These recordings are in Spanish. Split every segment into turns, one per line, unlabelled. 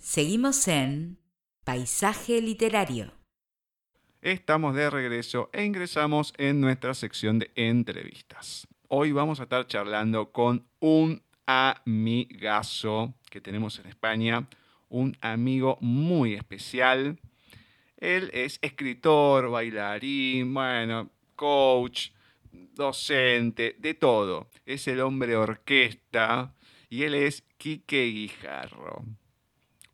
Seguimos en Paisaje Literario.
Estamos de regreso e ingresamos en nuestra sección de entrevistas. Hoy vamos a estar charlando con un amigazo que tenemos en España, un amigo muy especial. Él es escritor, bailarín, bueno, coach, docente, de todo. Es el hombre orquesta y él es Quique Guijarro.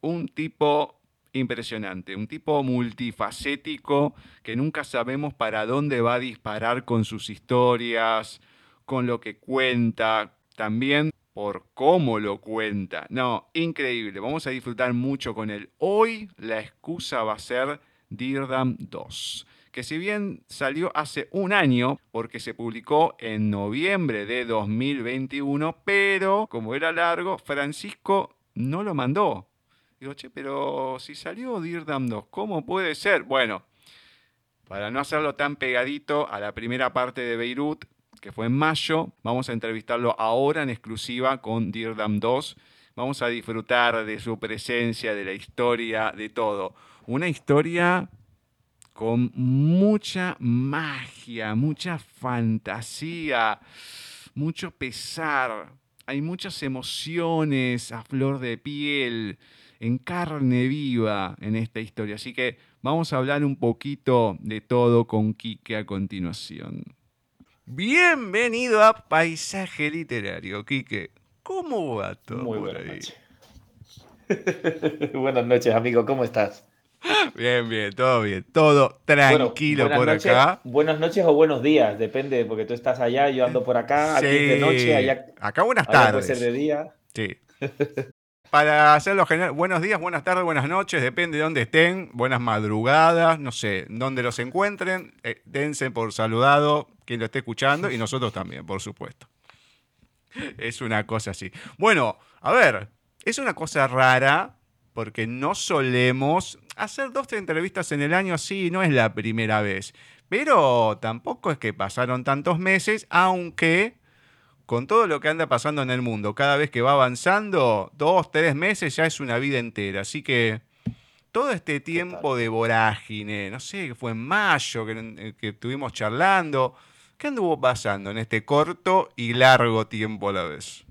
Un tipo impresionante, un tipo multifacético que nunca sabemos para dónde va a disparar con sus historias, con lo que cuenta, también por cómo lo cuenta. No, increíble, vamos a disfrutar mucho con él. Hoy la excusa va a ser Dirdam 2 que si bien salió hace un año, porque se publicó en noviembre de 2021, pero como era largo, Francisco no lo mandó. Digo, che, pero si salió Dirdam 2, ¿cómo puede ser? Bueno, para no hacerlo tan pegadito a la primera parte de Beirut, que fue en mayo, vamos a entrevistarlo ahora en exclusiva con Dirdam 2. Vamos a disfrutar de su presencia, de la historia, de todo. Una historia con mucha magia, mucha fantasía, mucho pesar. Hay muchas emociones a flor de piel, en carne viva en esta historia. Así que vamos a hablar un poquito de todo con Quique a continuación. Bienvenido a Paisaje Literario, Quique. ¿Cómo va todo
Muy buenas Noches. buenas noches, amigo. ¿Cómo estás?
Bien, bien, todo bien, todo tranquilo por acá.
Buenas noches o buenos días, depende, porque tú estás allá, yo ando por acá, aquí de noche, allá.
Acá buenas tardes.
puede ser de día.
Sí. Para hacerlo general, buenos días, buenas tardes, buenas noches, depende de dónde estén, buenas madrugadas, no sé, dónde los encuentren, eh, dense por saludado quien lo esté escuchando y nosotros también, por supuesto. Es una cosa así. Bueno, a ver, es una cosa rara porque no solemos hacer dos entrevistas en el año, sí, no es la primera vez. Pero tampoco es que pasaron tantos meses, aunque con todo lo que anda pasando en el mundo, cada vez que va avanzando, dos, tres meses ya es una vida entera. Así que todo este tiempo de vorágine, no sé, que fue en mayo que, que estuvimos charlando, ¿qué anduvo pasando en este corto y largo tiempo a la vez?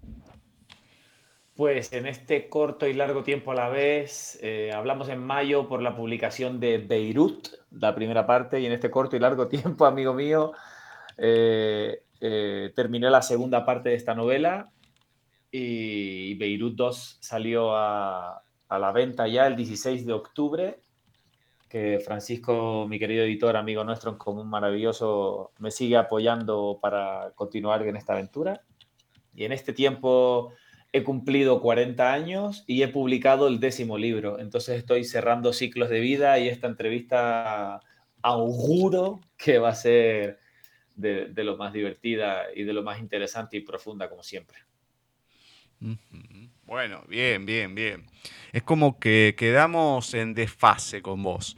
Pues en este corto y largo tiempo a la vez, eh, hablamos en mayo por la publicación de Beirut, la primera parte, y en este corto y largo tiempo, amigo mío, eh, eh, la segunda parte de esta novela y Beirut 2 salió a, a, la venta ya el 16 de octubre, que Francisco, mi querido editor, amigo nuestro en común maravilloso, me sigue apoyando para continuar en esta aventura. Y en este tiempo he cumplido 40 años y he publicado el décimo libro. Entonces estoy cerrando ciclos de vida y esta entrevista auguro que va a ser de, lo más divertida y de lo más interesante y profunda como siempre.
Bueno, bien, bien, bien. Es como que quedamos en desfase con vos.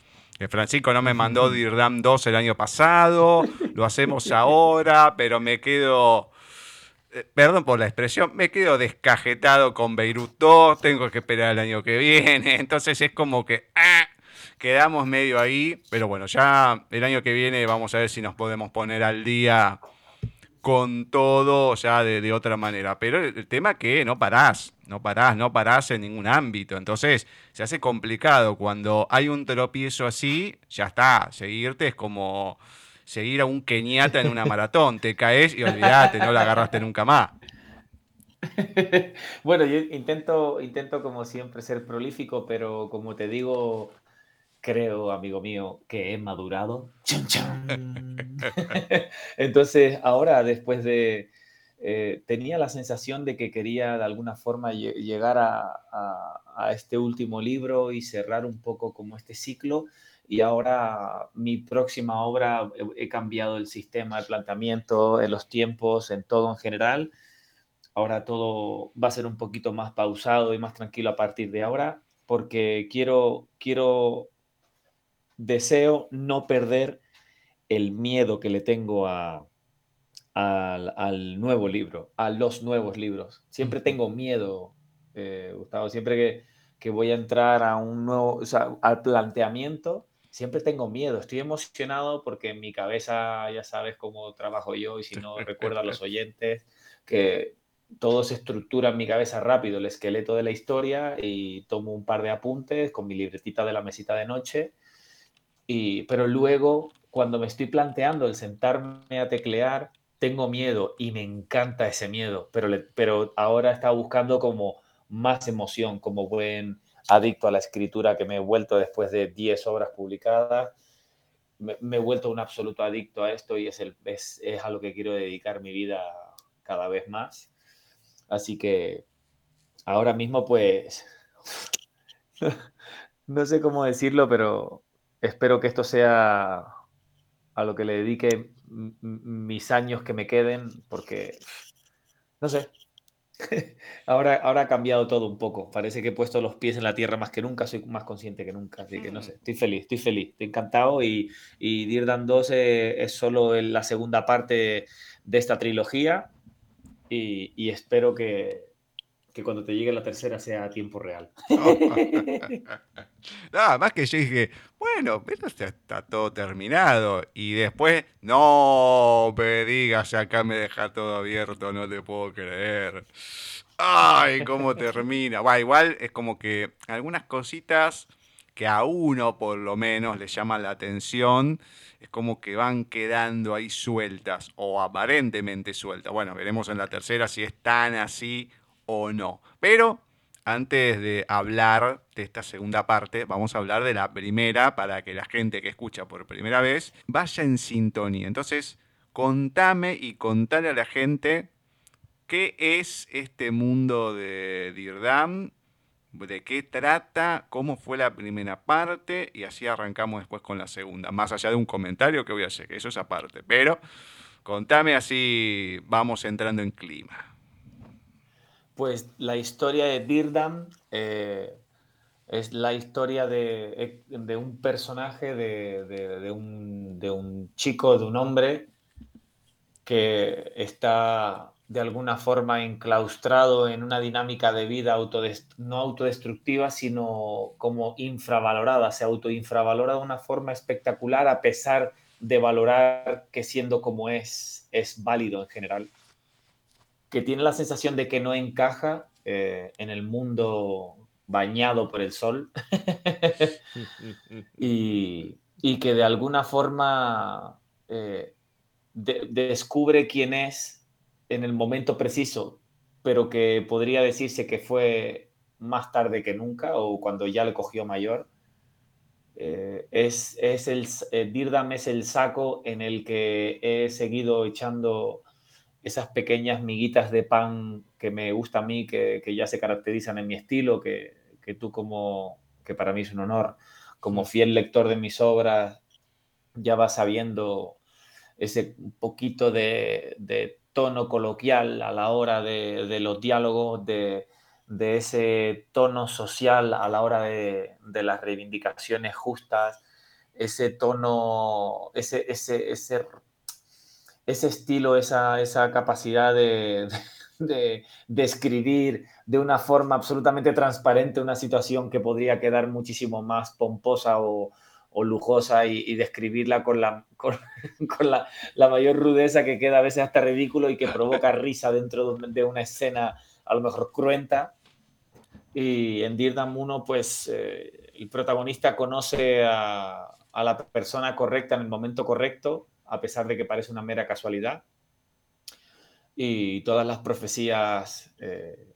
Francisco no me mandó Dirdam 2 el año pasado, lo hacemos ahora, pero me quedo eh, perdón por la expresión, me quedo descajetado con Beirut 2, tengo que esperar el año que viene, entonces es como que ah, quedamos medio ahí, pero bueno, ya el año que viene vamos a ver si nos podemos poner al día con todo ya de, otra manera, pero el, tema es que no parás, no parás, no parás en ningún ámbito, entonces se hace complicado cuando hay un tropiezo así, ya está, seguirte es como seguir a un keniata en una maratón. Te caes y olvídate, no la agarraste nunca más.
Bueno, yo intento, intento como siempre ser prolífico, pero como te digo, creo, amigo mío, que he madurado. Entonces, ahora, después de... Eh, tenía la sensación de que quería de alguna forma llegar a este último libro y cerrar un poco como este ciclo y ahora mi próxima obra he cambiado el sistema de planteamiento, en los tiempos, en todo en general. Ahora todo va a ser un poquito más pausado y más tranquilo a partir de ahora, porque quiero, quiero, deseo no perder el miedo que le tengo a, al, nuevo libro, a los nuevos libros. Siempre tengo miedo, eh, Gustavo, siempre que que voy a entrar a un nuevo, o sea, al planteamiento, siempre tengo miedo. Estoy emocionado porque en mi cabeza ya sabes cómo trabajo yo y si no recuerdo a los oyentes que todo se estructura en mi cabeza rápido, el esqueleto de la historia y tomo un par de apuntes con mi libretita de la mesita de noche. Y, pero luego, cuando me estoy planteando el sentarme a teclear, tengo miedo y me encanta ese miedo, pero, pero ahora está buscando como más emoción, como buen adicto a la escritura que me he vuelto después de 10 obras publicadas. Me, he vuelto un absoluto adicto a esto y es, el, es, es a lo que quiero dedicar mi vida cada vez más. Así que ahora mismo pues no sé cómo decirlo, pero espero que esto sea a lo que le dedique mis años que me queden, porque no sé. ahora, ahora ha cambiado todo un poco. Parece que he puesto los pies en la tierra más que nunca, soy más consciente que nunca. Así que no sé, estoy feliz, estoy feliz, estoy encantado. Y, y Dirdan 2 es solo la segunda parte de esta trilogía y, espero que, cuando te llegue la tercera sea a tiempo real.
Nada más que yo dije, bueno, esto está todo terminado. Y después, no me digas, acá me deja todo abierto, no te puedo creer. Ay, cómo termina. Va, igual es como que algunas cositas que a uno por lo menos le llaman la atención es como que van quedando ahí sueltas o aparentemente sueltas. Bueno, veremos en la tercera si es tan así o no. Pero antes de hablar de esta segunda parte, vamos a hablar de la primera para que la gente que escucha por primera vez vaya en sintonía. Entonces, contame y contale a la gente qué es este mundo de Dirdam de qué trata, cómo fue la primera parte y así arrancamos después con la segunda. Más allá de un comentario que voy a hacer, eso es aparte. Pero contame así, vamos entrando en clima.
Pues la historia de Dirdam eh, es la historia de, un personaje, de, un, de un chico, de un hombre que está de alguna forma enclaustrado en una dinámica de vida no autodestructiva, sino como infravalorada, se autoinfravalora de una forma espectacular a pesar de valorar que siendo como es, es válido en general, que tiene la sensación de que no encaja eh, en el mundo bañado por el sol y, que de alguna forma eh, descubre quién es en el momento preciso, pero que podría decirse que fue más tarde que nunca o cuando ya le cogió mayor. Eh, es, es, el, Dirdam es el saco en el que he seguido echando esas pequeñas miguitas de pan que me gusta a mí, que, que ya se caracterizan en mi estilo, que, que, tú como, que para mí es un honor, como fiel lector de mis obras, ya vas sabiendo ese poquito de, de tono coloquial a la hora de, los diálogos, de, ese tono social a la hora de, las reivindicaciones justas, ese tono, ese, ese, ese, ese estilo, esa, esa capacidad de, escribir de una forma absolutamente transparente una situación que podría quedar muchísimo más pomposa o, o lujosa y, describirla con, la, con, la, mayor rudeza que queda a veces hasta ridículo y que provoca risa dentro de una escena a lo mejor cruenta. Y en Dirdam 1, pues eh, el protagonista conoce a, la persona correcta en el momento correcto, a pesar de que parece una mera casualidad. Y todas las profecías eh,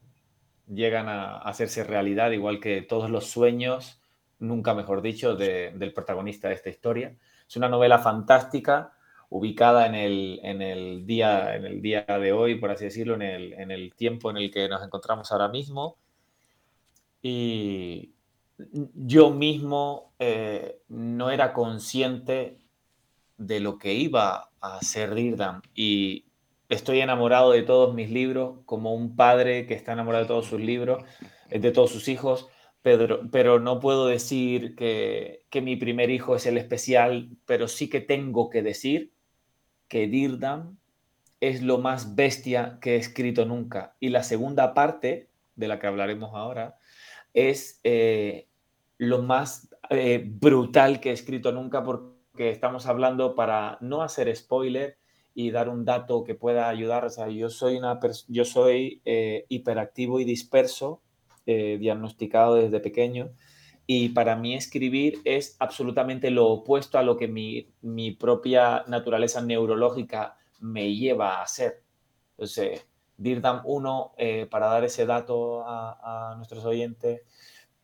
llegan a hacerse realidad, igual que todos los sueños nunca mejor dicho, del protagonista de esta historia. Es una novela fantástica, ubicada en el, día, en el día de hoy, por así decirlo, en el, tiempo en el que nos encontramos ahora mismo. Y yo mismo eh, no era consciente de lo que iba a ser Rirdam y estoy enamorado de todos mis libros como un padre que está enamorado de todos sus libros, de todos sus hijos pero, pero no puedo decir que, que, mi primer hijo es el especial, pero sí que tengo que decir que Dirdam es lo más bestia que he escrito nunca. Y la segunda parte, de la que hablaremos ahora, es eh, lo más eh, brutal que he escrito nunca porque estamos hablando para no hacer spoiler y dar un dato que pueda ayudar. O sea, yo soy, una yo soy eh, hiperactivo y disperso, diagnosticado desde pequeño. Y para mí escribir es absolutamente lo opuesto a lo que mi, mi propia naturaleza neurológica me lleva a hacer. Entonces, DIRDAM 1, eh, para dar ese dato a, nuestros oyentes,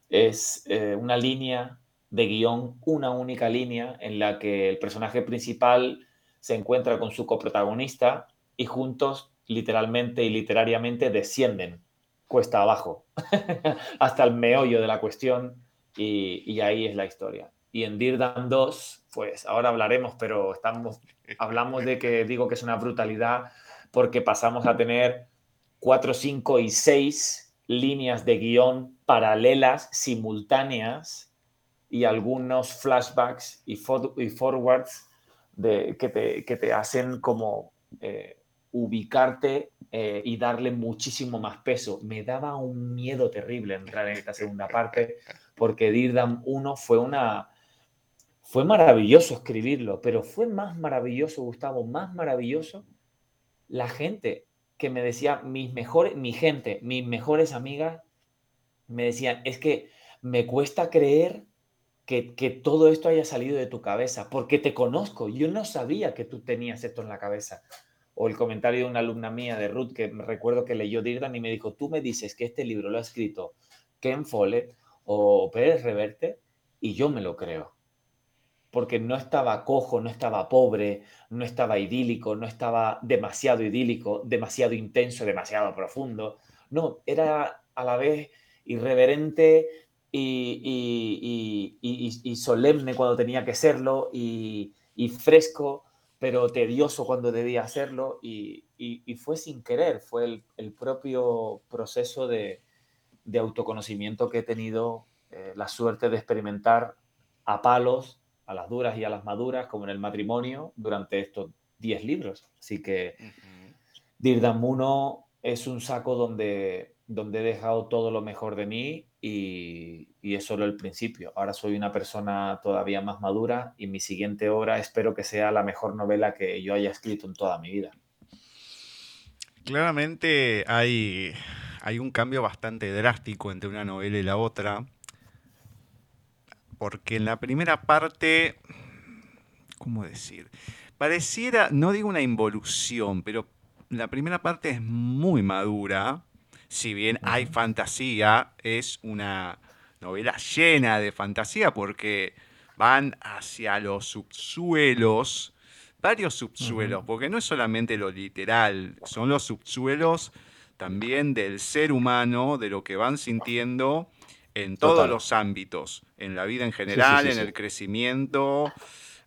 es eh, una línea de guion, una única línea en la que el personaje principal se encuentra con su coprotagonista y juntos, literalmente y literariamente, descienden cuesta abajo hasta el meollo de la cuestión y, y ahí es la historia. Y en DIRDAM 2, pues ahora hablaremos, pero estamos, hablamos de que digo que es una brutalidad porque pasamos a tener cuatro, cinco y seis líneas de guion paralelas, simultáneas, y algunos flashbacks y, forwards de, que, te, hacen como eh, ubicarte eh, y darle muchísimo más peso. Me daba un miedo terrible entrar en esta segunda parte porque Dirdam 1 fue una... Fue maravilloso escribirlo, pero fue más maravilloso, Gustavo, más maravilloso la gente que me decía, mis mejores, mi gente, mis mejores amigas, me decían, es que me cuesta creer que, todo esto haya salido de tu cabeza, porque te conozco, yo no sabía que tú tenías esto en la cabeza. O el comentario de una alumna mía de Ruth, que me recuerdo que leyó Dirdan y me dijo, tú me dices que este libro lo ha escrito Ken Follett o Pérez Reverte, y yo me lo creo porque no estaba cojo, no estaba pobre, no estaba idílico, no estaba demasiado idílico, demasiado intenso, demasiado profundo. No, era a la vez irreverente y, solemne cuando tenía que serlo y, fresco, pero tedioso cuando debía hacerlo y, fue sin querer, fue el, propio proceso de, autoconocimiento que he tenido eh, la suerte de experimentar a palos a las duras y a las maduras, como en el matrimonio, durante estos 10 libros. Así que Dirdam 1 es un saco donde, donde he dejado todo lo mejor de mí y, es solo el principio. Ahora soy una persona todavía más madura y mi siguiente obra espero que sea la mejor novela que yo haya escrito en toda mi vida.
Claramente hay, hay un cambio bastante drástico entre una novela y la otra porque en la primera parte, ¿cómo decir? Pareciera, no digo una involución, pero la primera parte es muy madura, si bien hay fantasía, es una novela llena de fantasía porque van hacia los subsuelos, varios subsuelos, porque no es solamente lo literal, son los subsuelos también del ser humano, de lo que van sintiendo en todos los ámbitos, en la vida en general, en el crecimiento,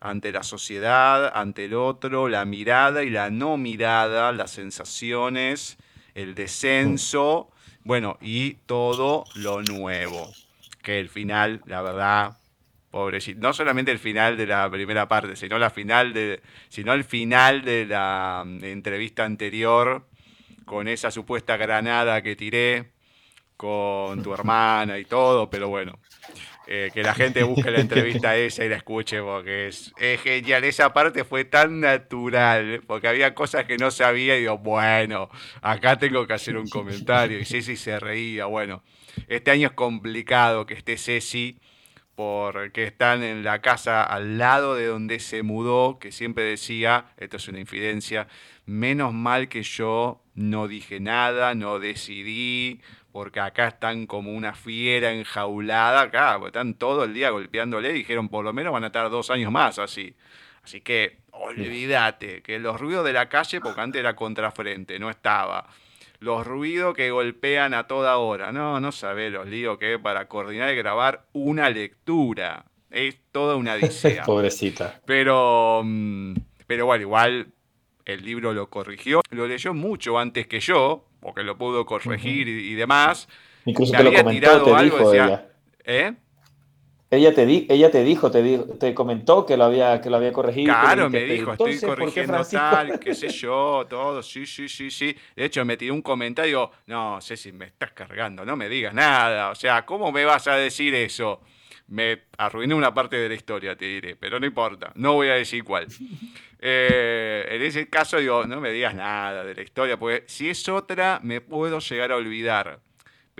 ante la sociedad, ante el otro, la mirada y la no mirada, las sensaciones, el descenso, bueno, y todo lo nuevo. Que el final, la verdad, pobrecito, no solamente el final de la primera parte, sino la final de, sino el final de la mm, entrevista anterior con esa supuesta granada que tiré con tu hermana y todo, pero bueno, eh, que la gente busque la entrevista esa y la escuche porque es, genial. Esa parte fue tan natural, porque había cosas que no sabía y digo, bueno, acá tengo que hacer un comentario. Y Ceci se reía, bueno, este año es complicado que esté Ceci porque están en la casa al lado de donde se mudó, que siempre decía, esto es una infidencia, menos mal que yo no dije nada, no decidí, porque acá están como una fiera enjaulada, acá, están todo el día golpeándole, dijeron por lo menos van a estar dos años más así. Así que olvídate, que los ruidos de la calle, porque antes era contrafrente, no estaba. Los ruidos que golpean a toda hora, no, no sabés los líos que es para coordinar y grabar una lectura. Es toda una odisea.
Pobrecita.
Pero, mm, pero bueno, igual el libro lo corrigió, lo leyó mucho antes que yo, porque lo pudo corregir y, demás.
Incluso te lo comentó, te dijo ella.
¿Eh?
Ella te, di, ella te dijo, te, te comentó que lo había, que lo había corregido.
Claro, me dijo, estoy corrigiendo tal, qué sé yo, todo, sí, sí, sí, sí. De hecho, me tiró un comentario, no, sé si me estás cargando, no me digas nada. O sea, ¿cómo me vas a decir eso? Me arruiné una parte de la historia, te diré, pero no importa, no voy a decir cuál. Eh, en ese caso, digo, no me digas nada de la historia, porque si es otra, me puedo llegar a olvidar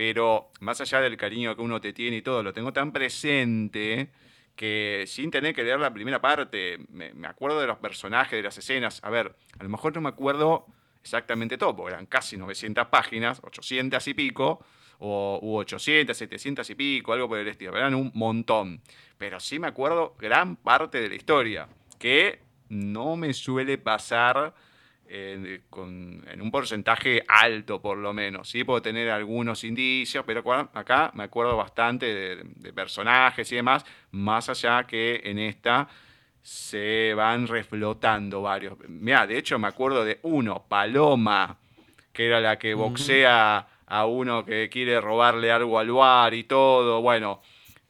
pero más allá del cariño que uno te tiene y todo, lo tengo tan presente que sin tener que leer la primera parte, me, acuerdo de los personajes, de las escenas. A ver, a lo mejor no me acuerdo exactamente todo, porque eran casi 900 páginas, 800 y pico, o u 800, 700 y pico, algo por el estilo, eran un montón. Pero sí me acuerdo gran parte de la historia, que no me suele pasar en, un porcentaje alto por lo menos. Sí puedo tener algunos indicios, pero acá me acuerdo bastante de, personajes y demás, más allá que en esta se van reflotando varios. Mira, de hecho me acuerdo de uno, Paloma, que era la que boxea a uno que quiere robarle algo al bar y todo, bueno,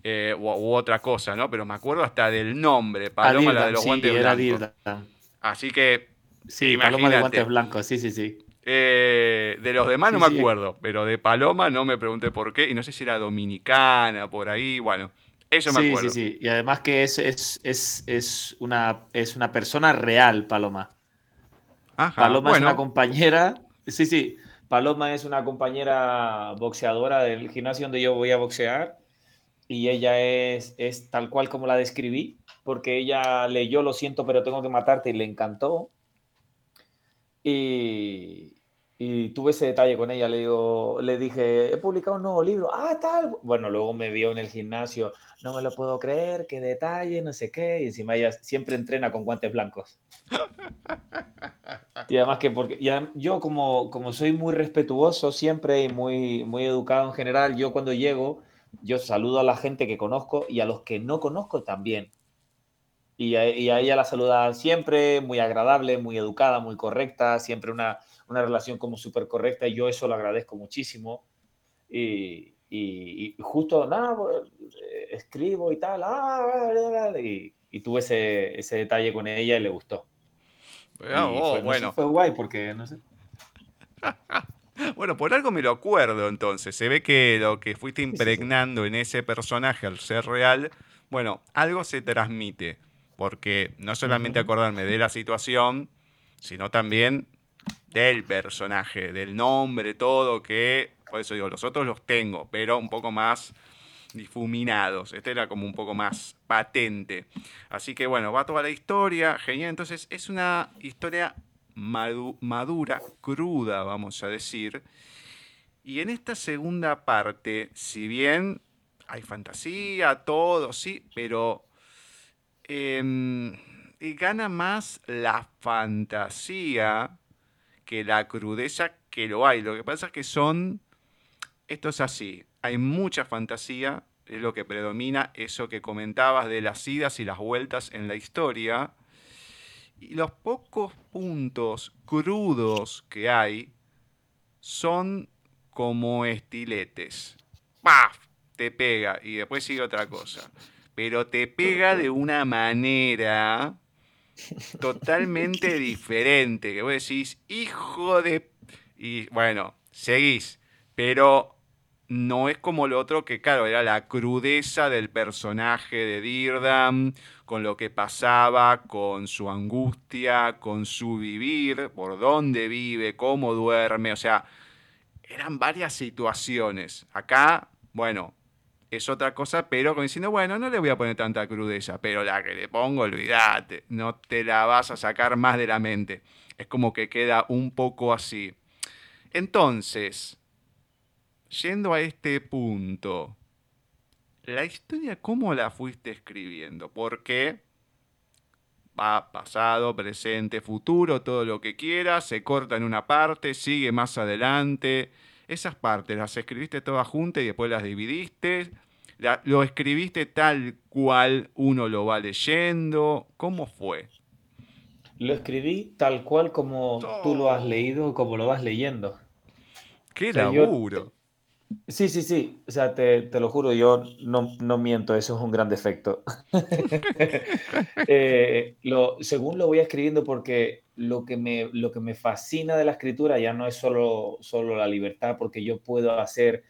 eh, u, otra cosa, ¿no? Pero me acuerdo hasta del nombre, Paloma, la de los guantes blancos. Así que
Sí, Paloma de guantes blancos, sí, sí, sí.
Eh, de los demás no me acuerdo, pero de Paloma no me pregunté por qué, y no sé si era dominicana, por ahí, bueno, eso me acuerdo.
Sí, sí, sí, y además que es, es, una, es una persona real, Paloma. Paloma es una compañera, sí, sí, Paloma es una compañera boxeadora del gimnasio donde yo voy a boxear, y ella es, es tal cual como la describí, porque ella leyó Lo siento, pero tengo que matarte y le encantó. Y, tuve ese detalle con ella. Le, digo, le dije, he publicado un nuevo libro. Ah, tal. Bueno, luego me vio en el gimnasio. No me lo puedo creer, qué detalle, no sé qué. Y encima ella siempre entrena con guantes blancos. y además que porque yo como, como soy muy respetuoso siempre y muy, muy educado en general, yo cuando llego, yo saludo a la gente que conozco y a los que no conozco también. Y a, ella la saluda siempre, muy agradable, muy educada, muy correcta, siempre una, una relación como súper correcta y yo eso lo agradezco muchísimo. Y, y, justo, nada, pues, eh, escribo y tal, ah, y, y, tuve ese, ese, detalle con ella y le gustó.
Oh, fue, bueno.
fue guay porque, no sé.
Bueno, por algo me lo acuerdo entonces. Se ve que lo que fuiste impregnando en ese personaje al ser real, bueno, algo se transmite porque no solamente acordarme de la situación, sino también del personaje, del nombre, todo, que, por eso digo, los otros los tengo, pero un poco más difuminados. Este era como un poco más patente. Así que bueno, va toda la historia, genial. Entonces es una historia madura, cruda, vamos a decir. Y en esta segunda parte, si bien hay fantasía, todo, sí, pero Em, y gana más la fantasía que la crudeza que lo hay. Lo que pasa es que son, esto es así, hay mucha fantasía, es lo que predomina, eso que comentabas de las idas y las vueltas en la historia. Y los pocos puntos crudos que hay son como estiletes. ¡Paf! Te pega y después sigue otra cosa pero te pega de una manera totalmente diferente, que vos decís, hijo de... Y bueno, seguís, pero no es como lo otro que, claro, era la crudeza del personaje de Dirdam, con lo que pasaba, con su angustia, con su vivir, por dónde vive, cómo duerme, o sea, eran varias situaciones. Acá, bueno, es otra cosa, pero como diciendo, bueno, no le voy a poner tanta crudeza, pero la que le pongo, olvídate, no te la vas a sacar más de la mente. Es como que queda un poco así. Entonces, yendo a este punto, la historia, ¿cómo la fuiste escribiendo? Porque va pasado, presente, futuro, todo lo que quieras, se corta en una parte, sigue más adelante esas partes las escribiste todas juntas y después las dividiste. ¿Lo escribiste tal cual uno lo va leyendo? ¿Cómo fue?
Lo escribí tal cual como tú lo has leído, como lo vas leyendo.
¡Qué laburo!
Sí, sí, sí. O sea, te, te lo juro, yo no, no miento, eso es un gran defecto. Eh, lo, según lo voy escribiendo, porque lo que, me, lo que me fascina de la escritura ya no es solo, solo la libertad, porque yo puedo hacer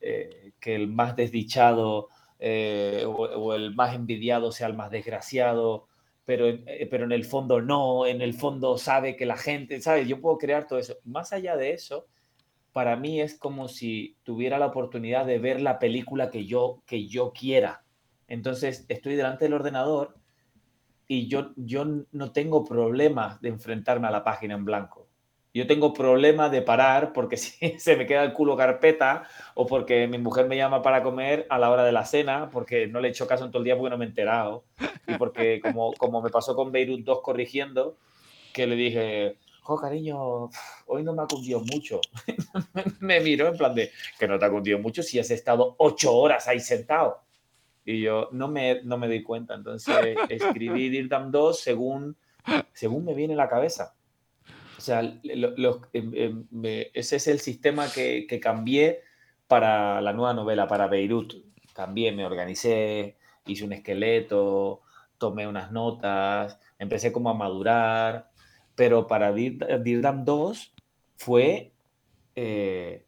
eh, que el más desdichado eh, o, el más envidiado sea el más desgraciado, pero, pero en el fondo no, en el fondo sabe que la gente, ¿sabes? Yo puedo crear todo eso. Más allá de eso para mí es como si tuviera la oportunidad de ver la película que yo, que yo quiera. Entonces estoy delante del ordenador y yo, yo no tengo problema de enfrentarme a la página en blanco. Yo tengo problema de parar porque si se me queda el culo carpeta o porque mi mujer me llama para comer a la hora de la cena porque no le he hecho caso en todo el día porque no me he enterado. Y porque como, como me pasó con Beirut 2 corrigiendo, que le dije, jo, cariño, hoy no me ha cundido mucho. me miró en plan de, que no te ha cundido mucho si has estado ocho horas ahí sentado. Y yo no me, no me di cuenta. Entonces escribí Dirdam 2 según, según me viene a la cabeza. O sea, lo, lo, em, me, ese es el sistema que, que cambié para la nueva novela, para Beirut. Cambié, me organicé, hice un esqueleto, tomé unas notas, empecé como a madurar, pero para Dirdam 2 fue eh,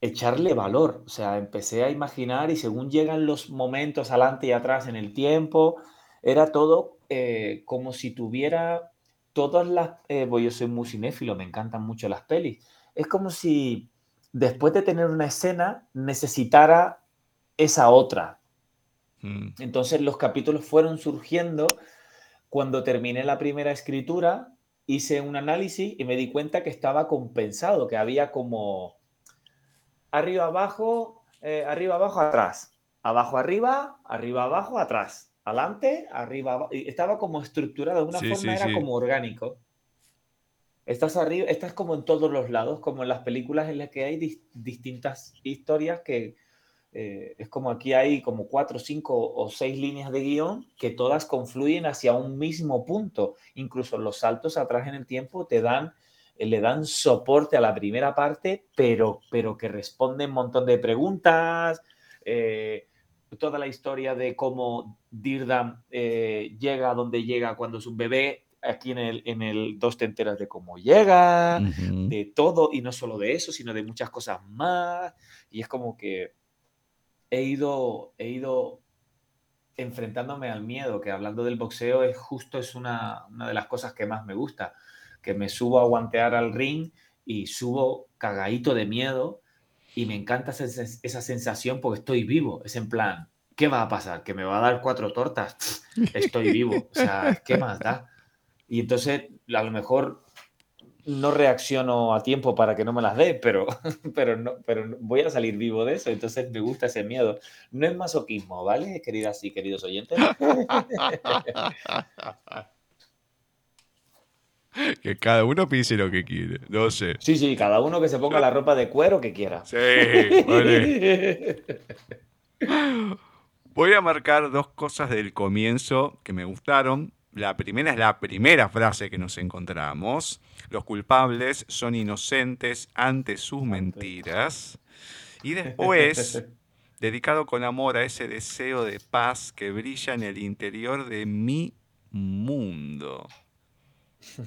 echarle valor. O sea, empecé a imaginar y según llegan los momentos adelante y atrás en el tiempo, era todo eh, como si tuviera todas las... Eh, yo soy muy cinéfilo, me encantan mucho las pelis. Es como si después de tener una escena necesitara esa otra. Mm. Entonces los capítulos fueron surgiendo cuando terminé la primera escritura hice un análisis y me di cuenta que estaba compensado, que había como arriba, abajo, eh, arriba, abajo, atrás, abajo, arriba, arriba, abajo, atrás, adelante, arriba, abajo. Estaba como estructurado, de una forma era como orgánico. Estás arriba, estás como en todos los lados, como en las películas en las que hay distintas historias que eh, es como aquí hay como cuatro, cinco o seis líneas de guion que todas confluyen hacia un mismo punto. Incluso los saltos atrás en el tiempo te dan, eh, le dan soporte a la primera parte, pero, pero que responde un montón de preguntas. Eh, toda la historia de cómo Dirdam llega a donde llega cuando es un bebé. Aquí en el, en el 2 te enteras de cómo llega, de todo, y no solo de eso, sino de muchas cosas más. Y es como que he ido, he ido enfrentándome al miedo, que hablando del boxeo es justo es una, una, de las cosas que más me gusta, que me subo a guantear al ring y subo cagadito de miedo y me encanta esa, esa sensación porque estoy vivo, es en plan, ¿qué va a pasar? ¿Que me va a dar cuatro tortas? Estoy vivo, o sea, ¿qué más da? Y entonces a lo mejor no reacciono a tiempo para que no me las dé, pero, pero, no, pero voy a salir vivo de eso, entonces me gusta ese miedo. No es masoquismo, ¿vale, queridas y queridos oyentes?
Que cada uno piense lo que quiere, no sé.
Sí, sí, cada uno que se ponga la ropa de cuero que quiera.
Sí, vale. Voy a marcar dos cosas del comienzo que me gustaron. La primera es la primera frase que nos encontramos. Los culpables son inocentes ante sus mentiras. Y después, dedicado con amor a ese deseo de paz que brilla en el interior de mi mundo.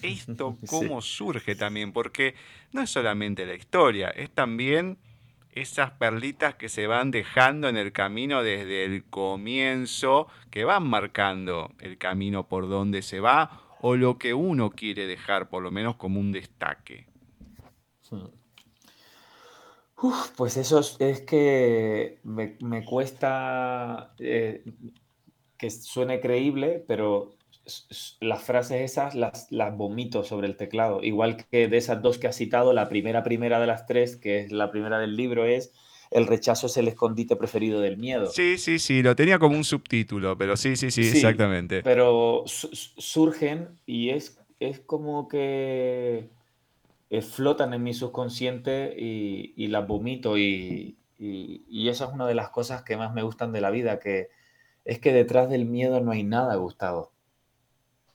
Esto cómo surge también, porque no es solamente la historia, es también esas perlitas que se van dejando en el camino desde el comienzo, que van marcando el camino por donde se va o lo que uno quiere dejar, por lo menos como un destaque?
pues eso es, que me, cuesta eh, que suene creíble, pero las frases esas las, las vomito sobre el teclado. Igual que de esas dos que has citado, la primera primera de las tres, que es la primera del libro, es el rechazo es el escondite preferido del miedo.
Sí, sí, sí, lo tenía como un subtítulo, pero sí, sí, sí, exactamente.
Pero surgen y es, es como que eh, flotan en mi subconsciente y, las vomito y, y, esa es una de las cosas que más me gustan de la vida, que es que detrás del miedo no hay nada, Gustavo.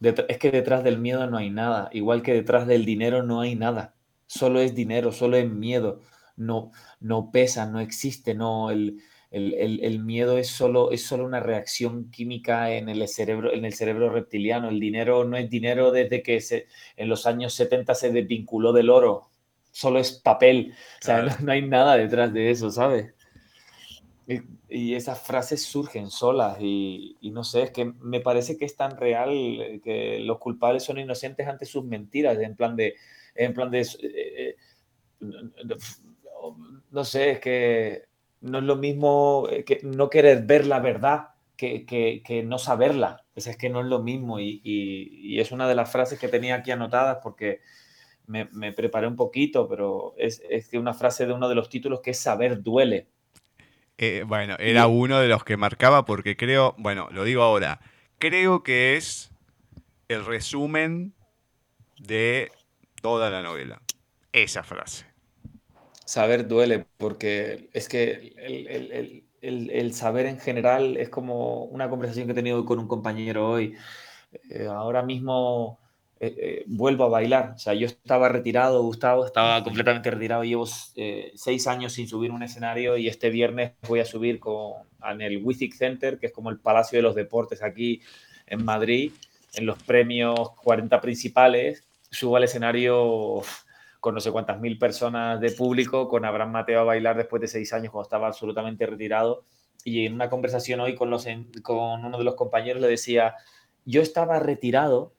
Es que detrás del miedo no hay nada, igual que detrás del dinero no hay nada. Solo es dinero, solo es miedo no, no pesan, no existe, no, el, el, miedo es solo, es solo una reacción química en el, cerebro, en el cerebro reptiliano. El dinero no es dinero desde que se, en los años 70 se desvinculó del oro. Solo es papel. O sea, no, hay nada detrás de eso, ¿sabes? Y, esas frases surgen solas y, no sé, es que me parece que es tan real que los culpables son inocentes ante sus mentiras, en plan de, en plan de, eh, eh, no sé, es que no es lo mismo eh, que no querer ver la verdad que, no saberla. Pues es que no es lo mismo y, es una de las frases que tenía aquí anotadas porque me, preparé un poquito, pero es, es, una frase de uno de los títulos que es Saber duele.
Eh, bueno, era uno de los que marcaba porque creo, bueno, lo digo ahora, creo que es el resumen de toda la novela. Esa frase
saber duele, porque es que el, saber en general es como una conversación que he tenido con un compañero hoy. Eh, ahora mismo eh, eh, vuelvo a bailar. O sea, yo estaba retirado, Gustavo, estaba completamente retirado. Llevo seis años sin subir un escenario y este viernes voy a subir con, en el Withic Center, que es como el Palacio de los Deportes aquí en Madrid, en los premios 40 principales. Subo al escenario con no sé cuántas mil personas de público, con Abraham Mateo a bailar después de seis años cuando estaba absolutamente retirado. Y en una conversación hoy con, los, con uno de los compañeros le decía, yo estaba retirado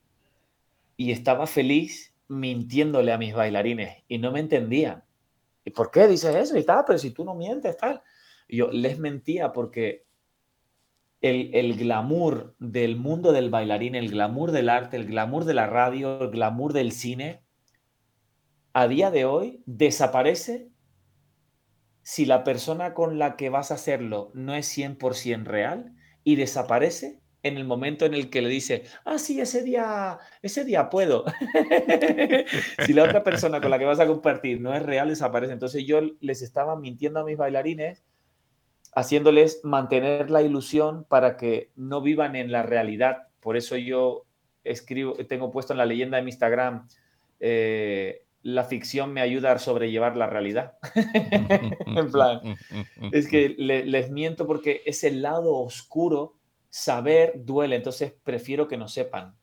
y estaba feliz mintiéndole a mis bailarines y no me entendían. ¿Y por qué dices eso? Y tal, pero si tú no mientes, tal. Yo les mentía porque el, el, glamour del mundo del bailarín, el glamour del arte, el glamour de la radio, el glamour del cine, a día de hoy desaparece si la persona con la que vas a hacerlo no es 100% real y desaparece en el momento en el que le dice, ah, sí, ese día, ese día puedo. si la otra persona con la que vas a compartir no es real, desaparece. Entonces yo les estaba mintiendo a mis bailarines, haciéndoles mantener la ilusión para que no vivan en la realidad. Por eso yo escribo, tengo puesto en la leyenda de mi Instagram, eh, la ficción me ayuda a sobrellevar la realidad. en plan, es que les miento porque ese lado oscuro, saber duele, entonces prefiero que no sepan.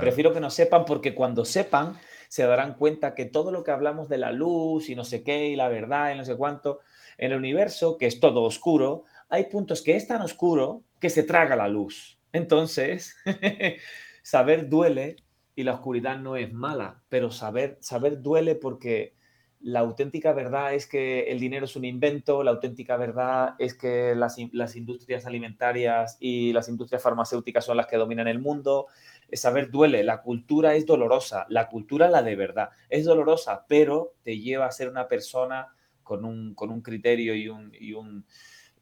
Prefiero que no sepan porque cuando sepan se darán cuenta que todo lo que hablamos de la luz y no sé qué y la verdad y no sé cuánto, en el universo, que es todo oscuro, hay puntos que es tan oscuro que se traga la luz. Entonces, saber duele y la oscuridad no es mala, pero saber, saber duele porque la auténtica verdad es que el dinero es un invento, la auténtica verdad es que las, industrias alimentarias y las industrias farmacéuticas son las que dominan el mundo. Saber duele, la cultura es dolorosa, la cultura, la de verdad, es dolorosa, pero te lleva a ser una persona con un, con un criterio y un, y un,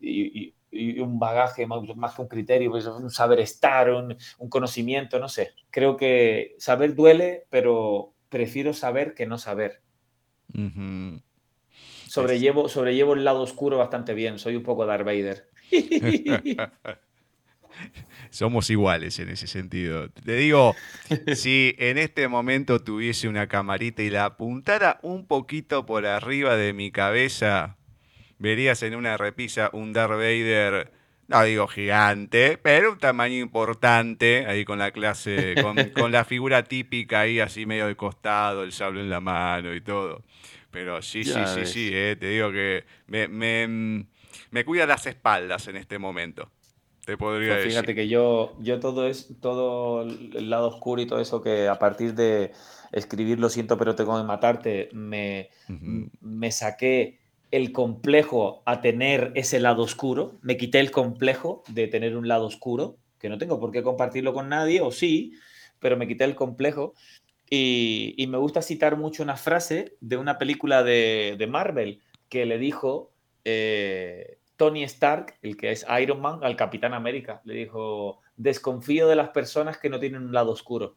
y un bagaje más, que un criterio, pues, un saber estar, un, conocimiento, no sé. Creo que saber duele, pero prefiero saber que no saber. Sobrellevo, sobrellevo el lado oscuro bastante bien, soy un poco Darth Vader.
Somos iguales en ese sentido. Te digo, si en este momento tuviese una camarita y la apuntara un poquito por arriba de mi cabeza, verías en una repisa un Darth Vader, no digo gigante, pero un tamaño importante, ahí con la clase, con, la figura típica ahí así medio de costado, el sable en la mano y todo. Pero sí, sí, sí, sí, eh, te digo que me, me, cuida las espaldas en este momento. Te podría pues
fíjate que yo, yo todo es todo el lado oscuro y todo eso que a partir de escribir lo siento pero tengo que matarte me, me saqué el complejo a tener ese lado oscuro, me quité el complejo de tener un lado oscuro, que no tengo por qué compartirlo con nadie, o sí, pero me quité el complejo. Y, me gusta citar mucho una frase de una película de, Marvel que le dijo eh, Tony Stark, el que es Iron Man, al Capitán América. Le dijo, desconfío de las personas que no tienen un lado oscuro.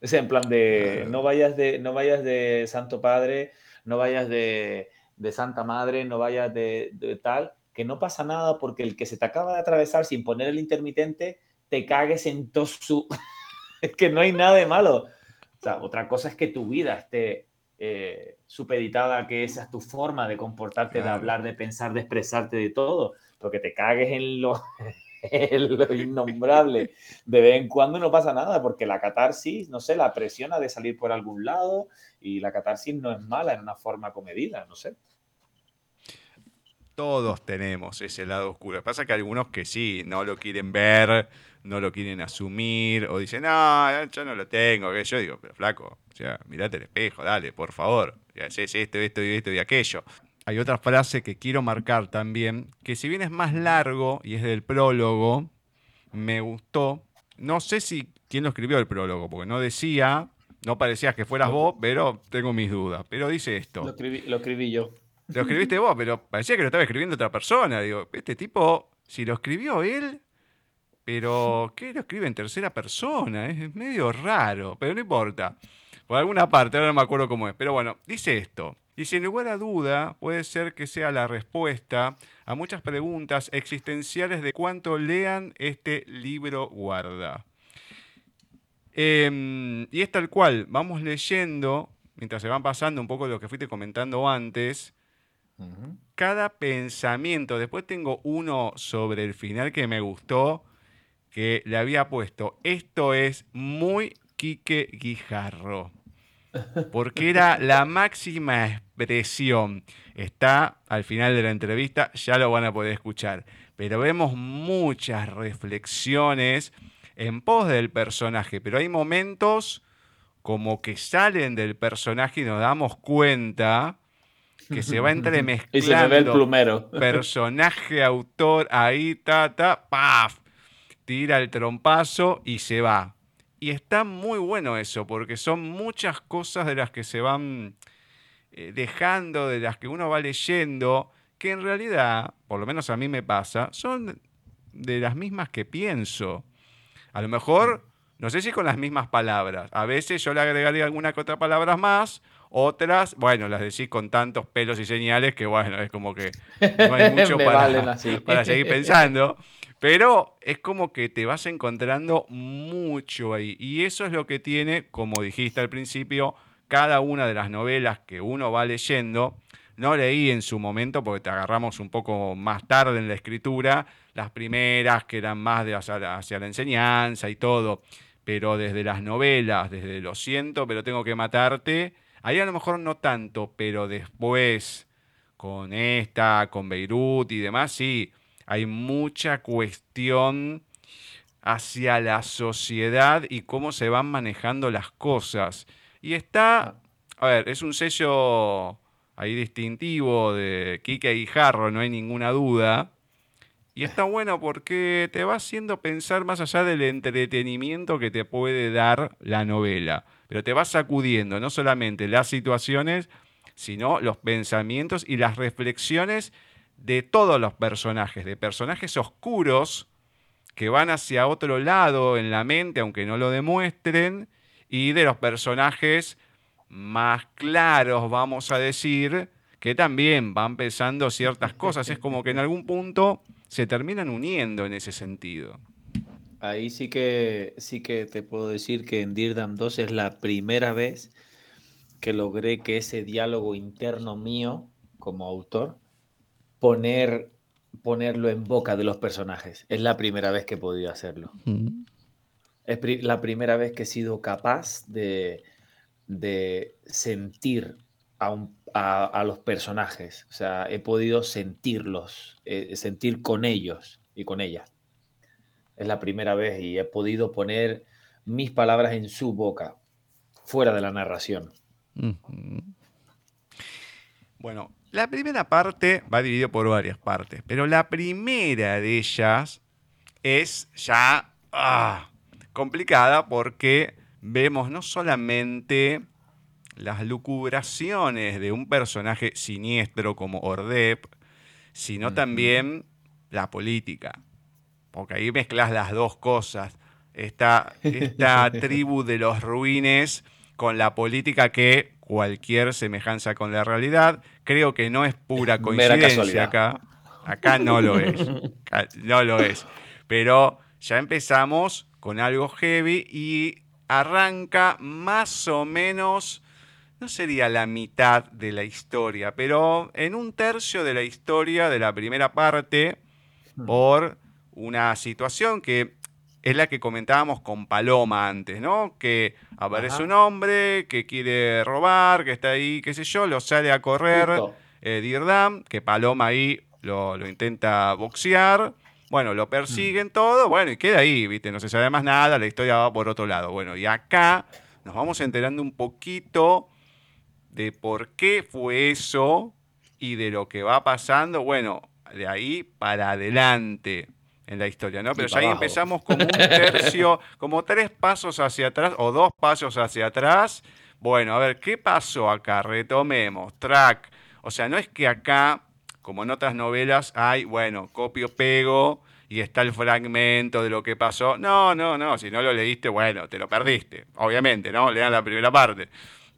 Es en plan de, no vayas de, no vayas de Santo Padre no vayas de, Santa Madre, no vayas de, tal, que no pasa nada porque el que se te acaba de atravesar sin poner el intermitente, te cagues en todo su... es que no hay nada de malo. O sea, otra cosa es que tu vida esté eh, supeditada que esa es tu forma de comportarte, de hablar, de pensar, de expresarte, de todo, porque te cagues en lo, en lo innombrable de vez en cuando no pasa nada, porque la catarsis, no sé, la presiona de salir por algún lado y la catarsis no es mala en una forma comedida, no sé.
Todos tenemos ese lado oscuro. Pasa que algunos que sí, no lo quieren ver, no lo quieren asumir, o dicen, no, yo no lo tengo. Que yo digo, pero flaco, o sea, mirate el espejo, dale, por favor. Haces esto, esto y esto y aquello. Hay otra frase que quiero marcar también, que si bien es más largo y es del prólogo, me gustó. No sé si quién lo escribió el prólogo, porque no decía, no parecía que fueras vos, pero tengo mis dudas. Pero dice esto.
Lo escribí, lo escribí yo.
Lo escribiste vos, pero parecía que lo estaba escribiendo otra persona. Digo, este tipo, si lo escribió él, pero ¿qué lo escribe en tercera persona? Es medio raro, pero no importa. Por alguna parte, ahora no me acuerdo cómo es. Pero bueno, dice esto. Y sin lugar a duda, puede ser que sea la respuesta a muchas preguntas existenciales de cuánto lean este libro guarda. Em, y es tal cual, vamos leyendo, mientras se van pasando un poco lo que fuiste comentando antes, cada pensamiento, después tengo uno sobre el final que me gustó, que le había puesto, esto es muy Quique Guijarro, porque era la máxima expresión. Está al final de la entrevista, ya lo van a poder escuchar, pero vemos muchas reflexiones en pos del personaje, pero hay momentos como que salen del personaje y nos damos cuenta que se va entremezclando.
y se me ve el plumero.
Personaje, autor, ahí, ta, ta, paf. Tira el trompazo y se va. Y está muy bueno eso, porque son muchas cosas de las que se van eh, dejando, de las que uno va leyendo, que en realidad, por lo menos a mí me pasa, son de las mismas que pienso. A lo mejor, no sé si con las mismas palabras. A veces yo le agregaría alguna que otra palabra más, otras, bueno, las decís con tantos pelos y señales que, bueno, es como que no hay mucho para, para seguir pensando. Pero es como que te vas encontrando mucho ahí. Y eso es lo que tiene, como dijiste al principio, cada una de las novelas que uno va leyendo. No leí en su momento porque te agarramos un poco más tarde en la escritura, las primeras que eran más de hacia, hacia la enseñanza y todo. Pero desde las novelas, desde Lo siento, pero tengo que matarte, Ahí a lo mejor no tanto, pero después con esta, con Beirut y demás, sí, hay mucha cuestión hacia la sociedad y cómo se van manejando las cosas. Y está, a ver, es un sello ahí distintivo de Kike y Jarro, no hay ninguna duda. Y está bueno porque te va haciendo pensar más allá del entretenimiento que te puede dar la novela pero te vas sacudiendo no solamente las situaciones, sino los pensamientos y las reflexiones de todos los personajes, de personajes oscuros que van hacia otro lado en la mente, aunque no lo demuestren, y de los personajes más claros, vamos a decir, que también van pensando ciertas cosas. Es como que en algún punto se terminan uniendo en ese sentido.
Ahí sí que, sí que te puedo decir que en Dirdam 2 es la primera vez que logré que ese diálogo interno mío como autor, poner, ponerlo en boca de los personajes. Es la primera vez que he podido hacerlo. Es la primera vez que he sido capaz de, de sentir a, los personajes. O sea, he podido sentirlos, eh, sentir con ellos y con ellas. Es la primera vez y he podido poner mis palabras en su boca, fuera de la narración.
Bueno, la primera parte va dividido por varias partes, pero la primera de ellas es ya ah, complicada porque vemos no solamente las lucubraciones de un personaje siniestro como Ordep, sino también la política porque ahí mezclas las dos cosas. Esta, esta tribu de los ruines con la política que cualquier semejanza con la realidad, creo que no es pura coincidencia acá. Acá no lo es. no lo es. Pero ya empezamos con algo heavy y arranca más o menos no sería la mitad de la historia, pero en un tercio de la historia de la primera parte hmm. por una situación que es la que comentábamos con Paloma antes, ¿no? Que aparece un hombre que quiere robar, que está ahí, qué sé yo, lo sale a correr eh, Dirdam, que Paloma ahí lo, intenta boxear. Bueno, lo persiguen todo, bueno, y queda ahí, ¿viste? No se sabe más nada, la historia va por otro lado. Bueno, y acá nos vamos enterando un poquito de por qué fue eso y de lo que va pasando, bueno, de ahí para adelante en la historia, ¿no? Pero ya ahí empezamos como un tercio, como tres pasos hacia atrás o dos pasos hacia atrás. Bueno, a ver, ¿qué pasó acá? Retomemos, track. O sea, no es que acá, como en otras novelas, hay, bueno, copio, pego y está el fragmento de lo que pasó. No, no, no, si no lo leíste, bueno, te lo perdiste, obviamente, ¿no? Lean la primera parte.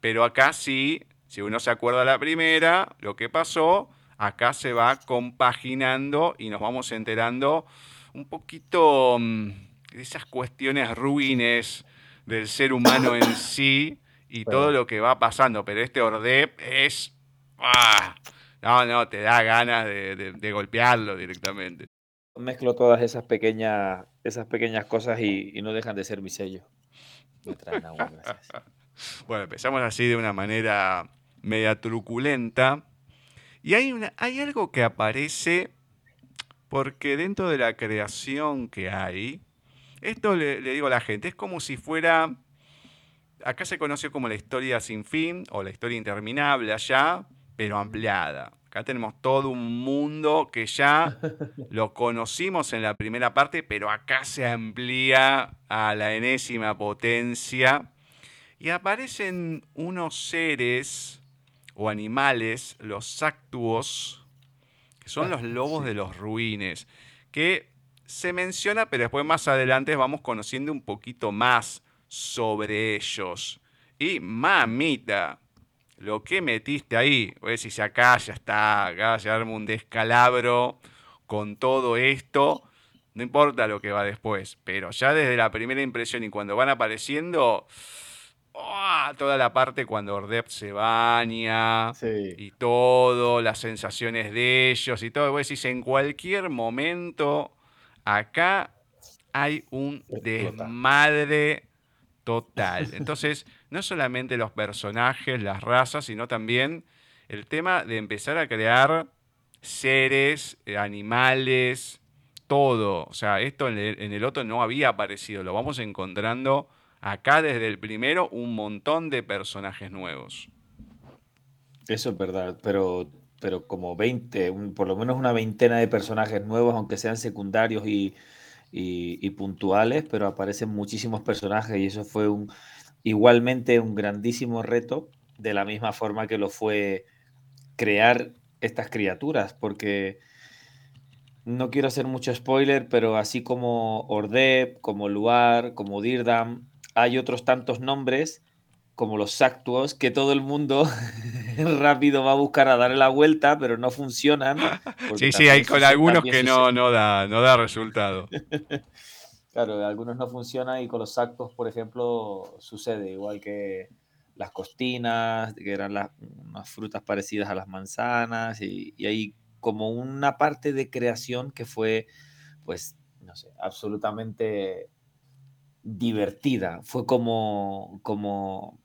Pero acá sí, si uno se acuerda la primera, lo que pasó, acá se va compaginando y nos vamos enterando un poquito mm, de esas cuestiones ruines del ser humano en sí y todo lo que va pasando. Pero este Ordep es... ¡ah! No, no, te da ganas de, golpearlo directamente.
Mezclo todas esas pequeñas, esas pequeñas cosas y, no dejan de ser mi sello.
bueno, empezamos así de una manera media truculenta. Y hay, una, hay algo que aparece porque dentro de la creación que hay, esto le, digo a la gente, es como si fuera, acá se conoció como la historia sin fin o la historia interminable allá, pero ampliada. Acá tenemos todo un mundo que ya lo conocimos en la primera parte, pero acá se amplía a la enésima potencia y aparecen unos seres o animales, los sactuos, son los lobos de los ruines, que se menciona, pero después más adelante vamos conociendo un poquito más sobre ellos. Y mamita, lo que metiste ahí, ver si acá ya está, acá ya arma un descalabro con todo esto, no importa lo que va después, pero ya desde la primera impresión y cuando van apareciendo, toda la parte cuando Ordep se baña y todo, las sensaciones de ellos y todo. Vos decís, en cualquier momento acá hay un desmadre total. Entonces, no solamente los personajes, las razas, sino también el tema de empezar a crear seres, eh, animales, todo. O sea, esto en el, en el otro no había aparecido, lo vamos encontrando Acá desde el primero un montón de personajes nuevos.
Eso es verdad, pero, pero como 20, por lo menos una veintena de personajes nuevos, aunque sean secundarios y, puntuales, pero aparecen muchísimos personajes y eso fue un, igualmente un grandísimo reto, de la misma forma que lo fue crear estas criaturas, porque no quiero hacer mucho spoiler, pero así como Ordep, como Luar, como Dirdam, hay otros tantos nombres como los Sactuos que todo el mundo rápido va a buscar a darle la vuelta, pero no funcionan.
Sí, sí, hay con algunos que no, no, da, no da resultado.
claro, algunos no funcionan y con los Sactuos, por ejemplo, sucede igual que las costinas, que eran las, unas frutas parecidas a las manzanas, y, y hay como una parte de creación que fue, pues, no sé, absolutamente divertida. Fue como, como,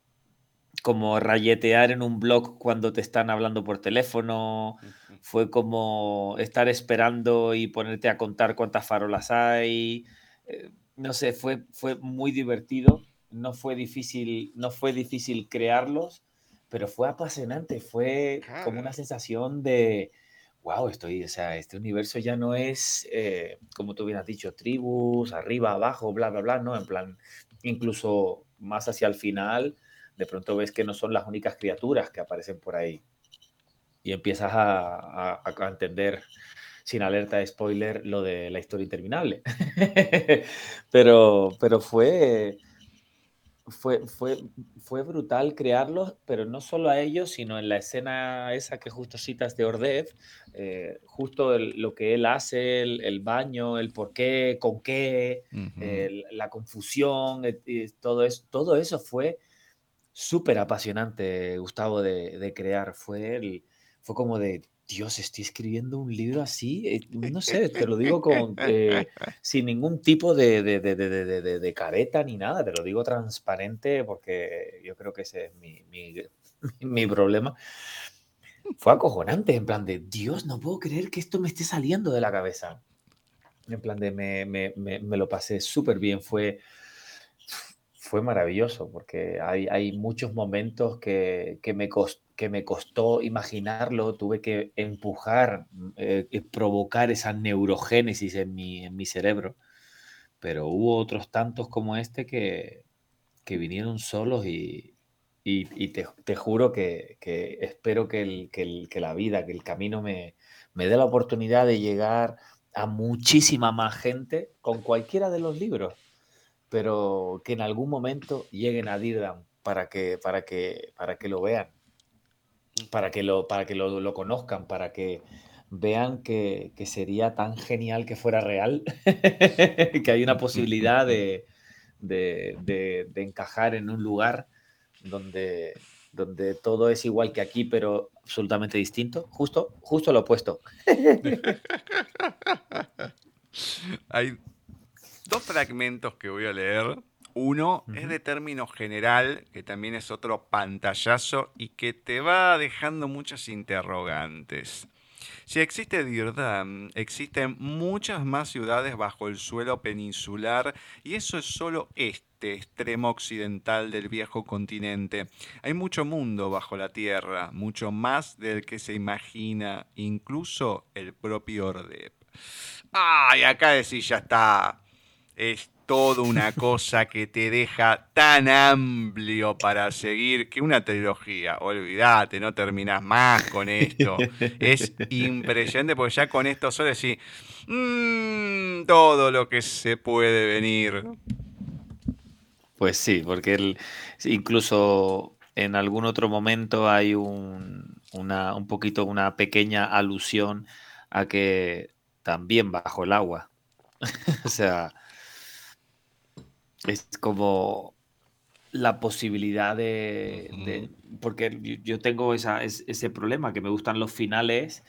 como rayetear en un blog cuando te están hablando por teléfono. Fue como estar esperando y ponerte a contar cuántas farolas hay. Eh, no sé, fue, fue muy divertido. No fue difícil, no fue difícil crearlos, pero fue apasionante. Fue como una sensación de, wow, estoy, o sea, este universo ya no es, eh, como tú bien has dicho, tribus, arriba, abajo, bla, bla, bla, no, en plan, incluso más hacia el final, de pronto ves que no son las únicas criaturas que aparecen por ahí. Y empiezas a, a entender, sin alerta de spoiler, lo de la historia interminable. pero, pero fue, fue, fue, fue brutal crearlos, pero no solo a ellos, sino en la escena esa que justo citas de Ordev, eh, justo lo que él hace, el, baño, el por qué, con qué, la confusión, todo, eso, todo eso fue súper apasionante, Gustavo, de, de crear. Fue, el, fue como de, Dios, estoy escribiendo un libro así, eh, no sé, te lo digo con, eh, sin ningún tipo de, de, de, de, careta ni nada, te lo digo transparente porque yo creo que ese es mi, mi, mi, problema. Fue acojonante, en plan de, Dios, no puedo creer que esto me esté saliendo de la cabeza. En plan de, me, me, me, me lo pasé súper bien, fue fue maravilloso porque hay, muchos momentos que, que, me que me costó imaginarlo, tuve que empujar, eh, provocar esa neurogénesis en mi, en mi cerebro, pero hubo otros tantos como este que, que vinieron solos y, y, y te, te, juro que, que espero que, el, que, el, que, la vida, que el camino me, me dé la oportunidad de llegar a muchísima más gente con cualquiera de los libros pero que en algún momento lleguen a Dirdam para que, para que, para que lo vean, para que lo, para que lo, lo conozcan, para que vean que, que, sería tan genial que fuera real, que hay una posibilidad de, de, de, de, encajar en un lugar donde, donde todo es igual que aquí, pero absolutamente distinto, justo, justo lo opuesto.
hay dos fragmentos que voy a leer. Uno es de término general, que también es otro pantallazo y que te va dejando muchas interrogantes. Si existe Dirdam, existen muchas más ciudades bajo el suelo peninsular y eso es solo este extremo occidental del viejo continente. Hay mucho mundo bajo la tierra, mucho más del que se imagina, incluso el propio Ordep. ¡Ay! Acá decís, ya está es toda una cosa que te deja tan amplio para seguir que una trilogía. Olvídate, no terminas más con esto. Es impresionante porque ya con esto solo decís mmm, todo lo que se puede venir.
Pues sí, porque él, incluso en algún otro momento hay un, un poquito, una pequeña alusión a que también bajo el agua. o sea, es como la posibilidad de, de porque yo tengo esa, ese problema, que me gustan los finales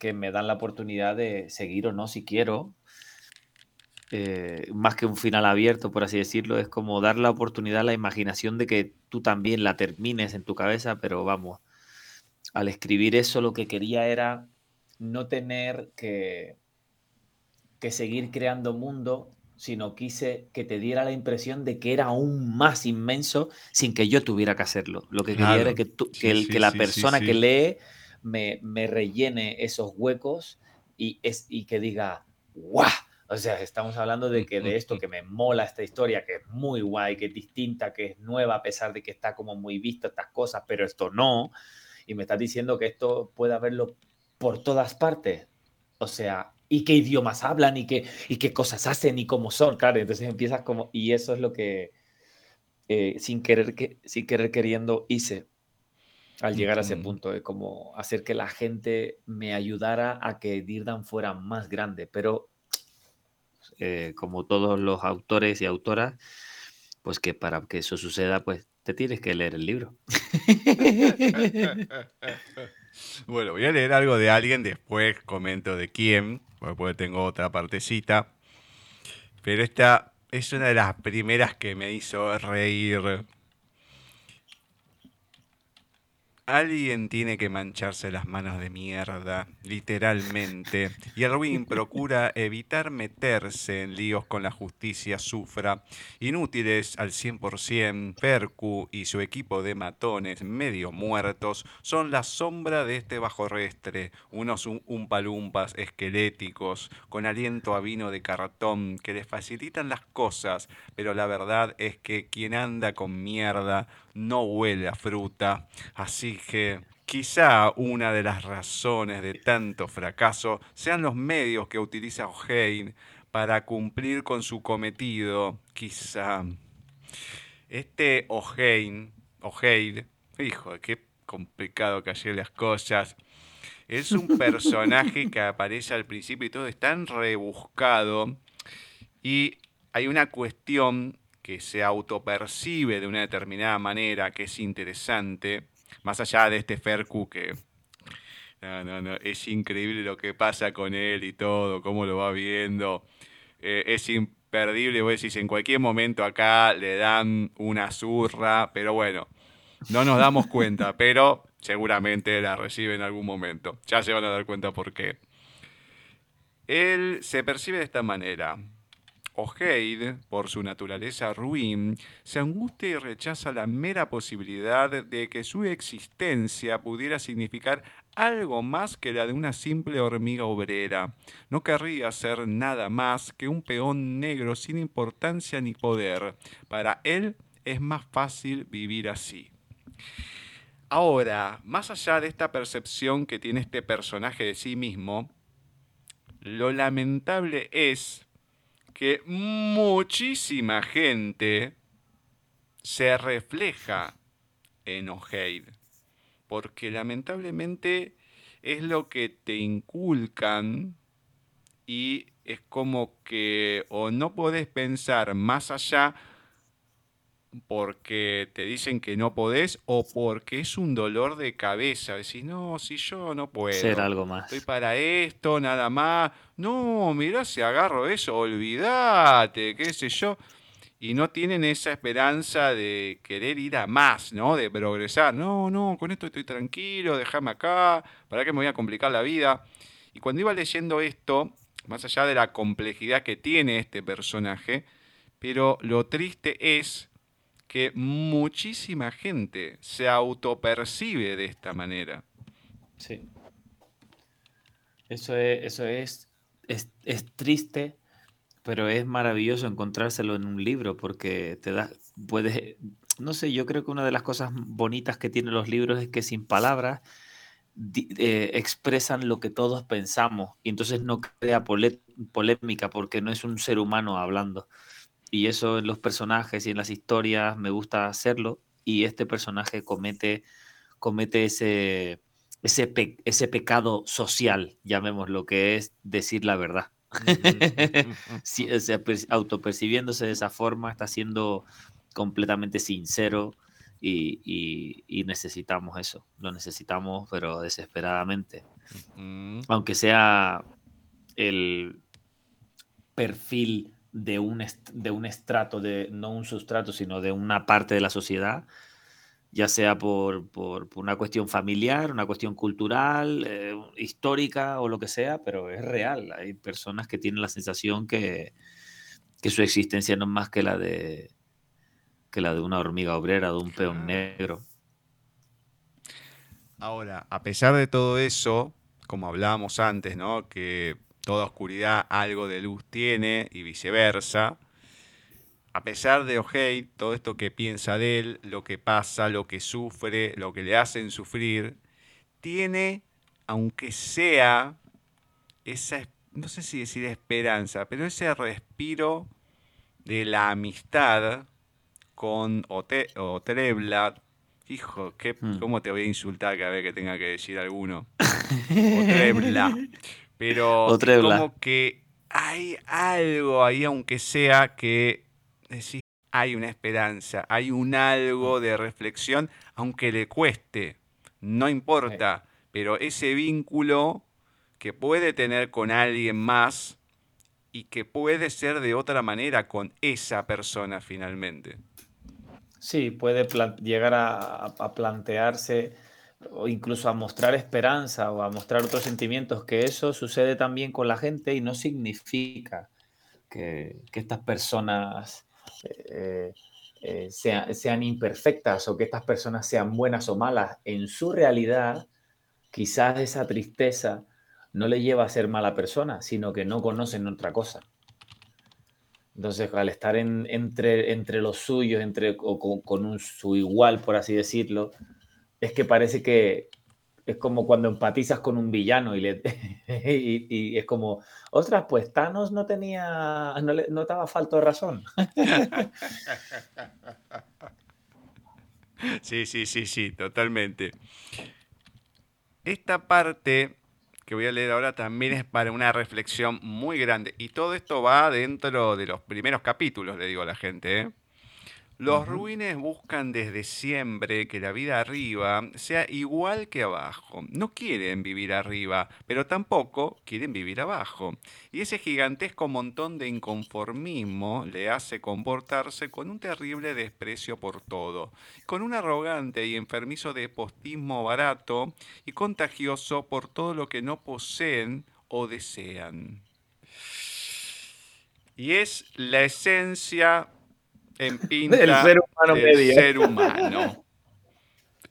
que me dan la oportunidad de seguir o no si quiero. Eh, más que un final abierto, por así decirlo, es como dar la oportunidad a la imaginación de que tú también la termines en tu cabeza, pero vamos, al escribir eso lo que quería era no tener que, que seguir creando mundo sino quise que te diera la impresión de que era aún más inmenso sin que yo tuviera que hacerlo. Lo que quería era que, que, el, que la persona que lee me, me, rellene esos huecos y, es, y que diga, ¡guau! O sea, estamos hablando de que de esto que me mola esta historia, que es muy guay, que es distinta, que es nueva, a pesar de que está como muy visto estas cosas, pero esto no. Y me estás diciendo que esto puede haberlo por todas partes. O sea, y qué idiomas hablan y qué, y qué cosas hacen y cómo son, claro, entonces empiezas como, y eso es lo que eh, sin, querer, que, sin querer queriendo hice al llegar a ese punto de como hacer que la gente me ayudara a que Dirdan fuera más grande, pero eh, como todos los autores y autoras, pues que para que eso suceda, pues te tienes que leer el libro.
bueno, voy a leer algo de alguien, después comento de quién, porque tengo otra partecita. Pero esta es una de las primeras que me hizo reír Alguien tiene que mancharse las manos de mierda, literalmente, y Erwin procura evitar meterse en líos con la justicia sufra. Inútiles al 100%, Percu y su equipo de matones medio muertos son la sombra de este bajorrestre, unos umpalumpas esqueléticos, con aliento a vino de cartón, que les facilitan las cosas, pero la verdad es que quien anda con mierda no huele a fruta, así que quizá una de las razones de tanto fracaso sean los medios que utiliza O'Hain para cumplir con su cometido, quizá. Este O'Hain, O'Hain, hijo, qué complicado que ayer las cosas. Es un personaje que aparece al principio y todo es tan rebuscado. Y hay una cuestión que se autopercibe de una determinada manera, que es interesante, más allá de este Fercu que no, no, no, es increíble lo que pasa con él y todo, cómo lo va viendo. Eh, es imperdible, vos decís, en cualquier momento acá le dan una zurra, pero bueno, no nos damos cuenta, pero seguramente la recibe en algún momento. Ya se van a dar cuenta por qué. Él se percibe de esta manera. Ojeid, por su naturaleza ruin, se angustia y rechaza la mera posibilidad de que su existencia pudiera significar algo más que la de una simple hormiga obrera. No querría ser nada más que un peón negro sin importancia ni poder. Para él es más fácil vivir así. Ahora, más allá de esta percepción que tiene este personaje de sí mismo, lo lamentable es que muchísima gente se refleja en Ojeid. Porque lamentablemente es lo que te inculcan y es como que o no podés pensar más allá porque te dicen que no podés o porque es un dolor de cabeza. Decís, no, si yo no puedo.
Ser algo más.
Estoy para esto, nada más. No, mirá si agarro eso, olvídate, qué sé yo. Y no tienen esa esperanza de querer ir a más, ¿no? De progresar. No, no, con esto estoy tranquilo, déjame acá, ¿para qué me voy a complicar la vida? Y cuando iba leyendo esto, más allá de la complejidad que tiene este personaje, pero lo triste es que muchísima gente se autopercibe de esta manera.
Sí. Eso es, eso es, es, triste, pero es maravilloso encontrárselo en un libro porque te da, puedes, no sé, yo creo que una de las cosas bonitas que tienen los libros es que sin palabras eh, expresan lo que todos pensamos y entonces no crea polémica porque no es un ser humano hablando. Y eso en los personajes y en las historias me gusta hacerlo. Y este personaje comete, comete ese, ese, ese pecado social, llamémoslo, que es decir la verdad. autopercibiéndose de esa forma, está siendo completamente sincero y, y, necesitamos eso. Lo necesitamos, pero desesperadamente. Aunque sea el perfil de un, de un estrato, de, no un sustrato, sino de una parte de la sociedad, ya sea por, una cuestión familiar, una cuestión cultural, eh, histórica o lo que sea, pero es real. Hay personas que tienen la sensación que, que, su existencia no es más que la de que la de una hormiga obrera, de un peón negro.
Ahora, a pesar de todo eso, como hablábamos antes, ¿no? Que toda oscuridad algo de luz tiene y viceversa. A pesar de Ojei, todo esto que piensa de él, lo que pasa, lo que sufre, lo que le hacen sufrir, tiene, aunque sea esa, no sé si decir esperanza, pero ese respiro de la amistad con Otrebla. Hijo, ¿qué, hmm. ¿cómo te voy a insultar cada vez que tenga que decir alguno? Otrebla. Pero como que hay algo ahí, aunque sea que decís, hay una esperanza, hay un algo de reflexión, aunque le cueste, no importa, pero ese vínculo que puede tener con alguien más y que puede ser de otra manera con esa persona finalmente.
Sí, puede llegar a plantearse o incluso a mostrar esperanza o a mostrar otros sentimientos, que eso sucede también con la gente y no significa que, estas personas eh, eh, sean, imperfectas o que estas personas sean buenas o malas. En su realidad, quizás esa tristeza no le lleva a ser mala persona, sino que no conocen otra cosa. Entonces, al estar entre, entre los suyos, entre, o con, con un, su igual, por así decirlo, es que parece que es como cuando empatizas con un villano y, le, y, es como, ostras, pues Thanos no tenía, no, le, no estaba falto de razón.
Sí, sí, sí, sí, totalmente. Esta parte que voy a leer ahora también es para una reflexión muy grande. Y todo esto va dentro de los primeros capítulos, le digo a la gente. ¿eh? Los ruines buscan desde siempre que la vida arriba sea igual que abajo. No quieren vivir arriba, pero tampoco quieren vivir abajo. Y ese gigantesco montón de inconformismo le hace comportarse con un terrible desprecio por todo, con un arrogante y enfermizo despotismo barato y contagioso por todo lo que no poseen o desean. Y es la esencia en pinta
El ser humano
del
medio.
ser humano.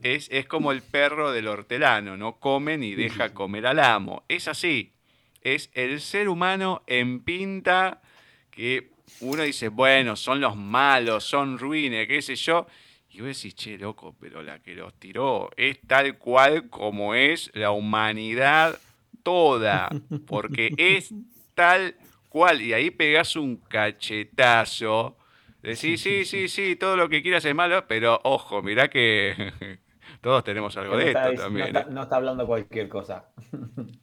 Es, es como el perro del hortelano, no come ni deja comer al amo. Es así. Es el ser humano en pinta que uno dice, bueno, son los malos, son ruines, qué sé yo. Y vos decís, che, loco, pero la que los tiró es tal cual como es la humanidad toda. Porque es tal cual. Y ahí pegás un cachetazo. Decís, sí, sí, sí, todo lo que quieras es malo, pero ojo, mirá que todos tenemos algo de
está,
esto
no
también.
está-
¿eh?
no está hablando cualquier cosa.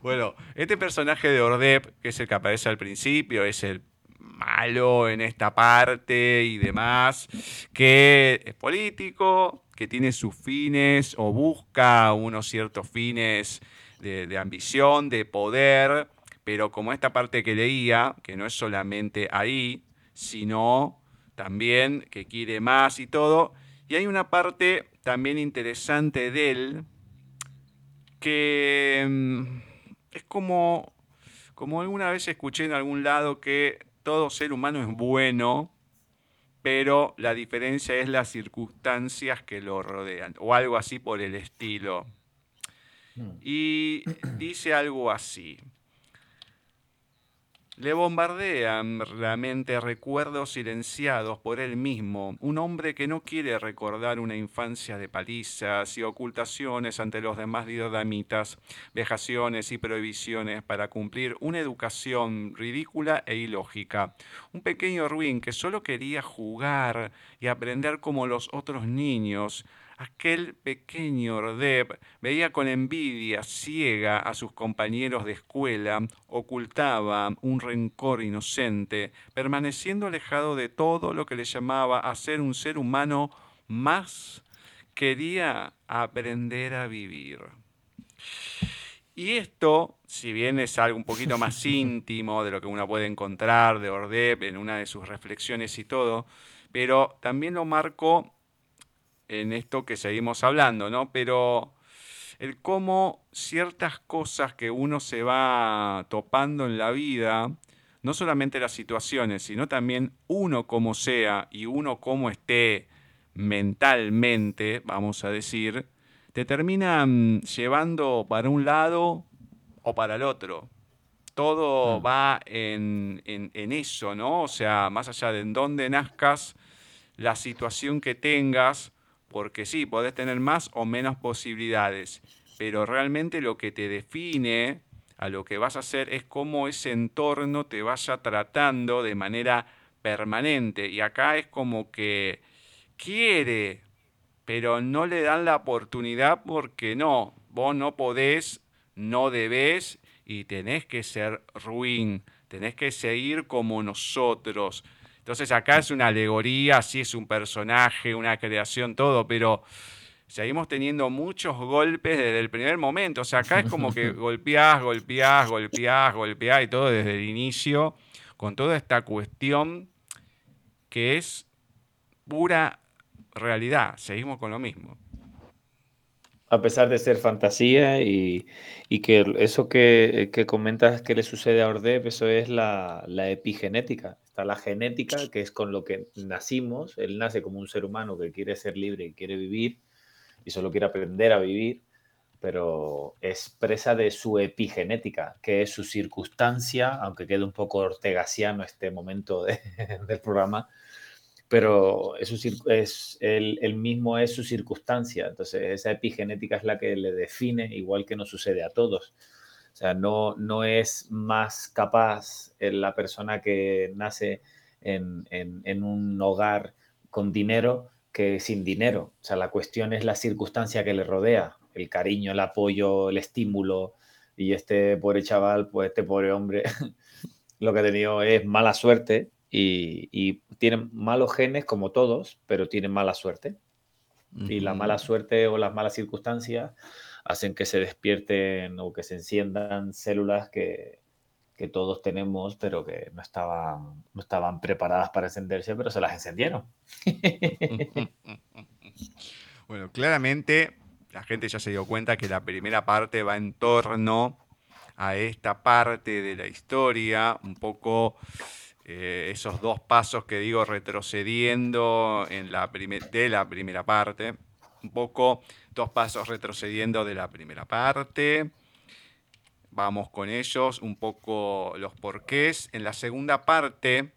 Bueno, este personaje de Ordep, que es el que aparece al principio, es el malo en esta parte y demás, que es político, que tiene sus fines o busca unos ciertos fines de, de ambición, de poder, pero como esta parte que leía, que no es solamente ahí, sino también que quiere más y todo, y hay una parte también interesante de él, que mm, es como, como alguna vez escuché en algún lado que todo ser humano es bueno, pero la diferencia es las circunstancias que lo rodean, o algo así por el estilo. Y dice algo así. Le bombardean la mente recuerdos silenciados por él mismo, un hombre que no quiere recordar una infancia de palizas y ocultaciones ante los demás diodamitas, vejaciones y prohibiciones para cumplir una educación ridícula e ilógica. Un pequeño ruin que solo quería jugar y aprender como los otros niños, Aquel pequeño Ordep veía con envidia ciega a sus compañeros de escuela, ocultaba un rencor inocente, permaneciendo alejado de todo lo que le llamaba a ser un ser humano más, quería aprender a vivir. Y esto, si bien es algo un poquito más íntimo de lo que uno puede encontrar de Ordep en una de sus reflexiones y todo, pero también lo marcó en esto que seguimos hablando, ¿no? Pero el cómo ciertas cosas que uno se va topando en la vida, no solamente las situaciones, sino también uno como sea y uno como esté mentalmente, vamos a decir, te terminan llevando para un lado o para el otro. Todo va en, en- en eso, ¿no? O sea, más allá de en dónde nazcas, la situación que tengas, porque sí, podés tener más o menos posibilidades, pero realmente lo que te define a lo que vas a hacer es cómo ese entorno te vaya tratando de manera permanente. Y acá es como que quiere, pero no le dan la oportunidad porque no, vos no podés, no debés y tenés que ser ruin, tenés que seguir como nosotros. Entonces acá es una alegoría, sí es un personaje, una creación, todo, pero seguimos teniendo muchos golpes desde el primer momento. O sea, acá es como que golpeás, golpeás, golpeás, golpeás y todo desde el inicio, con toda esta cuestión que es pura realidad. Seguimos con lo mismo.
A pesar de ser fantasía y, y que eso que, que comentas que le sucede a Ordep, eso es la, la epigenética. Está la genética, que es con lo que nacimos. Él nace como un ser humano que quiere ser libre y quiere vivir y solo quiere aprender a vivir, pero es presa de su epigenética, que es su circunstancia, aunque quede un poco ortegasiano este momento de- del programa, pero es, su es él, él mismo es su circunstancia. Entonces, esa epigenética es la que le define, igual que nos sucede a todos. O sea, no, no es más capaz eh, la persona que nace en, en- en un hogar con dinero que sin dinero. O sea, la cuestión es la circunstancia que le rodea, el cariño, el apoyo, el estímulo. Y este pobre chaval, pues este pobre hombre, lo que ha tenido es mala suerte y, tienen malos genes como todos, pero tienen mala suerte. Y la mala suerte o las malas circunstancias hacen que se despierten o que se enciendan células que, que todos tenemos, pero que no estaban, no estaban preparadas para encenderse, pero se las encendieron.
bueno, claramente la gente ya se dio cuenta que la primera parte va en torno a esta parte de la historia, un poco eh, esos dos pasos que digo retrocediendo en la de la primera parte, un poco dos pasos retrocediendo de la primera parte vamos con ellos, un poco los porqués. En la segunda parte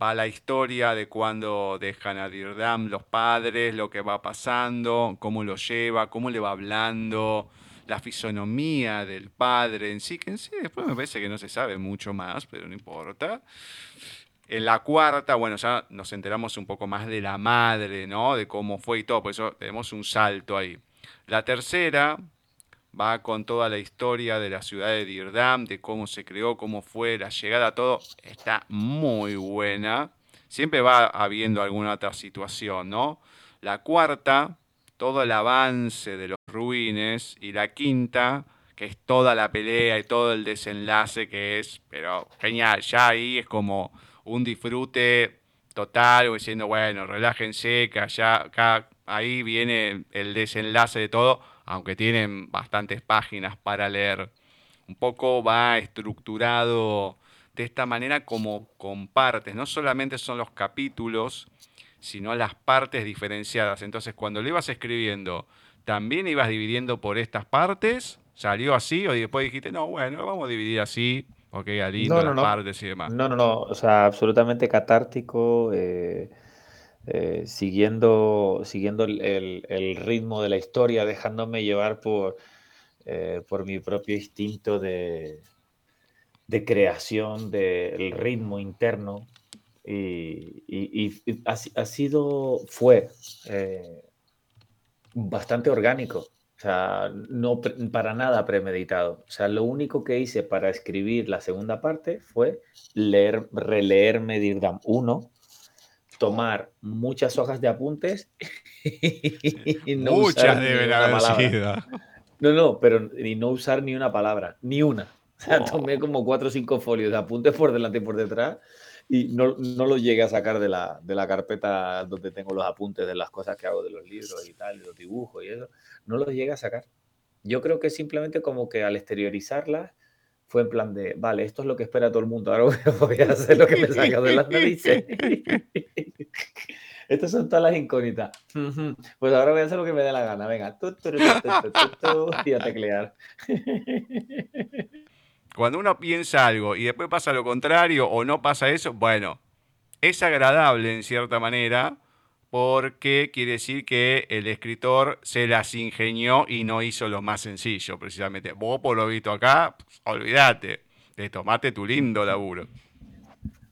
va la historia de cuando dejan a Dirdam los padres, lo que va pasando, cómo lo lleva, cómo le va hablando, la fisonomía del padre en sí, que en sí después me parece que no se sabe mucho más, pero no importa. En la cuarta, bueno, ya nos enteramos un poco más de la madre, ¿no? De cómo fue y todo, por eso tenemos un salto ahí. La tercera, va con toda la historia de la ciudad de Dirdam, de cómo se creó, cómo fue la llegada, todo está muy buena. Siempre va habiendo alguna otra situación, ¿no? La cuarta, todo el avance de los ruines. Y la quinta, que es toda la pelea y todo el desenlace que es, pero genial, ya ahí es como un disfrute total, diciendo, bueno, relájense, que allá, acá, ahí viene el desenlace de todo aunque tienen bastantes páginas para leer, un poco va estructurado de esta manera como con partes, no solamente son los capítulos, sino las partes diferenciadas. Entonces, cuando lo ibas escribiendo, también ibas dividiendo por estas partes, salió así, o después dijiste, no, bueno, vamos a dividir así, okay, lindo las partes y demás.
No, no, no, o sea, absolutamente catártico. Eh eh, siguiendo, siguiendo el, ritmo de la historia, dejándome llevar por, eh, por mi propio instinto de, de creación del ritmo interno. Y, ha, sido, fue bastante orgánico. O sea, no para nada premeditado. O sea, lo único que hice para escribir la segunda parte fue leer, releerme Dirdam 1 tomar muchas hojas de apuntes
y no muchas deben haber sido.
No, no, pero y no usar ni una palabra, ni una. O sea, tomé como cuatro o cinco folios de apuntes por delante y por detrás y no, no lo llegué a sacar de la, de la carpeta donde tengo los apuntes de las cosas que hago de los libros y tal, y los dibujos y eso. No los llegué a sacar. Yo creo que simplemente como que al exteriorizarlas fue en plan de, vale, esto es lo que espera todo el mundo, ahora voy a hacer lo que me salga de las narices. Estas son todas las incógnitas. Pues ahora voy a hacer lo que me dé la gana. Venga, tú, y a teclear.
Cuando uno piensa algo y después pasa lo contrario o no pasa eso, bueno, es agradable en cierta manera, porque quiere decir que el escritor se las ingenió y no hizo lo más sencillo, precisamente. Vos, por lo visto acá, olvídate, de tomate tu lindo laburo.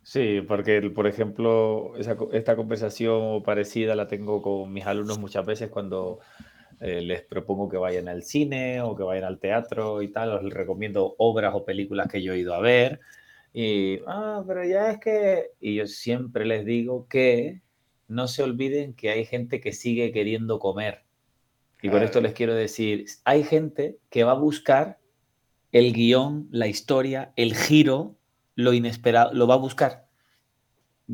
Sí, porque, por ejemplo, esta conversación parecida la tengo con mis alumnos muchas veces cuando eh, les propongo que vayan al cine o que vayan al teatro y tal, les recomiendo obras o películas que yo he ido a ver. Y, ah, pero ya es que, y yo siempre les digo que no se olviden que hay gente que sigue queriendo comer. Y por esto les quiero decir, hay gente que va a buscar el guion, la historia, el giro, lo inesperado, lo va a buscar.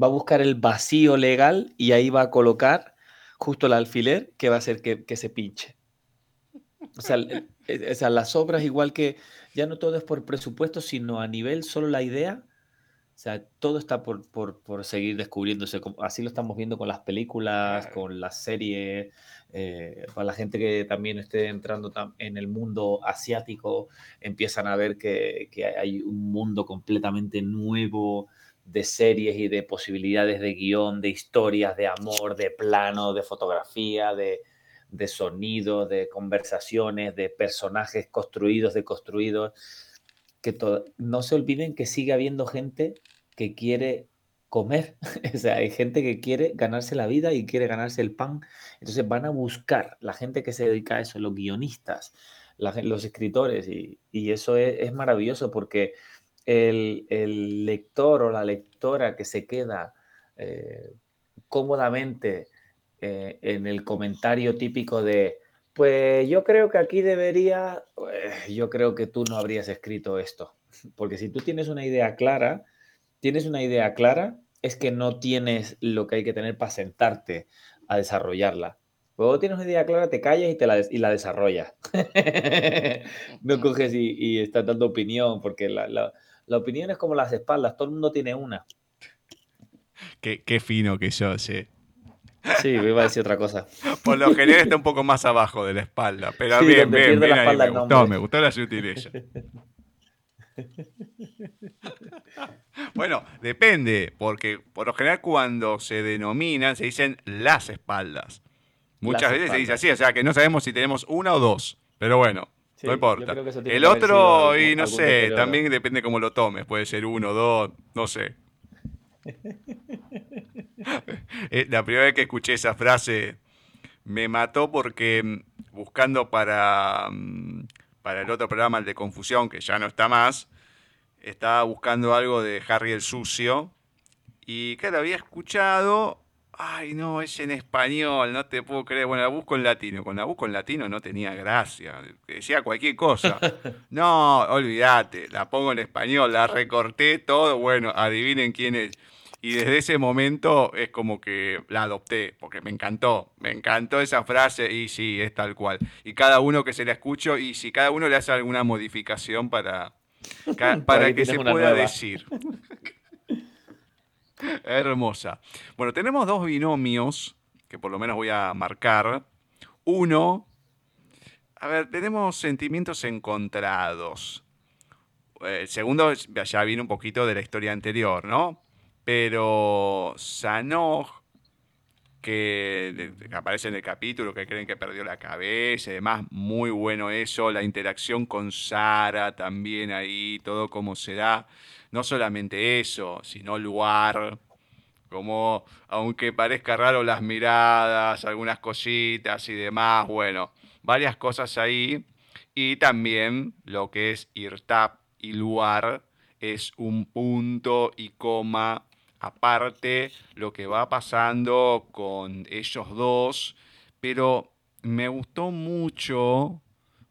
Va a buscar el vacío legal y ahí va a colocar justo el alfiler que va a hacer que, se pinche. O sea, o sea, las obras, igual que ya no todo es por presupuesto, sino a nivel solo la idea, o sea, todo está por, seguir descubriéndose. Así lo estamos viendo con las películas, con las series. Eh, para la gente que también esté entrando en el mundo asiático, empiezan a ver que, hay un mundo completamente nuevo de series y de posibilidades de guion, de historias, de amor, de plano, de fotografía, de, sonido, de conversaciones, de personajes construidos, deconstruidos que no se olviden que sigue habiendo gente que quiere comer. o sea, hay gente que quiere ganarse la vida y quiere ganarse el pan. Entonces van a buscar la gente que se dedica a eso, los guionistas, los escritores, y, eso es, maravilloso porque el, lector o la lectora que se queda eh, cómodamente eh, en el comentario típico de, pues yo creo que aquí debería, pues, yo creo que tú no habrías escrito esto. Porque si tú tienes una idea clara, tienes una idea clara, es que no tienes lo que hay que tener para sentarte a desarrollarla. Luego tienes una idea clara, te callas y, te la, y la desarrollas. no coges y, estás dando opinión, porque la, la, opinión es como las espaldas, todo el mundo tiene una.
Qué, qué fino que yo, sí.
Sí, iba a decir otra cosa.
Por lo general está un poco más abajo de la espalda, pero bien, bien, bien ahí, me gustó, me gustó la sutileza. bueno, depende, porque por lo general cuando se denominan se dicen las espaldas. Muchas veces se dice así, o sea que no sabemos si tenemos una o dos, pero bueno, no importa. El otro, y no sé, también depende cómo lo tomes, puede ser uno, dos, no sé. Eh, la primera vez que escuché esa frase me mató porque mm, buscando para, mm, para el otro programa, el de Confusión, que ya no está más, estaba buscando algo de Harry el Sucio y claro, había escuchado, ay no, es en español, no te puedo creer, bueno, la busco en latino, con la busco en latino no tenía gracia, decía cualquier cosa, no, olvídate, la pongo en español, la recorté todo, bueno, adivinen quién es. Y desde ese momento es como que la adopté, porque me encantó, me encantó esa frase y sí, es tal cual. Y cada uno que se la escucho y si cada uno le hace alguna modificación para, para que se pueda decir. Hermosa. Bueno, tenemos dos binomios que por lo menos voy a marcar. Uno, a ver, tenemos sentimientos encontrados. El segundo ya viene un poquito de la historia anterior, ¿no? Pero Sanoj, que, aparece en el capítulo, que creen que perdió la cabeza y demás, muy bueno eso, la interacción con Sara también ahí, todo como se da, no solamente eso, sino lugar, como aunque parezca raro las miradas, algunas cositas y demás, bueno, varias cosas ahí, y también lo que es IRTAP y lugar es un punto y coma aparte lo que va pasando con ellos dos, pero me gustó mucho,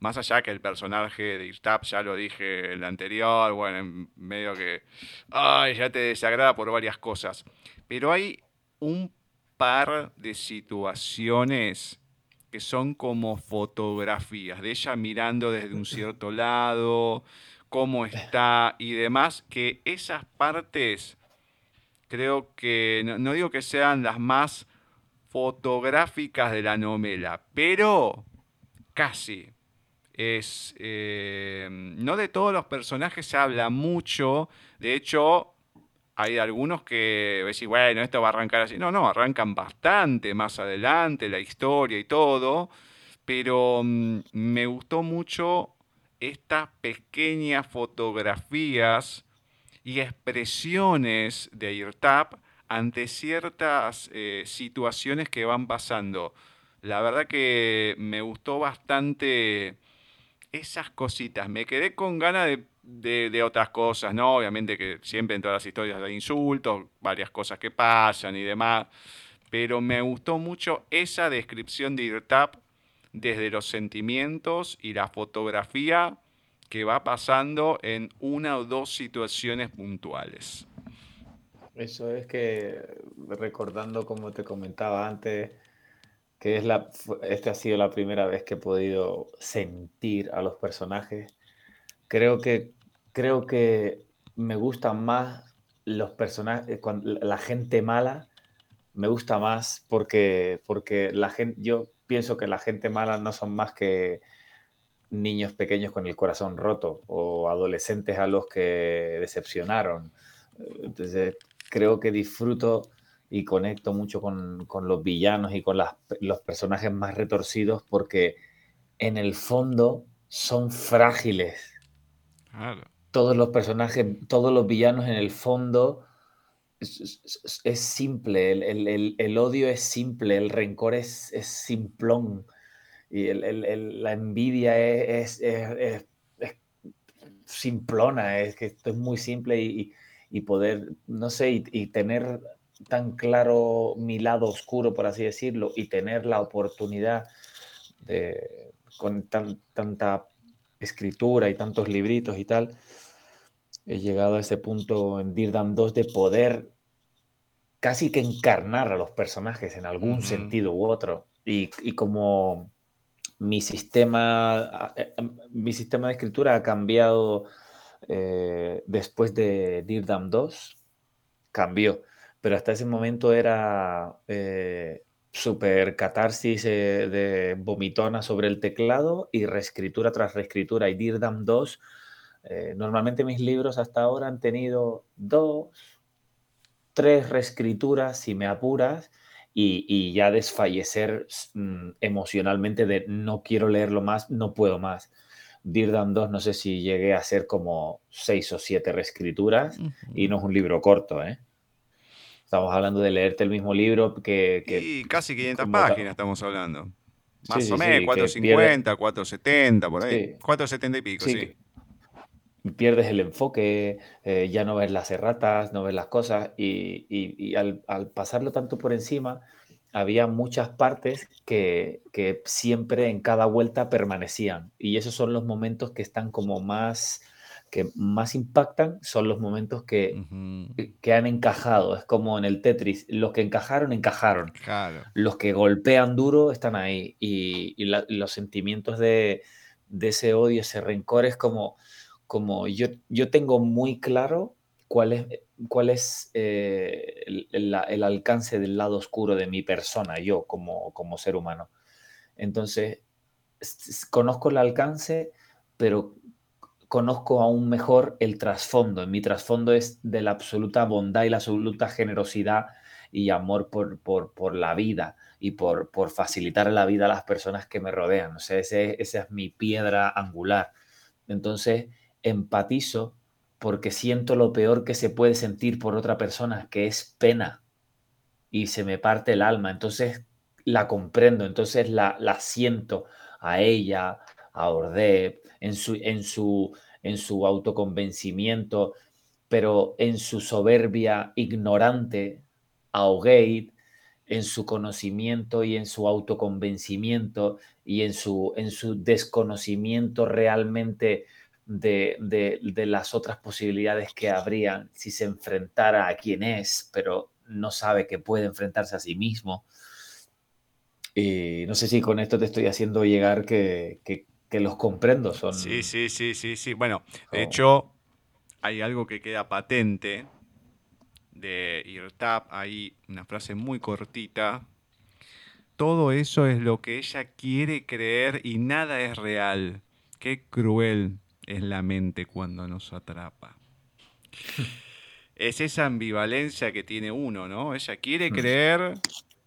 más allá que el personaje de Irtap, ya lo dije en el anterior, bueno, en medio que, ay, ya te desagrada por varias cosas, pero hay un par de situaciones que son como fotografías de ella mirando desde un cierto lado, cómo está y demás, que esas partes creo que, no, digo que sean las más fotográficas de la novela, pero casi. Es, eh, no de todos los personajes se habla mucho, de hecho hay algunos que decís, bueno, esto va a arrancar así. No, no, arrancan bastante más adelante la historia y todo, pero mm, me gustó mucho estas pequeñas fotografías y expresiones de IRTAP ante ciertas eh, situaciones que van pasando. La verdad que me gustó bastante esas cositas. Me quedé con ganas de, otras cosas, ¿no? Obviamente que siempre en todas las historias hay insultos, varias cosas que pasan y demás. Pero me gustó mucho esa descripción de IRTAP desde los sentimientos y la fotografía que va pasando en una o dos situaciones puntuales.
Eso es que, recordando como te comentaba antes, que es la, esta ha sido la primera vez que he podido sentir a los personajes, creo que, creo que me gustan más los personajes, la gente mala, me gusta más porque, porque la gente, yo pienso que la gente mala no son más que niños pequeños con el corazón roto o adolescentes a los que decepcionaron. Entonces, creo que disfruto y conecto mucho con, los villanos y con los personajes más retorcidos porque en el fondo son frágiles. Todos los personajes, todos los villanos en el fondo es, simple, el, odio es simple, el rencor es, es simplón y el, el, la envidia es, es, simplona, es que esto es muy simple y, poder, no sé, y, tener tan claro mi lado oscuro, por así decirlo, y tener la oportunidad de, con tanta escritura y tantos libritos y tal, he llegado a ese punto en Dirdam 2 de poder casi que encarnar a los personajes en algún sentido u otro. Y, como mi sistema, eh, em, mi sistema de escritura ha cambiado eh, después de Dirdam 2, cambió. Pero hasta ese momento era eh, super catarsis de vomitona sobre el teclado y reescritura tras reescritura. Y Dirdam 2 eh, normalmente mis libros hasta ahora han tenido dos, tres reescrituras, si me apuras, y, ya desfallecer mm, emocionalmente de no quiero leerlo más, no puedo más. Dirdam 2 no sé si llegué a hacer como seis o siete reescrituras y no es un libro corto, ¿eh? Estamos hablando de leerte el mismo libro que...
y casi 500 páginas estamos hablando. Más o menos, 450, 470, por ahí. 470 y pico, sí
pierdes el enfoque, eh, ya no ves las erratas, no ves las cosas y, al, pasarlo tanto por encima, había muchas partes que, siempre en cada vuelta permanecían y esos son los momentos que están como más que más impactan son los momentos que, que, han encajado. Es como en el Tetris, los que encajaron, encajaron. Los que golpean duro están ahí. Y, los sentimientos de, de, ese odio, ese rencor, es como, como yo, yo tengo muy claro cuál es, cuál es eh, el, alcance del lado oscuro de mi persona, yo como, como ser humano. Entonces, conozco el alcance, pero conozco aún mejor el trasfondo. Mi trasfondo es de la absoluta bondad y la absoluta generosidad y amor por, por, la vida y por, por, facilitar la vida a las personas que me rodean. O sea, ese, esa es mi piedra angular. Entonces, empatizo porque siento lo peor que se puede sentir por otra persona, que es pena, y se me parte el alma. Entonces la comprendo, entonces la, la siento a ella, a Ordep, en su, en, su, en su autoconvencimiento, pero en su soberbia ignorante, a Ogate, en su conocimiento y en su autoconvencimiento y en su, en su desconocimiento realmente de, las otras posibilidades que habrían si se enfrentara a quien es, pero no sabe que puede enfrentarse a sí mismo. Y no sé si con esto te estoy haciendo llegar que, los comprendo. Son...
Sí, sí, sí, sí, sí. Bueno, de hecho, hay algo que queda patente de Irtap, hay una frase muy cortita. Todo eso es lo que ella quiere creer y nada es real. Qué cruel es la mente cuando nos atrapa. es esa ambivalencia que tiene uno, ¿no? Ella quiere mm. creer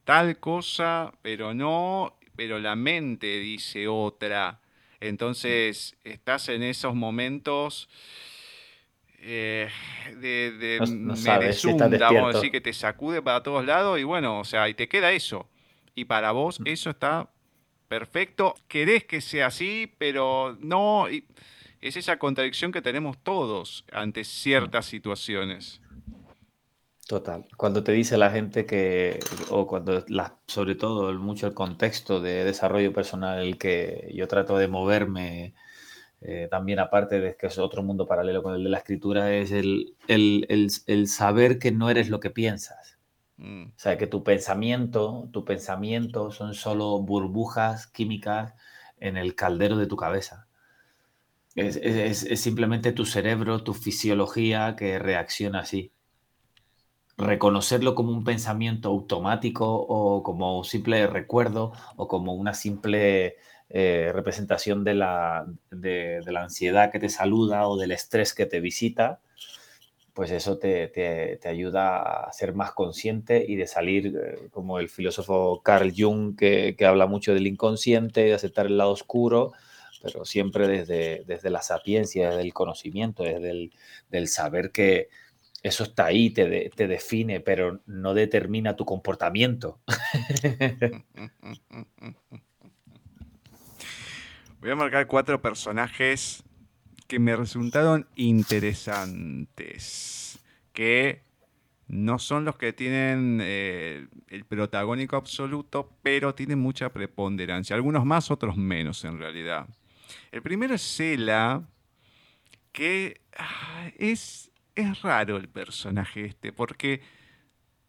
tal cosa, pero no, pero la mente dice otra. Entonces estás en esos momentos eh, de, de vamos a decir, que te sacude para todos lados y bueno, o sea, y te queda eso. Y para vos mm. eso está perfecto. Querés que sea así, pero no es esa contradicción que tenemos todos ante ciertas situaciones.
Total. Cuando te dice la gente que, o cuando, la, sobre todo mucho el contexto de desarrollo personal el que yo trato de moverme, eh, también aparte de que es otro mundo paralelo con el de la escritura, es el, el, saber que no eres lo que piensas. Mm. O sea, que tu pensamiento, tu pensamiento son solo burbujas químicas en el caldero de tu cabeza. Es, simplemente tu cerebro, tu fisiología que reacciona así. Reconocerlo como un pensamiento automático o como un simple recuerdo o como una simple eh, representación de la, de, la, ansiedad que te saluda o del estrés que te visita, pues eso te, te, ayuda a ser más consciente y de salir, eh, como el filósofo Carl Jung, que, que habla mucho del inconsciente, de aceptar el lado oscuro pero siempre desde, desde la sapiencia, desde el conocimiento, desde el saber que eso está ahí, te, te define, pero no determina tu comportamiento.
Voy a marcar cuatro personajes que me resultaron interesantes, que no son los que tienen eh, el protagónico absoluto, pero tienen mucha preponderancia. Algunos más, otros menos en realidad. El primero es Cela, que ah, es, es raro el personaje este, porque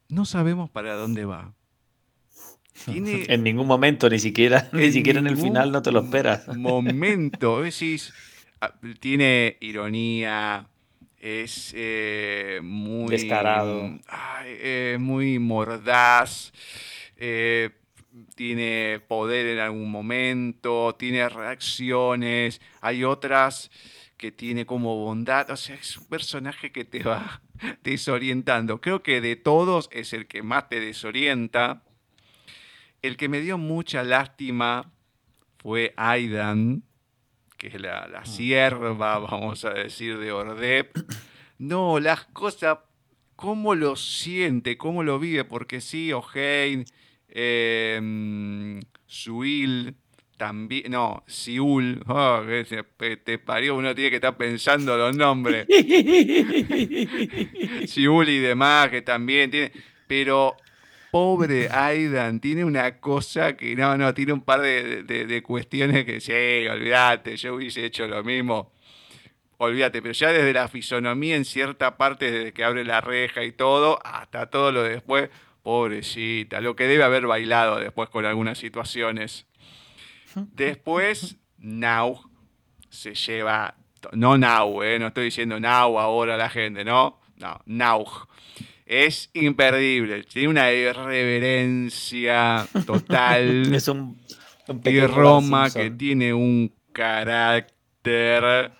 no sabemos para dónde va.
en ningún momento, ni siquiera, ni siquiera en el final no te lo esperas.
Momento, decís, ah, tiene ironía, es eh, muy
descarado,
muy mordaz, eh, tiene poder en algún momento, tiene reacciones, hay otras que tiene como bondad, o sea, es un personaje que te va desorientando. Creo que de todos es el que más te desorienta. El que me dio mucha lástima fue Aidan, que es la, la ah. sierva, vamos a decir, de Ordep. No, las cosas, cómo lo siente, cómo lo vive, porque sí, O'Hain, eh, Suil, también, no, Siul, oh, te parió, uno tiene que estar pensando los nombres. Siul y demás, que también tiene, pero pobre Aidan, tiene una cosa que no, no, tiene un par de, cuestiones que sí, olvídate, yo hubiese hecho lo mismo. Olvídate, pero ya desde la fisonomía en cierta parte, desde que abre la reja y todo, hasta todo lo después, pobrecita, lo que debe haber bailado después con algunas situaciones. Después, Now se lleva, no Now, eh, no estoy diciendo Now ahora la gente, no, no, Now. Es imperdible, tiene una irreverencia total.
es un,
y Roma que tiene un carácter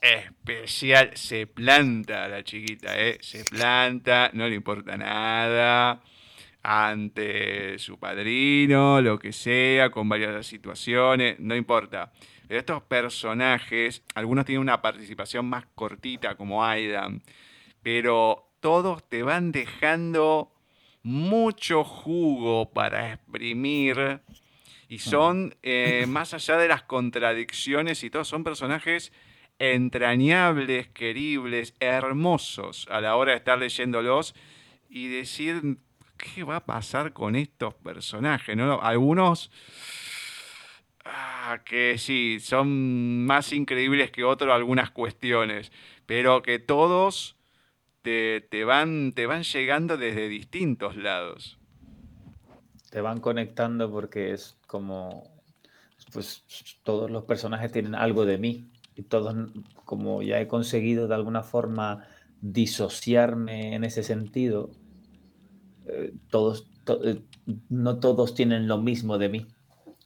especial. Se planta la chiquita, ¿eh? Se planta, no le importa nada ante su padrino, lo que sea, con varias situaciones, no importa. Pero estos personajes, algunos tienen una participación más cortita como Aidan, pero todos te van dejando mucho jugo para exprimir y son, eh, más allá de las contradicciones y todo, son personajes entrañables, queribles, hermosos a la hora de estar leyéndolos y decir ¿qué va a pasar con estos personajes? ¿no? Algunos ah, que sí, son más increíbles que otros algunas cuestiones, pero que todos te, van, te van llegando desde distintos lados.
Te van conectando porque es como, pues todos los personajes tienen algo de mí y todos, como ya he conseguido de alguna forma disociarme en ese sentido, eh, todos, eh, no todos tienen lo mismo de mí,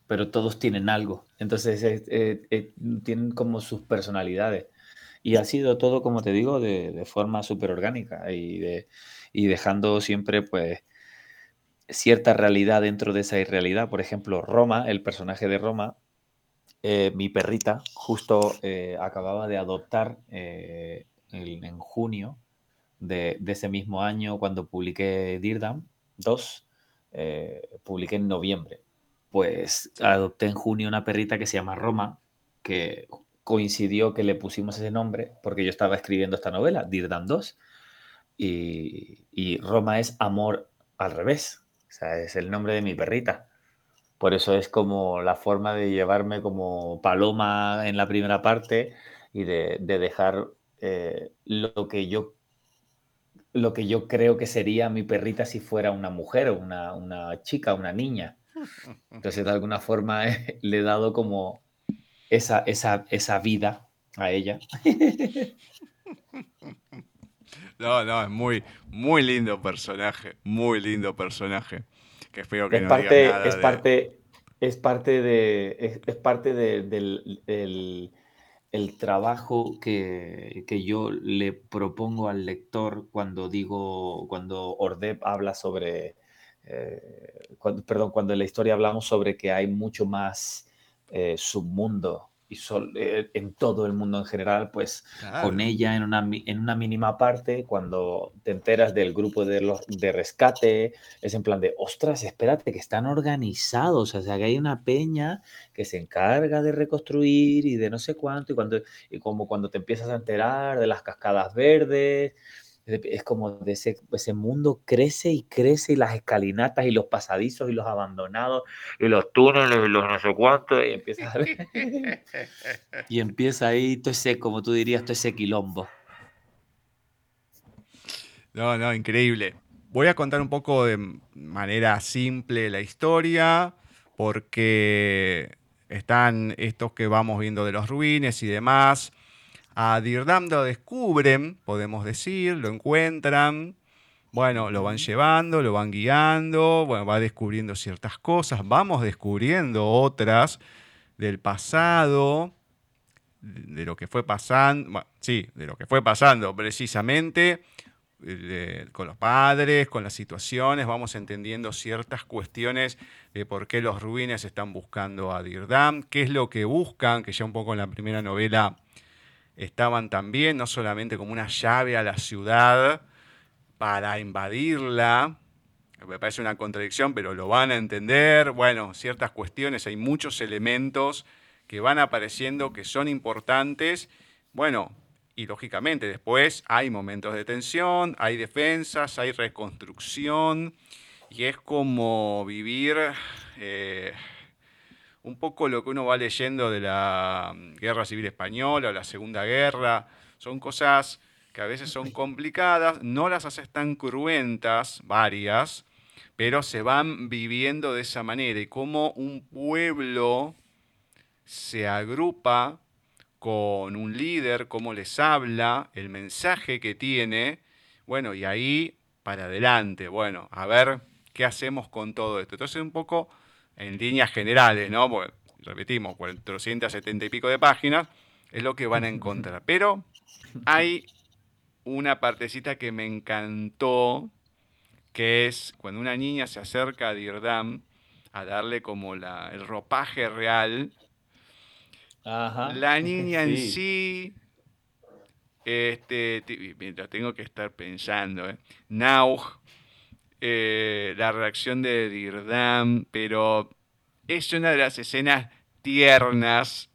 pero todos tienen algo. Entonces eh, tienen como sus personalidades. Y ha sido todo, como te digo, de, forma súper orgánica y, de, y dejando siempre pues cierta realidad dentro de esa irrealidad. Por ejemplo, Roma, el personaje de Roma, mi perrita, justo acababa de adoptar en junio de, ese mismo año, cuando publiqué Dirdam 2, eh, publiqué en noviembre. Pues adopté en junio una perrita que se llama Roma, que coincidió que le pusimos ese nombre porque yo estaba escribiendo esta novela, Dirdam 2, y, Roma es amor al revés, o sea, es el nombre de mi perrita. Por eso es como la forma de llevarme como paloma en la primera parte y de, dejar eh, lo que yo lo que yo creo que sería mi perrita si fuera una mujer una, una chica, una niña. Entonces, de alguna forma, le he dado como esa, esa, esa vida a ella.
No, no, es muy, muy lindo personaje, muy lindo personaje. Que espero que
es
no
parte,
nada
es parte, es parte de, es, parte del, el trabajo que, yo le propongo al lector cuando digo, cuando Ordep habla sobre, eh, perdón, cuando en la historia hablamos sobre que hay mucho más eh, submundo y eh, en todo el mundo en general, pues con ella en una, en una mínima parte, cuando te enteras del grupo de, los, de rescate, es en plan de, ostras, espérate, que están organizados, o sea, que hay una peña que se encarga de reconstruir y de no sé cuánto, y, cuando, y como cuando te empiezas a enterar de las cascadas verdes, es como de ese, ese mundo crece y crece y las escalinatas y los pasadizos y los abandonados y los túneles y los no sé cuántos y empieza a ver. y empieza ahí todo ese, como tú dirías, todo ese quilombo.
No, no, increíble. Voy a contar un poco de manera simple la historia porque están estos que vamos viendo de los ruines y demás. A Dirdam lo descubren, podemos decir, lo encuentran, bueno, lo van llevando, lo van guiando, bueno, va descubriendo ciertas cosas, vamos descubriendo otras del pasado, de lo que fue pasando, sí, de lo que fue pasando precisamente con los padres, con las situaciones, vamos entendiendo ciertas cuestiones de por qué los ruines están buscando a Dirdam, qué es lo que buscan, que ya un poco en la primera novela estaban también, no solamente como una llave a la ciudad para invadirla, me parece una contradicción, pero lo van a entender, bueno, ciertas cuestiones, hay muchos elementos que van apareciendo que son importantes, bueno, y lógicamente después hay momentos de tensión, hay defensas, hay reconstrucción, y es como vivir... Eh, un poco lo que uno va leyendo de la mm, Guerra Civil Española o la Segunda Guerra. Son cosas que a veces son complicadas, no las haces tan cruentas, varias, pero se van viviendo de esa manera. Y cómo un pueblo se agrupa con un líder, cómo les habla, el mensaje que tiene, bueno, y ahí para adelante, bueno, a ver qué hacemos con todo esto. Entonces un poco en líneas generales, ¿no? Porque, repetimos, 470 y pico de páginas, es lo que van a encontrar. Pero hay una partecita que me encantó, que es cuando una niña se acerca a Dirdam a darle como la, el ropaje real. La niña en sí, este, lo tengo que estar pensando, ¿eh? Eh, la reacción de Dirdam, pero es una de las escenas tiernas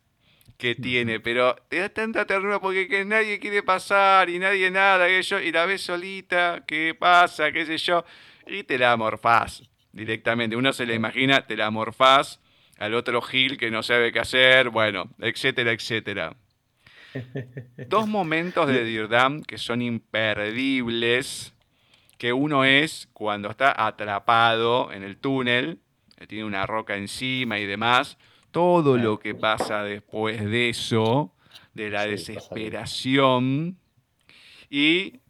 que tiene, pero te da tanta ternura porque que nadie quiere pasar y nadie nada, y, yo, y la ves solita, qué pasa, qué sé yo, y te la morfás directamente. Uno se la imagina, te la morfás al otro Gil que no sabe qué hacer, bueno, etcétera, etcétera. Dos momentos de Dirdam que son imperdibles que uno es cuando está atrapado en el túnel, tiene una roca encima y demás, todo lo que pasa después de eso, de la desesperación, y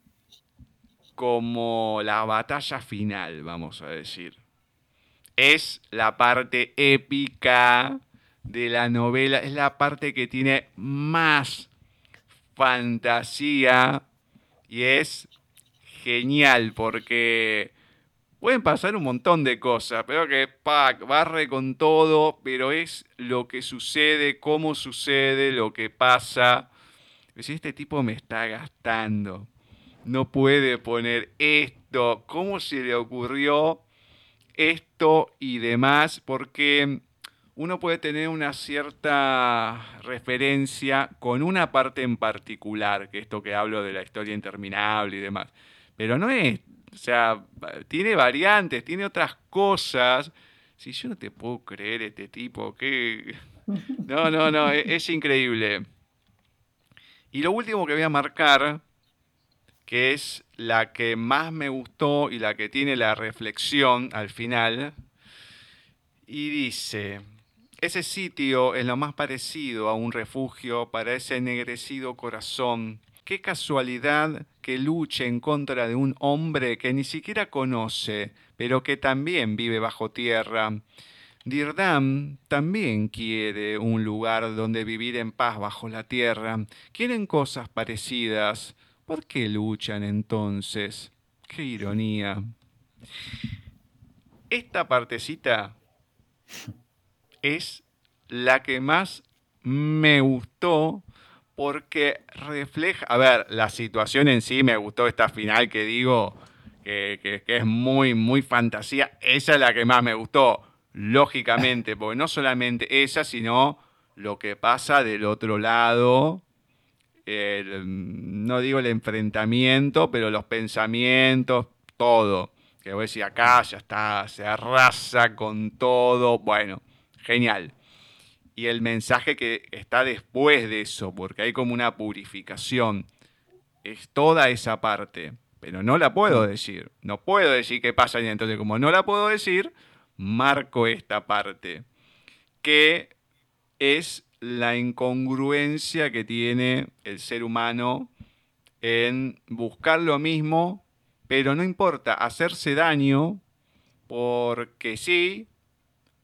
como la batalla final, vamos a decir. Es la parte épica de la novela, es la parte que tiene más fantasía y es genial porque pueden pasar un montón de cosas, pero que pack, barre con todo, pero es lo que sucede, cómo sucede, lo que pasa. Si este tipo me está gastando, no puede poner esto, cómo se le ocurrió esto y demás, porque uno puede tener una cierta referencia con una parte en particular, que esto que hablo de la historia interminable y demás pero no es, o sea, tiene variantes, tiene otras cosas. Si yo no te puedo creer este tipo, que... No, no, no, es, es increíble. Y lo último que voy a marcar, que es la que más me gustó y la que tiene la reflexión al final, y dice, ese sitio es lo más parecido a un refugio para ese ennegrecido corazón Qué casualidad que luche en contra de un hombre que ni siquiera conoce, pero que también vive bajo tierra. Dirdam también quiere un lugar donde vivir en paz bajo la tierra. Quieren cosas parecidas. ¿Por qué luchan entonces? Qué ironía. Esta partecita es la que más me gustó porque refleja, a ver, la situación en sí me gustó esta final que digo que, es muy, muy fantasía, esa es la que más me gustó, lógicamente, porque no solamente esa, sino lo que pasa del otro lado, no digo el enfrentamiento, pero los pensamientos, todo. Que voy a decir, acá ya está, se arrasa con todo, bueno, genial y el mensaje que está después de eso, porque hay como una purificación. Es toda esa parte, pero no la puedo decir. No puedo decir qué pasa y entonces como no la puedo decir, marco esta parte, que es la incongruencia que tiene el ser humano en buscar lo mismo, pero no importa, hacerse daño, porque sí,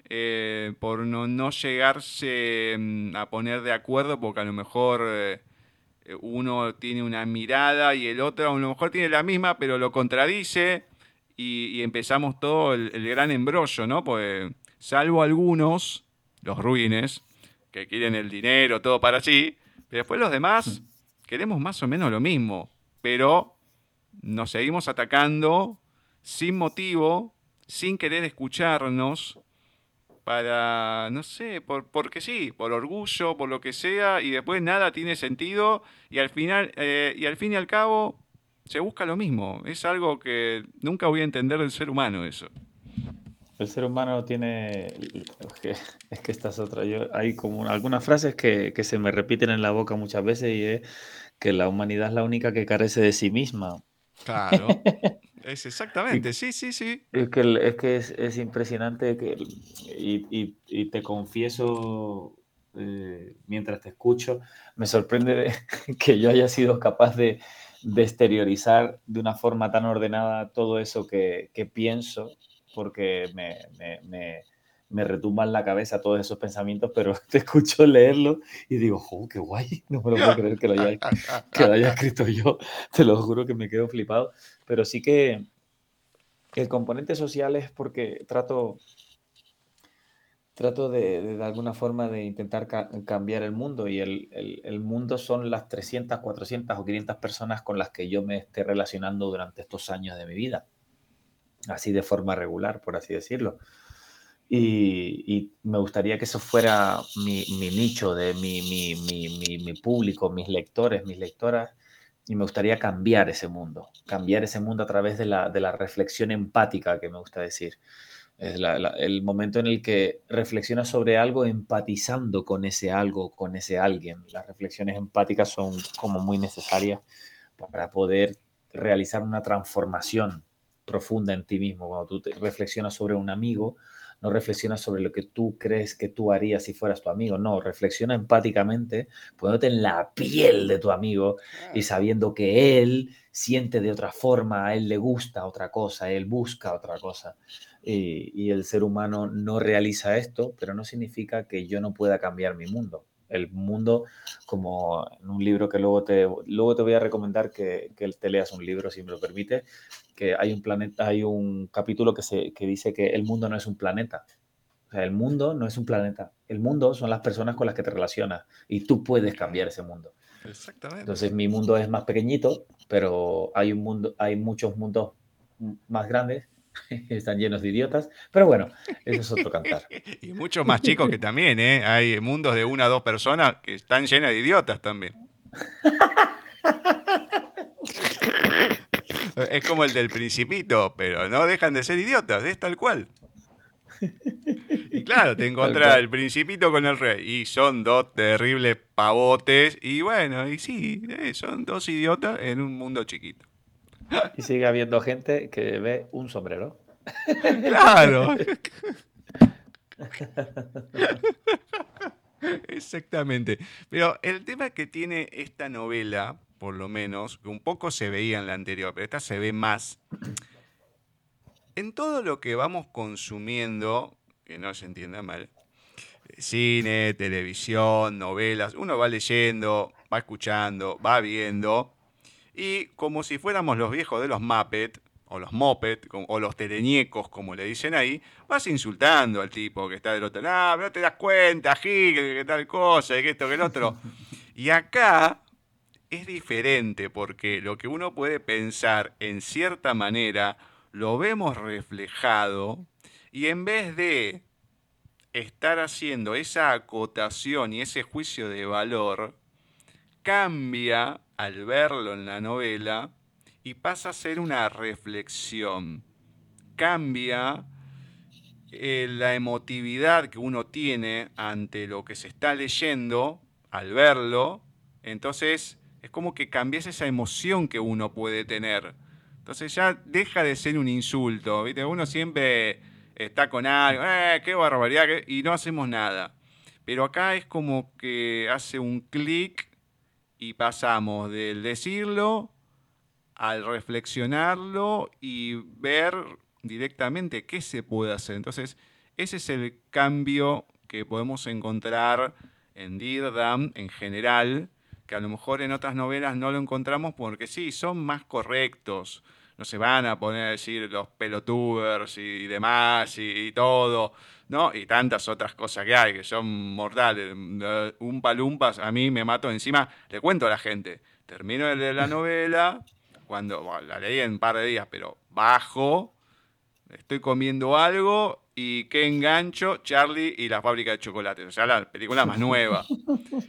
eh, por no, llegarse mm, a poner de acuerdo, porque a lo mejor eh, uno tiene una mirada y el otro a lo mejor tiene la misma, pero lo contradice y, empezamos todo el, gran embrollo, ¿no? Pues salvo algunos, los ruines, que quieren el dinero, todo para sí, pero después los demás queremos más o menos lo mismo, pero nos seguimos atacando sin motivo, sin querer escucharnos para, no sé, por, porque sí, por orgullo, por lo que sea, y después nada tiene sentido, y al final, eh, y al fin y al cabo, se busca lo mismo. Es algo que nunca voy a entender del ser humano eso.
El ser humano tiene. Es que, estas otras. Yo, hay como algunas frases que, que, se me repiten en la boca muchas veces y es que la humanidad es la única que carece de sí misma.
Claro. Es exactamente, sí, sí, sí.
Es que, es, que es, impresionante que, y, te confieso, eh, mientras te escucho, me sorprende que yo haya sido capaz de, exteriorizar de una forma tan ordenada todo eso que, pienso, porque me, me, me, retumba en la cabeza todos esos pensamientos, pero te escucho leerlo y digo, ¡oh, qué guay! No me lo puedo creer que lo haya, que lo haya escrito yo, te lo juro que me quedo flipado pero sí que el componente social es porque trato, trato de, de, alguna forma de intentar cambiar el mundo y el, el, mundo son las 300, 400 o 500 personas con las que yo me esté relacionando durante estos años de mi vida, así de forma regular, por así decirlo. Y, me gustaría que eso fuera mi, mi nicho, de mi, mi, mi, público, mis lectores, mis lectoras, y me gustaría cambiar ese mundo, cambiar ese mundo a través de la, de la reflexión empática que me gusta decir. Es el momento en el que reflexionas sobre algo empatizando con ese algo, con ese alguien. Las reflexiones empáticas son como muy necesarias para poder realizar una transformación profunda en ti mismo. Cuando tú te reflexionas sobre un amigo, no reflexionas sobre lo que tú crees que tú harías si fueras tu amigo, no, reflexiona empáticamente, poniéndote en la piel de tu amigo y sabiendo que él siente de otra forma, a él le gusta otra cosa, él busca otra cosa. Y, y el ser humano no realiza esto, pero no significa que yo no pueda cambiar mi mundo el mundo como en un libro que luego te, luego te voy a recomendar que, que, te leas un libro, si me lo permite, que hay un planeta, hay un capítulo que, se, que dice que el mundo no es un planeta. O sea, el mundo no es un planeta. El mundo son las personas con las que te relacionas y tú puedes cambiar ese mundo. Exactamente. Entonces mi mundo es más pequeñito, pero hay un mundo, hay muchos mundos más grandes están llenos de idiotas, pero bueno, eso es otro cantar.
y muchos más chicos que también, ¿eh? Hay mundos de una o dos personas que están llenos de idiotas también. es como el del principito, pero no dejan de ser idiotas, es tal cual. Y claro, te encontrás el principito con el rey y son dos terribles pavotes y bueno, y sí, eh, son dos idiotas en un mundo chiquito.
Y sigue habiendo gente que ve un sombrero.
Claro. Exactamente. Pero el tema que tiene esta novela, por lo menos, que un poco se veía en la anterior, pero esta se ve más, en todo lo que vamos consumiendo, que no se entienda mal, cine, televisión, novelas, uno va leyendo, va escuchando, va viendo, y como si fuéramos los viejos de los Muppets, o los moped, o los teleñecos, como le dicen ahí, vas insultando al tipo que está del otro lado, no te das cuenta, Gil, que tal cosa, que esto, que el otro. Y acá es diferente porque lo que uno puede pensar en cierta manera, lo vemos reflejado y en vez de estar haciendo esa acotación y ese juicio de valor, cambia al verlo en la novela y pasa a ser una reflexión. Cambia eh, la emotividad que uno tiene ante lo que se está leyendo al verlo. Entonces es como que cambias esa emoción que uno puede tener. Entonces ya deja de ser un insulto. ¿viste? Uno siempre está con algo, eh, qué barbaridad, y no hacemos nada. Pero acá es como que hace un clic y pasamos del decirlo al reflexionarlo y ver directamente qué se puede hacer. Entonces, ese es el cambio que podemos encontrar en Dirdam en general, que a lo mejor en otras novelas no lo encontramos porque sí, son más correctos. No se van a poner a decir los pelotubers y demás y, todo, ¿no? Y tantas otras cosas que hay que son mortales. Un palumpas, a mí me mato encima, le cuento a la gente. Termino de la novela, cuando la leí en un par de días, pero bajo, estoy comiendo algo y qué engancho, Charlie y la fábrica de chocolates. O sea, la película más nueva.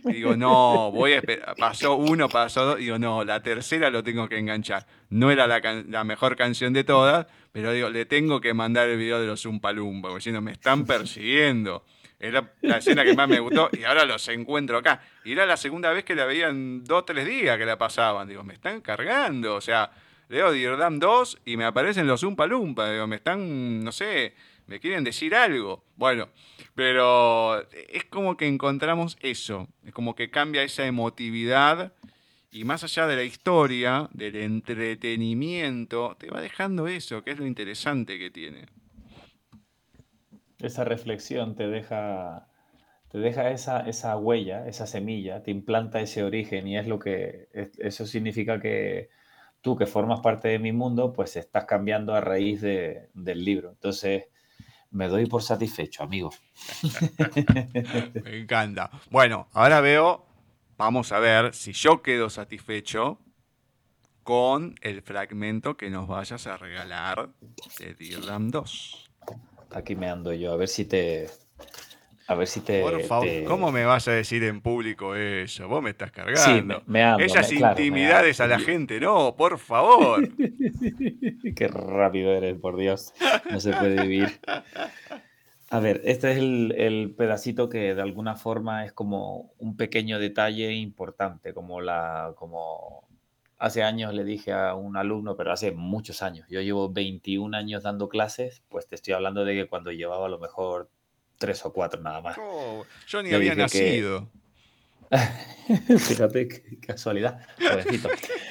Digo, no, voy a esperar. Pasó uno, pasó dos. Digo, no, la tercera lo tengo que enganchar. No era la, mejor canción de todas, pero digo, le tengo que mandar el video de los Zumpalumba, diciendo, me están persiguiendo. Era la escena que más me gustó y ahora los encuentro acá. Y era la segunda vez que la veían dos tres días que la pasaban. Digo, me están cargando. O sea, leo Dirdam 2 y me aparecen los Umpa Lumpa. Digo, me están, no sé, me quieren decir algo. Bueno, pero es como que encontramos eso. Es como que cambia esa emotividad. Y más allá de la historia, del entretenimiento, te va dejando eso, que es lo interesante que tiene
esa reflexión te deja, te deja esa, esa huella, esa semilla, te implanta ese origen y es lo que, eso significa que tú que formas parte de mi mundo, pues estás cambiando a raíz de, del libro. Entonces, me doy por satisfecho, amigo.
me encanta. Bueno, ahora veo, vamos a ver si yo quedo satisfecho con el fragmento que nos vayas a regalar de Dirlam 2
aquí me ando yo, a ver si te. A ver si te.
Por favor, ¿cómo me vas a decir en público eso? Vos me estás cargando. Sí, me, ando, Esas intimidades a la gente, no, por favor.
Qué rápido eres, por Dios. No se puede vivir. A ver, este es el, el, pedacito que de alguna forma es como un pequeño detalle importante, como la, como hace años le dije a un alumno, pero hace muchos años, yo llevo 21 años dando clases, pues te estoy hablando de que cuando llevaba a lo mejor tres o cuatro nada más.
Oh, yo ni había nacido.
Fíjate qué casualidad,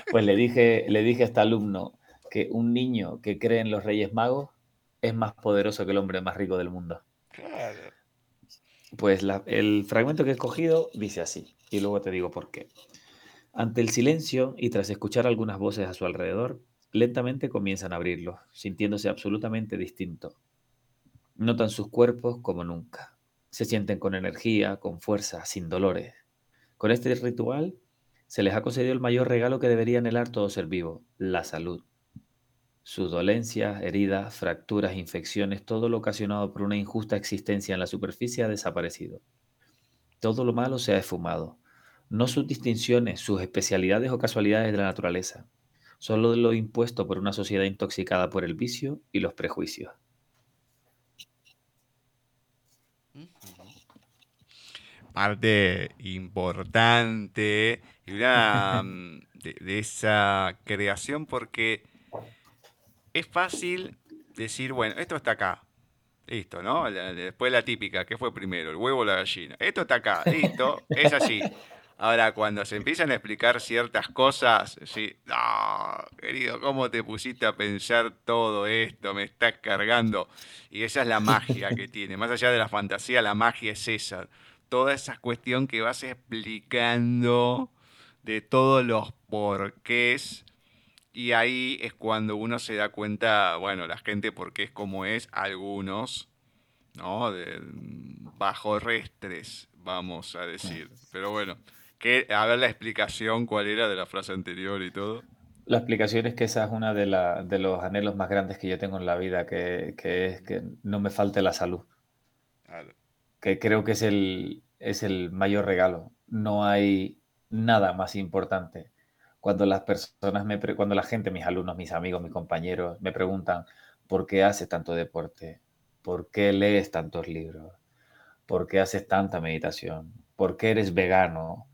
Pues le dije, le dije a este alumno que un niño que cree en los Reyes Magos es más poderoso que el hombre más rico del mundo. Claro. Pues el fragmento que he escogido dice así, y luego te digo por qué. Ante el silencio y tras escuchar algunas voces a su alrededor, lentamente comienzan a abrirlos, sintiéndose absolutamente distintos. Notan sus cuerpos como nunca. Se sienten con energía, con fuerza, sin dolores. Con este ritual se les ha concedido el mayor regalo que debería anhelar todo ser vivo, la salud. Sus dolencias, heridas, fracturas, infecciones, todo lo ocasionado por una injusta existencia en la superficie ha desaparecido. Todo lo malo se ha esfumado no sus distinciones, sus especialidades o casualidades de la naturaleza, solo lo impuesto por una sociedad intoxicada por el vicio y los prejuicios.
Parte importante mm, de esa creación porque es fácil decir, bueno, esto está acá, Listo, ¿no? Después la típica, ¿qué fue primero? ¿El huevo o la gallina? Esto está acá, listo, es así. Ahora, cuando se empiezan a explicar ciertas cosas, sí, no, querido, ¿cómo te pusiste a pensar todo esto? Me estás cargando. Y esa es la magia que tiene. Más allá de la fantasía, la magia es esa. Toda esa cuestión que vas explicando de todos los porqués Y ahí es cuando uno se da cuenta, bueno, la gente porque es como es, algunos, ¿no? De, bajo restres, vamos a decir. Pero bueno, que, a ver la explicación cuál era de la frase anterior y todo.
La explicación es que esa es una de, de los anhelos más grandes que yo tengo en la vida, que, es que no me falte la salud. Que creo que es el, es el mayor regalo. No hay nada más importante. Cuando las personas me cuando la gente, mis alumnos, mis amigos, mis compañeros me preguntan por qué haces tanto deporte, por qué lees tantos libros, por qué haces tanta meditación, por qué eres vegano,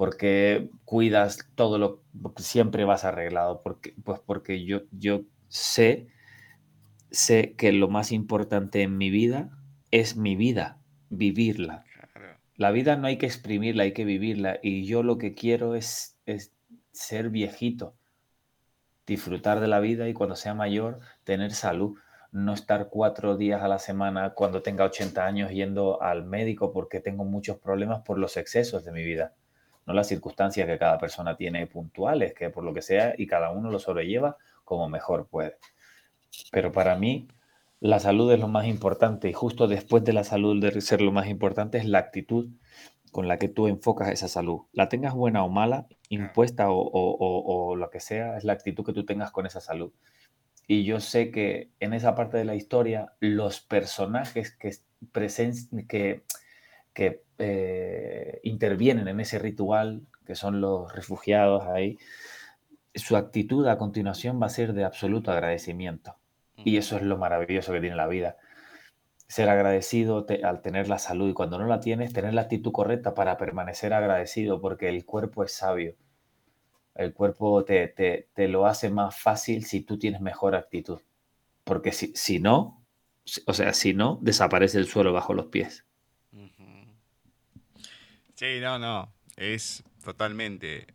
por qué cuidas todo lo siempre vas arreglado, porque pues porque yo yo sé sé que lo más importante en mi vida es mi vida, vivirla. La vida no hay que exprimirla, hay que vivirla. Y yo lo que quiero es, es ser viejito, disfrutar de la vida y cuando sea mayor tener salud, no estar cuatro días a la semana cuando tenga 80 años yendo al médico porque tengo muchos problemas por los excesos de mi vida, no las circunstancias que cada persona tiene puntuales, que por lo que sea y cada uno lo sobrelleva como mejor puede. Pero para mí la salud es lo más importante y justo después de la salud de ser lo más importante es la actitud con la que tú enfocas esa salud. La tengas buena o mala, impuesta o, lo que sea, es la actitud que tú tengas con esa salud. Y yo sé que en esa parte de la historia, los personajes que, que, que eh, intervienen en ese ritual, que son los refugiados ahí, su actitud a continuación va a ser de absoluto agradecimiento. Y eso es lo maravilloso que tiene la vida ser agradecido al tener la salud y cuando no la tienes, tener la actitud correcta para permanecer agradecido, porque el cuerpo es sabio. El cuerpo te, te, lo hace más fácil si tú tienes mejor actitud. Porque si, si no, o sea, si no, desaparece el suelo bajo los pies.
Sí, no, no, es totalmente.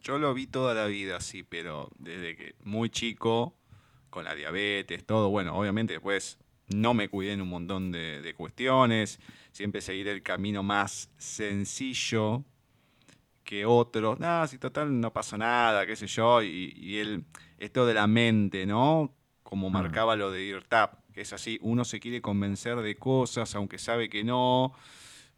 Yo lo vi toda la vida así, pero desde que muy chico, con la diabetes, todo, bueno, obviamente después no me cuidé en un montón de, cuestiones, siempre seguiré el camino más sencillo que otros. Nada, si total no pasa nada, qué sé yo, y, el, esto de la mente, ¿no? Como mm. marcaba lo de IRTAP, que es así, uno se quiere convencer de cosas, aunque sabe que no,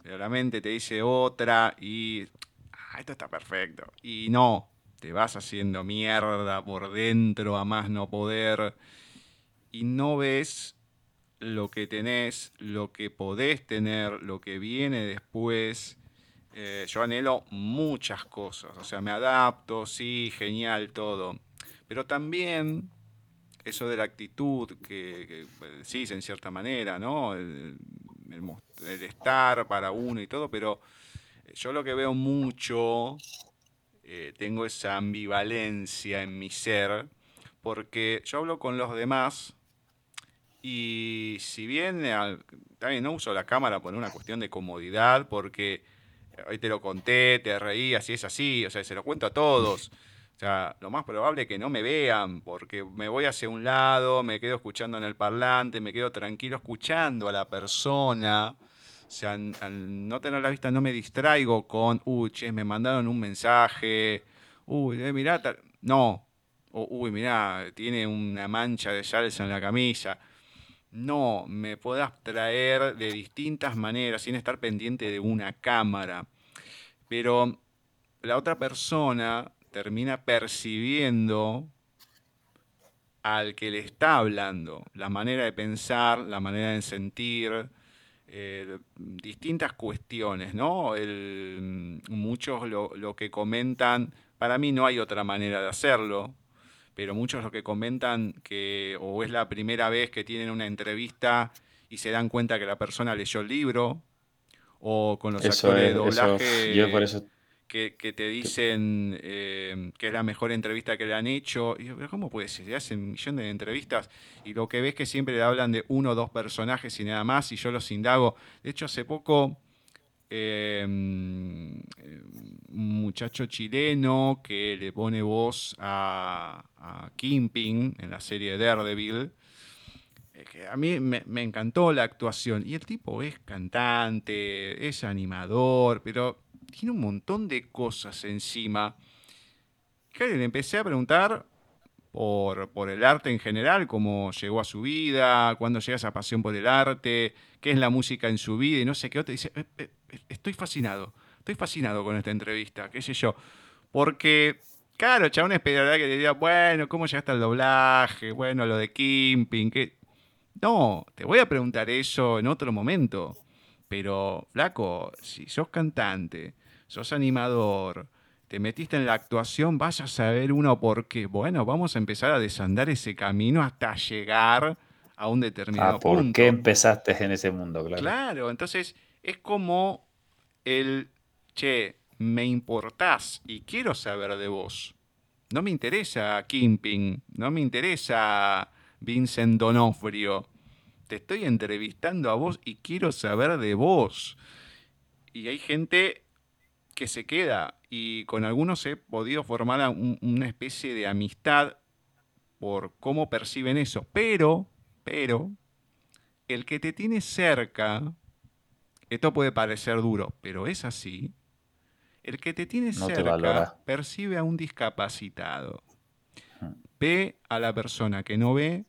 pero la mente te dice otra y ah, esto está perfecto. Y no, te vas haciendo mierda por dentro a más no poder y no ves lo que tenés, lo que podés tener, lo que viene después. Eh, yo anhelo muchas cosas, o sea, me adapto, sí, genial, todo. Pero también eso de la actitud que, sí, en cierta manera, ¿no? Estar para uno y todo, pero yo lo que veo mucho, eh, tengo esa ambivalencia en mi ser, porque yo hablo con los demás y si bien también no uso la cámara por una cuestión de comodidad, porque hoy te lo conté, te reí, así es así, o sea, se lo cuento a todos. O sea, lo más probable es que no me vean, porque me voy hacia un lado, me quedo escuchando en el parlante, me quedo tranquilo escuchando a la persona. O sea, al no tener la vista no me distraigo con, uy, che, me mandaron un mensaje, uy, eh, mirá, no, uy, mirá, tiene una mancha de salsa en la camisa no, me puedo abstraer de distintas maneras sin estar pendiente de una cámara. Pero la otra persona termina percibiendo al que le está hablando, la manera de pensar, la manera de sentir, eh, distintas cuestiones, ¿no? muchos lo, lo que comentan, para mí no hay otra manera de hacerlo, pero muchos lo que comentan que o es la primera vez que tienen una entrevista y se dan cuenta que la persona leyó el libro, o con los actores de doblaje Que, te dicen eh, que es la mejor entrevista que le han hecho. Y ¿cómo puede ser? Se hacen millones de entrevistas y lo que ves que siempre le hablan de uno o dos personajes y nada más, y yo los indago. De hecho, hace poco Em, un muchacho chileno que le pone voz a, a Kingpin en la serie de Daredevil. Eh, que a mí me, encantó la actuación. Y el tipo es cantante, es animador, pero tiene un montón de cosas encima claro, le empecé a preguntar por, por, el arte en general, cómo llegó a su vida, cuándo llega esa pasión por el arte, qué es la música en su vida y no sé qué otra. Dice, eh, eh, estoy fascinado, estoy fascinado con esta entrevista, qué sé yo. Porque, claro, chabón esperaría que le diga, bueno, ¿cómo llegaste al doblaje? Bueno, lo de Kimping, ¿qué? No, te voy a preguntar eso en otro momento. Pero, flaco, si sos cantante, sos animador, te metiste en la actuación, vas a saber uno por qué. Bueno, vamos a empezar a desandar ese camino hasta llegar a un determinado
ah, ¿por qué empezaste en ese mundo?
Claro. Claro, entonces es como el, che, me importás y quiero saber de vos. No me interesa Kimping, no me interesa Vincent Donofrio. Te estoy entrevistando a vos y quiero saber de vos. Y hay gente que se queda y con algunos he podido formar una especie de amistad por cómo perciben eso. Pero, pero, el que te tiene cerca, esto puede parecer duro, pero es así, el que te tiene cerca percibe a un discapacitado. Ve a la persona que no ve,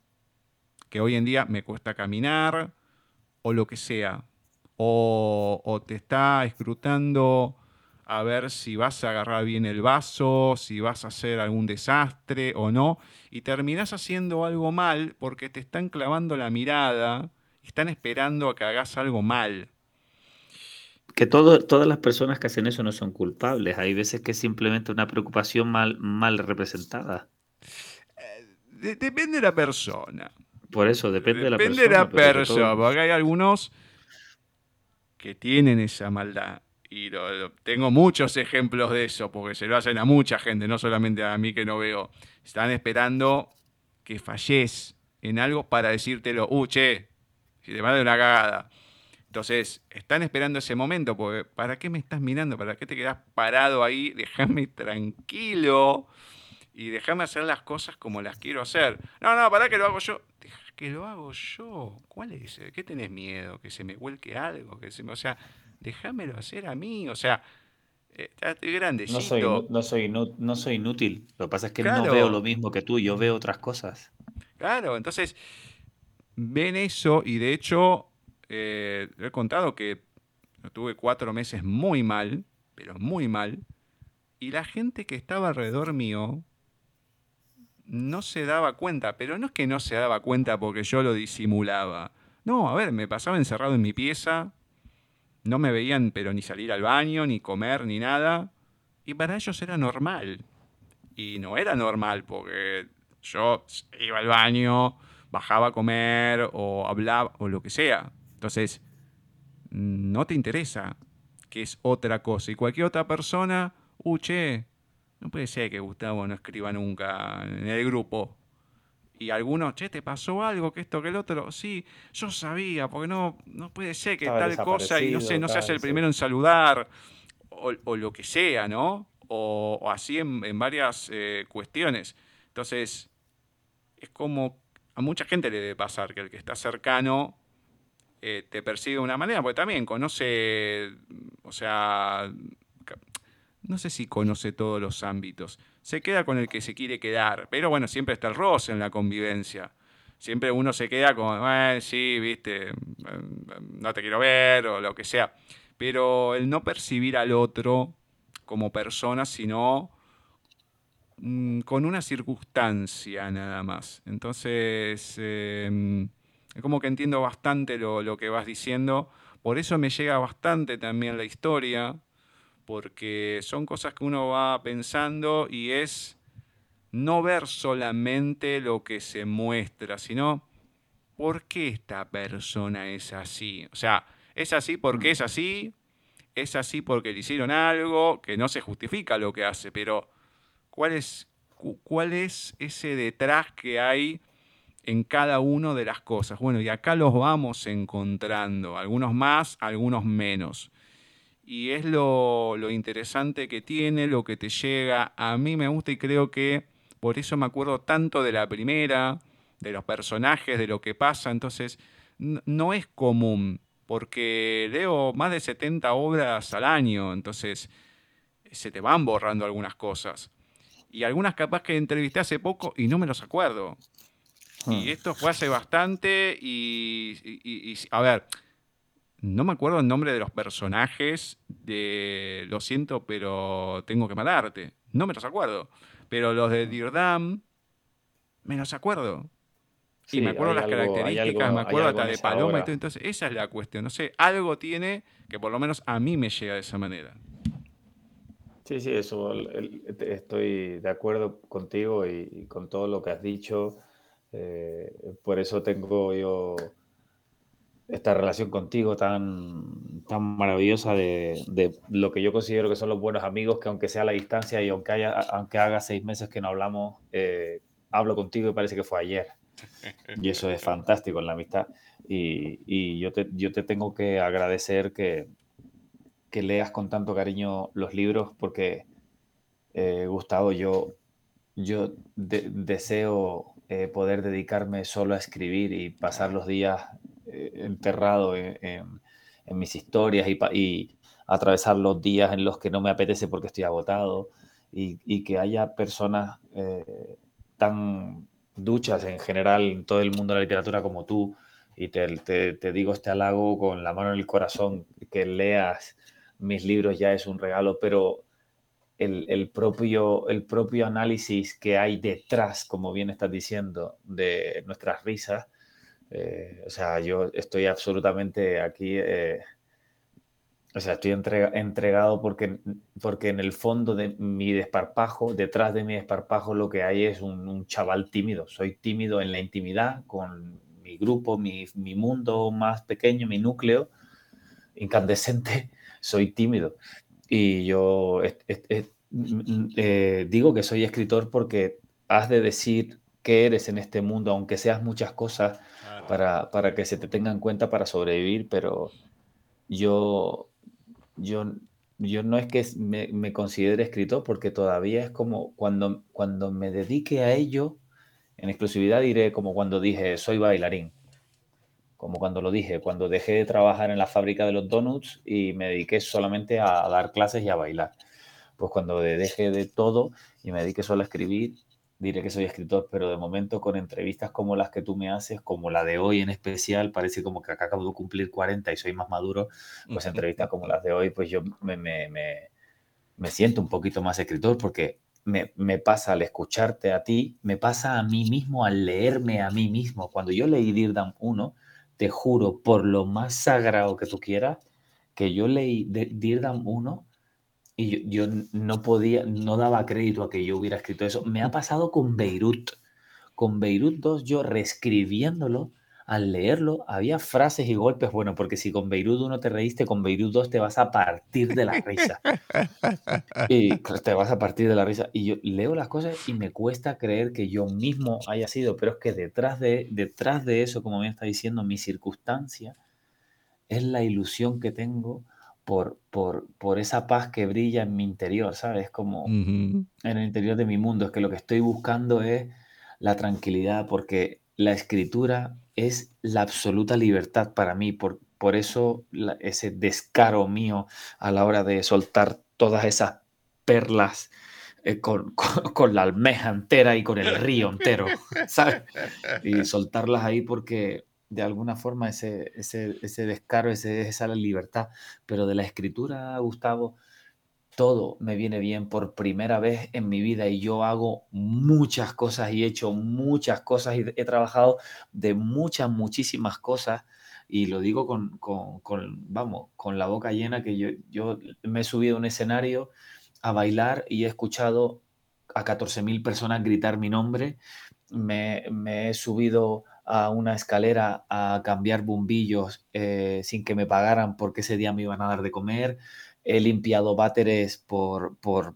que hoy en día me cuesta caminar, o lo que sea. O, o te está escrutando a ver si vas a agarrar bien el vaso, si vas a hacer algún desastre o no, y terminás haciendo algo mal porque te están clavando la mirada, están esperando a que hagas algo mal
que todas las personas que hacen eso no son culpables. Hay veces que es simplemente una preocupación mal, mal representada.
Eh, depende de la persona.
Por eso, depende, de la persona.
Depende de la persona, porque hay algunos que tienen esa maldad. Y tengo muchos ejemplos de eso, porque se lo hacen a mucha gente, no solamente a mí que no veo. Están esperando que falles en algo para decírtelo, uh, che, si te manda una cagada. Entonces, están esperando ese momento, porque ¿para qué me estás mirando? ¿Para qué te quedas parado ahí? Déjame tranquilo y déjame hacer las cosas como las quiero hacer. No, no, para que lo hago yo. Que lo hago yo. ¿Cuál es? ¿Qué tenés miedo? ¿Que se me vuelque algo? Que se O sea, déjamelo hacer a mí. O sea, eh, estoy grandecito.
No soy, no, soy, no, soy inútil. Lo que pasa es que no veo lo mismo que tú, yo veo otras cosas.
Claro, entonces ven eso y de hecho eh, he contado que tuve cuatro meses muy mal, pero muy mal, y la gente que estaba alrededor mío no se daba cuenta, pero no es que no se daba cuenta porque yo lo disimulaba. No, a ver, me pasaba encerrado en mi pieza, no me veían pero ni salir al baño, ni comer, ni nada, y para ellos era normal. Y no era normal porque yo iba al baño, bajaba a comer o hablaba o lo que sea. Entonces, no te interesa que es otra cosa. Y cualquier otra persona, uh, che, no puede ser que Gustavo no escriba nunca en el grupo. Y algunos, che, ¿te pasó algo? Que esto, que el otro. Sí, yo sabía, porque no, no puede ser que tal cosa y no sé, no se hace el primero en saludar o, lo que sea, ¿no? O, así en, varias eh, cuestiones. Entonces, es como a mucha gente le debe pasar que el que está cercano eh, te persigue de una manera, porque también conoce, o sea, no sé si conoce todos los ámbitos, se queda con el que se quiere quedar, pero bueno, siempre está el roce en la convivencia. Siempre uno se queda con, eh, sí, viste, mm, no te quiero ver o lo que sea. Pero el no percibir al otro como persona, sino mm, con una circunstancia nada más. Entonces, em, es como que entiendo bastante lo, que vas diciendo. Por eso me llega bastante también la historia, porque son cosas que uno va pensando y es no ver solamente lo que se muestra, sino por qué esta persona es así. O sea, es así porque es así, es así porque le hicieron algo, que no se justifica lo que hace, pero ¿cuál es, cuál es ese detrás que hay en cada una de las cosas. Bueno, y acá los vamos encontrando, algunos más, algunos menos. Y es lo, interesante que tiene, lo que te llega. A mí me gusta y creo que por eso me acuerdo tanto de la primera, de los personajes, de lo que pasa. Entonces, no es común, porque leo más de 70 obras al año, entonces se te van borrando algunas cosas. y algunas capaz que entrevisté hace poco y no me los acuerdo. Y
Hmm.
esto fue hace bastante y, y- y- a ver, no me acuerdo el nombre de los personajes de Lo siento, pero tengo que matarte. No me los acuerdo. Pero los de Dirdam, me los acuerdo.
Sí,
y me acuerdo las
algo-
características,
algo-
me acuerdo hasta de Paloma todo. Entonces, esa es la cuestión. No sé, algo tiene que por lo menos a mí me llega de esa manera.
Sí, sí, eso estoy de acuerdo contigo y, y con todo lo que has dicho. eh, por eso tengo yo esta relación contigo tan, tan maravillosa de, de lo que yo considero que son los buenos amigos, que aunque sea a la distancia y aunque, haya, aunque haga seis meses que no hablamos, eh, hablo contigo y parece que fue ayer. Y eso es fantástico en la amistad. Y, y yo, te, yo te tengo que agradecer que, que leas con tanto cariño los libros porque, eh, Gustavo, yo, yo de- deseo eh, poder dedicarme solo a escribir y pasar los días enterrado en, en- mis historias y, y atravesar los días en los que no me apetece porque estoy agotado y, que haya personas eh, tan duchas en general en todo el mundo de la literatura como tú y te digo este halago con la mano en el corazón, que leas mis libros ya es un regalo, pero el, el propio, el propio análisis que hay detrás, como bien estás diciendo, de nuestras risas, eh, o sea, yo estoy absolutamente aquí, eh, o sea, estoy entrega- entregado porque, porque en el fondo de mi desparpajo, detrás de mi desparpajo, lo que hay es un, un chaval tímido. Soy tímido en la intimidad, con mi grupo, mi, mi mundo más pequeño, mi núcleo incandescente, soy tímido. Y yo es- mm, eh, digo que soy escritor porque has de decir qué eres en este mundo, aunque seas muchas cosas, para, para que se te tenga en cuenta para sobrevivir, pero yo, yo, yo no es que me, me considere escritor, porque todavía es como cuando, cuando me dedique a ello, en exclusividad diré como cuando dije soy bailarín, como cuando lo dije, cuando dejé de trabajar en la fábrica de los donuts y me dediqué solamente a dar clases y a bailar. Pues cuando deje de todo y me dedique solo a escribir, diré que soy escritor, pero de momento con entrevistas como las que tú me haces, como la de hoy en especial, parece como que acá acabo de cumplir 40 y soy más maduro, pues entrevistas como las de hoy, pues yo me, me, me, me siento un poquito más escritor porque me, me, pasa al escucharte a ti, me pasa a mí mismo al leerme a mí mismo. Cuando yo leí Dirdam 1, te juro, por lo más sagrado que tú quieras, que yo leí Dirdam 1 y yo, yo, no podía, no daba crédito a que yo hubiera escrito eso. Me ha pasado con Beirut. Con Beirut 2, yo reescribiéndolo, al leerlo, había frases y golpes. Bueno, porque si con Beirut 1 te reíste, con Beirut 2 te vas a partir de la risa. y te vas a partir de la risa. Y yo leo las cosas y me cuesta creer que yo mismo haya sido, pero es que detrás de, detrás de eso, como me está diciendo, mi circunstancia es la ilusión que tengo por, por, por, esa paz que brilla en mi interior, ¿sabes? Como uh -huh. en el interior de mi mundo. Es que lo que estoy buscando es la tranquilidad, porque la escritura es la absoluta libertad para mí. Por, por eso la, ese descaro mío a la hora de soltar todas esas perlas eh, con, con, con, la almeja entera y con el río entero, ¿sabes? Y soltarlas ahí porque de alguna forma ese, ese, ese descaro, ese, esa libertad, pero de la escritura, Gustavo, todo me viene bien por primera vez en mi vida y yo hago muchas cosas y he hecho muchas cosas y he trabajado de muchas, muchísimas cosas. Y lo digo con, con, con vamos, con la boca llena que yo, yo me he subido a un escenario a bailar y he escuchado a 14.000 personas gritar mi nombre, me, me he subido a una escalera a cambiar bombillos eh, sin que me pagaran porque ese día me iban a dar de comer. He limpiado váteres por, por,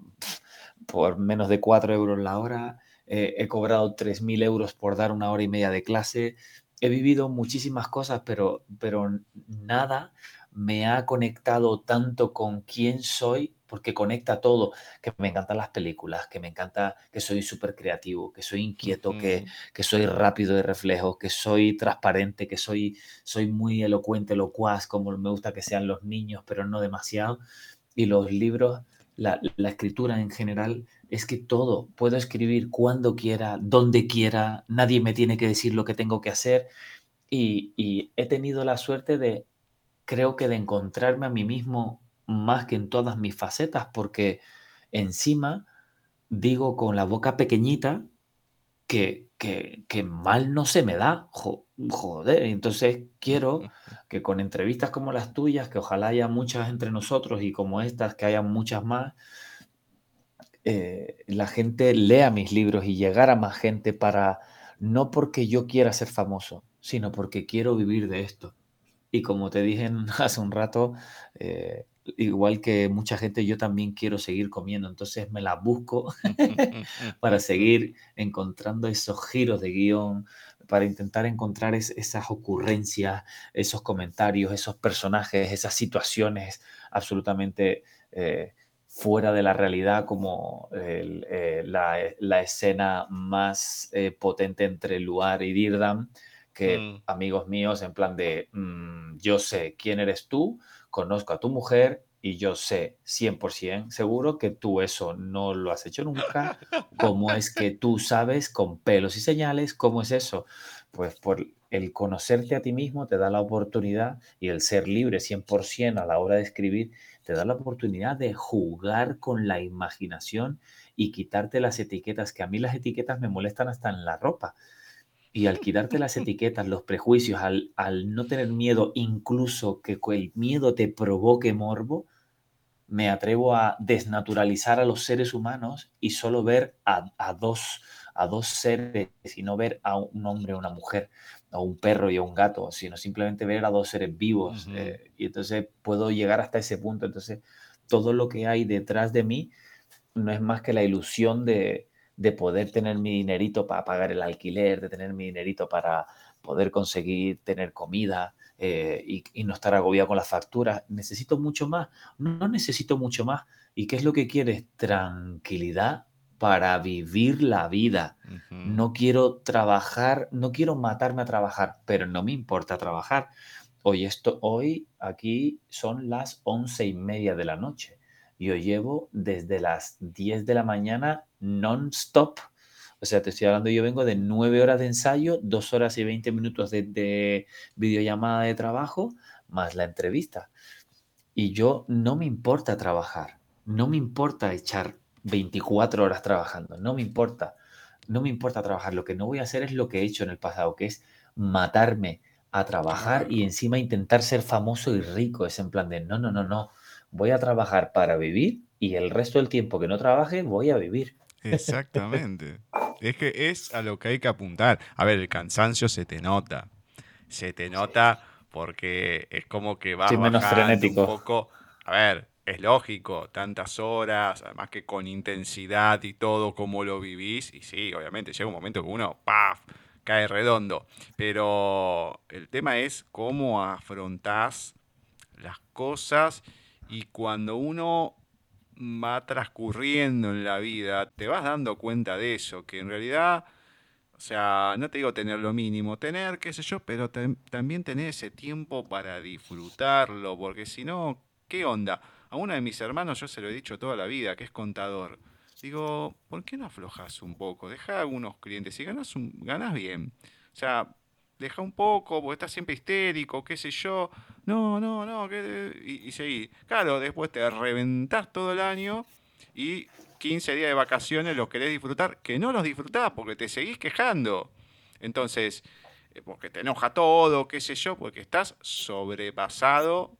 por menos de 4 euros la hora. Eh, he cobrado 3.000 euros por dar una hora y media de clase. He vivido muchísimas cosas, pero, pero nada me ha conectado tanto con quién soy, porque conecta todo, que me encantan las películas, que me encanta que soy súper creativo, que soy inquieto, uh -huh. que, que soy rápido de reflejos, que soy transparente, que soy, soy muy elocuente, locuaz, como me gusta que sean los niños, pero no demasiado. Y los libros la, escritura en general es que todo, puedo escribir cuando quiera, donde quiera, nadie me tiene que decir lo que tengo que hacer y, y he tenido la suerte de, creo que de encontrarme a mí mismo más que en todas mis facetas, porque encima digo con la boca pequeñita que, que, mal no se me da. joder, entonces quiero que con entrevistas como las tuyas, que ojalá haya muchas entre nosotros y como estas, que haya muchas más, eh, la gente lea mis libros y llegar a más gente para, no porque yo quiera ser famoso, sino porque quiero vivir de esto. Y como te dije hace un rato, eh, igual que mucha gente, yo también quiero seguir comiendo, entonces me la busco para seguir encontrando esos giros de guion, para intentar encontrar esas ocurrencias, esos comentarios, esos personajes, esas situaciones absolutamente eh, fuera de la realidad, como eh, la, escena más eh, potente entre Luar y Dirdam, que mm. amigos míos, en plan de, mm, yo sé quién eres tú, conozco a tu mujer y yo sé 100% seguro que tú eso no lo has hecho nunca. ¿Cómo es que tú sabes con pelos y señales cómo es eso? Pues por el conocerte a ti mismo te da la oportunidad y el ser libre 100% a la hora de escribir te da la oportunidad de jugar con la imaginación y quitarte las etiquetas, que a mí las etiquetas me molestan hasta en la ropa. Y al quitarte las etiquetas, los prejuicios, al, al no tener miedo, incluso que el miedo te provoque morbo, me atrevo a desnaturalizar a los seres humanos y solo ver a, dos, a dos seres y no ver a un hombre o una mujer, a un perro y a un gato, sino simplemente ver a dos seres vivos. Eh, y entonces puedo llegar hasta ese punto. Entonces, todo lo que hay detrás de mí no es más que la ilusión de, de poder tener mi dinerito para pagar el alquiler, de tener mi dinerito para poder conseguir tener comida eh, y, no estar agobiado con las facturas. Necesito mucho más. No necesito mucho más. ¿Y qué es lo que quieres? Tranquilidad para vivir la vida. No quiero trabajar, no quiero matarme a trabajar, pero no me importa trabajar. Hoy, esto, hoy aquí son las once y media de la noche. Yo llevo desde las 10 de la mañana non-stop. O sea, te estoy hablando, yo vengo de 9 horas de ensayo, 2 horas y 20 minutos de, videollamada de trabajo, más la entrevista. Y yo no me importa trabajar, no me importa echar 24 horas trabajando, no me importa, no me importa trabajar. Lo que no voy a hacer es lo que he hecho en el pasado, que es matarme a trabajar y encima intentar ser famoso y rico. Es en plan de, no, no, no, no voy a trabajar para vivir y el resto del tiempo que no trabaje voy a vivir.
Exactamente. es que es a lo que hay que apuntar. A ver, el cansancio se te nota. Se te nota porque es como que va menos frenético. un poco. A ver, es lógico, tantas horas, además que con intensidad y todo, como lo vivís. Y sí, obviamente llega un momento que uno, ¡paf! cae redondo. Pero el tema es cómo afrontás las cosas y cuando uno va transcurriendo en la vida, te vas dando cuenta de eso, que en realidad, o sea, no te digo tener lo mínimo, tener, qué sé yo, pero también tener ese tiempo para disfrutarlo, porque si no, ¿qué onda? A uno de mis hermanos, yo se lo he dicho toda la vida, que es contador. Digo, ¿por qué no aflojas un poco? Deja algunos clientes y ganas, un, ganas bien. O sea, deja un poco, porque estás siempre histérico, qué sé yo. No, no, no, y, y seguí. Claro, después te reventás todo el año y 15 días de vacaciones los querés disfrutar, que no los disfrutás porque te seguís quejando. Entonces, eh, porque te enoja todo, qué sé yo, porque estás sobrepasado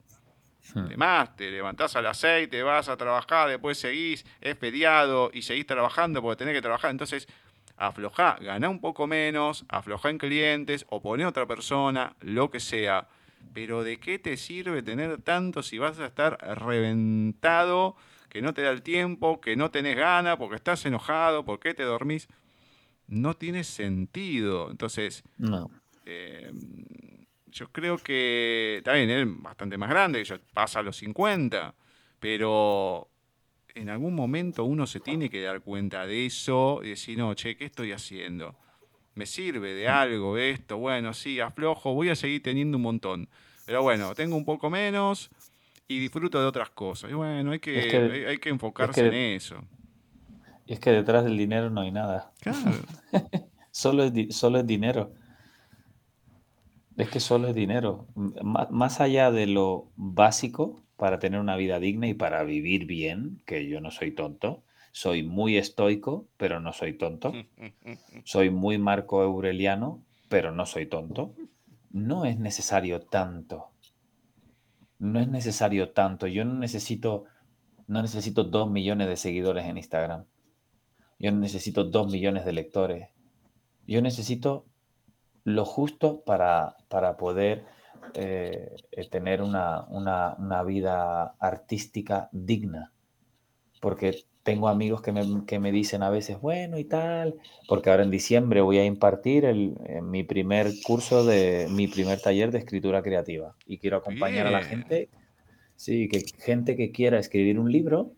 Además, hmm. te levantás a las 6, te vas a trabajar, después seguís, es feriado y seguís trabajando porque tenés que trabajar. Entonces, aflojá, ganá un poco menos, aflojá en clientes o poné otra persona, lo que sea. Pero ¿de qué te sirve tener tanto si vas a estar reventado, que no te da el tiempo, que no tenés ganas, porque estás enojado, porque te dormís? No tiene sentido. Entonces, no. Em, yo creo que, bien, él es bastante más grande, yo pasa a los 50, pero en algún momento uno se tiene que dar cuenta de eso y decir, no, che, ¿qué estoy haciendo? ¿Me sirve de algo esto? Bueno, sí, aflojo, voy a seguir teniendo un montón. Pero bueno, tengo un poco menos y disfruto de otras cosas. Y bueno, hay que, hay, que enfocarse en eso.
Es que detrás del dinero no hay nada. Claro. solo, es, solo es dinero. Es que solo es dinero. más allá de lo básico para tener una vida digna y para vivir bien, que yo no soy tonto, soy muy estoico, pero no soy tonto. Soy muy Marco Aureliano, pero no soy tonto. No es necesario tanto. No es necesario tanto. Yo no necesito, no necesito dos millones de seguidores en Instagram. Yo no necesito dos millones de lectores. Yo necesito lo justo para, para poder eh, tener una, una, una vida artística digna. Porque tengo amigos que me, que me, dicen a veces, bueno y tal, porque ahora en diciembre voy a impartir el, eh, mi primer curso de mi primer taller de escritura creativa. Y quiero acompañar a la gente, sí, que gente que quiera escribir un libro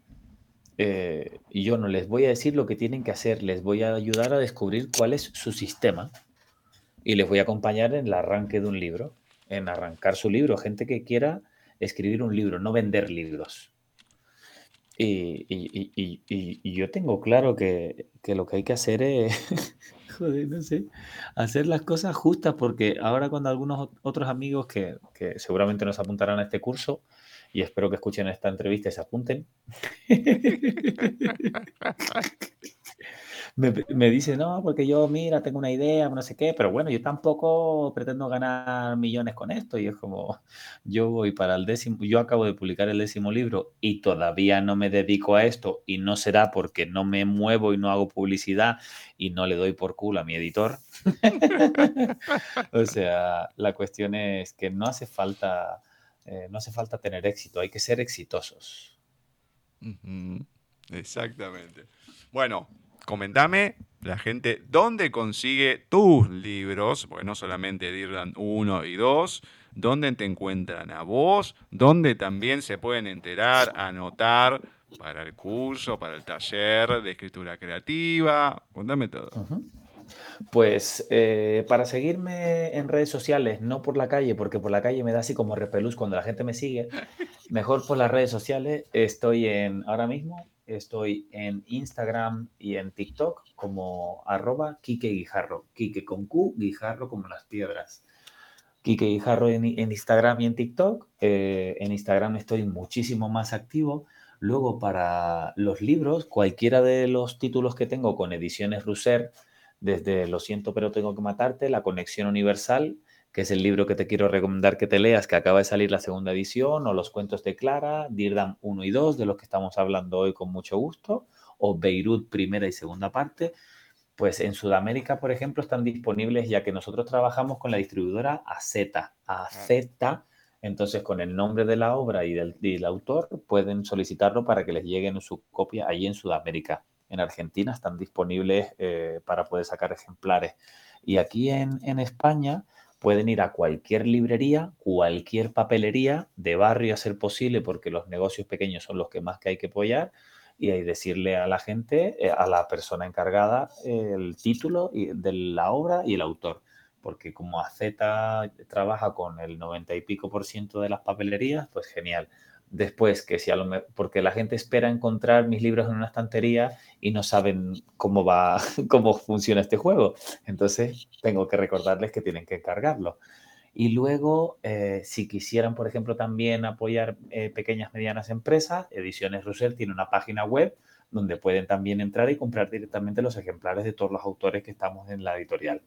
eh, y yo no les voy a decir lo que tienen que hacer, les voy a ayudar a descubrir cuál es su sistema y les voy a acompañar en el arranque de un libro, en arrancar su libro, gente que quiera escribir un libro, no vender libros y, yo tengo claro que, lo que hay que hacer es, joder, no sé, hacer las cosas justas, porque ahora cuando algunos otros amigos que, que seguramente nos apuntarán a este curso, y espero que escuchen esta entrevista y se apunten. me, dice, no, porque yo, mira, tengo una idea, no sé qué, pero bueno, yo tampoco pretendo ganar millones con esto. Y es como, yo voy para el décimo, yo acabo de publicar el décimo libro y todavía no me dedico a esto y no será porque no me muevo y no hago publicidad y no le doy por culo a mi editor. o sea, la cuestión es que no hace falta, eh, no hace falta tener éxito, hay que ser exitosos.
Exactamente. Bueno, comentame la gente dónde consigue tus libros, porque no solamente Dirdan 1 y 2, dónde te encuentran a vos, dónde también se pueden enterar, anotar para el curso, para el taller de escritura creativa. Cuéntame todo.
Pues eh, para seguirme en redes sociales, no por la calle, porque por la calle me da así como repelús cuando la gente me sigue, mejor por las redes sociales. Estoy en ahora mismo Estoy en Instagram y en TikTok como arroba Kike Guijarro. Kike con Q, Guijarro como las piedras. Kike Guijarro en, Instagram y en TikTok. Eh, en Instagram estoy muchísimo más activo. Luego para los libros, cualquiera de los títulos que tengo con ediciones Russer, desde Lo siento pero tengo que matarte, La conexión universal, que es el libro que te quiero recomendar que te leas, que acaba de salir la segunda edición, o los cuentos de Clara, Dirdam 1 y 2, de los que estamos hablando hoy con mucho gusto, o Beirut primera y segunda parte, pues en Sudamérica, por ejemplo, están disponibles ya que nosotros trabajamos con la distribuidora AZ, AZ, entonces con el nombre de la obra y del, autor pueden solicitarlo para que les lleguen su copia allí en Sudamérica. En Argentina están disponibles eh, para poder sacar ejemplares. Y aquí en, en España, pueden ir a cualquier librería, cualquier papelería de barrio a ser posible, porque los negocios pequeños son los que más que hay que apoyar, y ahí decirle a la gente, eh, a la persona encargada, el título de la obra y el autor. Porque como AZ trabaja con el 90 y pico por ciento de las papelerías, pues genial después que si a lo porque la gente espera encontrar mis libros en una estantería y no saben cómo va, cómo funciona este juego. Entonces tengo que recordarles que tienen que cargarlo. Y luego, eh, si quisieran, por ejemplo, también apoyar eh, pequeñas, medianas empresas, Ediciones Russell tiene una página web donde pueden también entrar y comprar directamente los ejemplares de todos los autores que estamos en la editorial.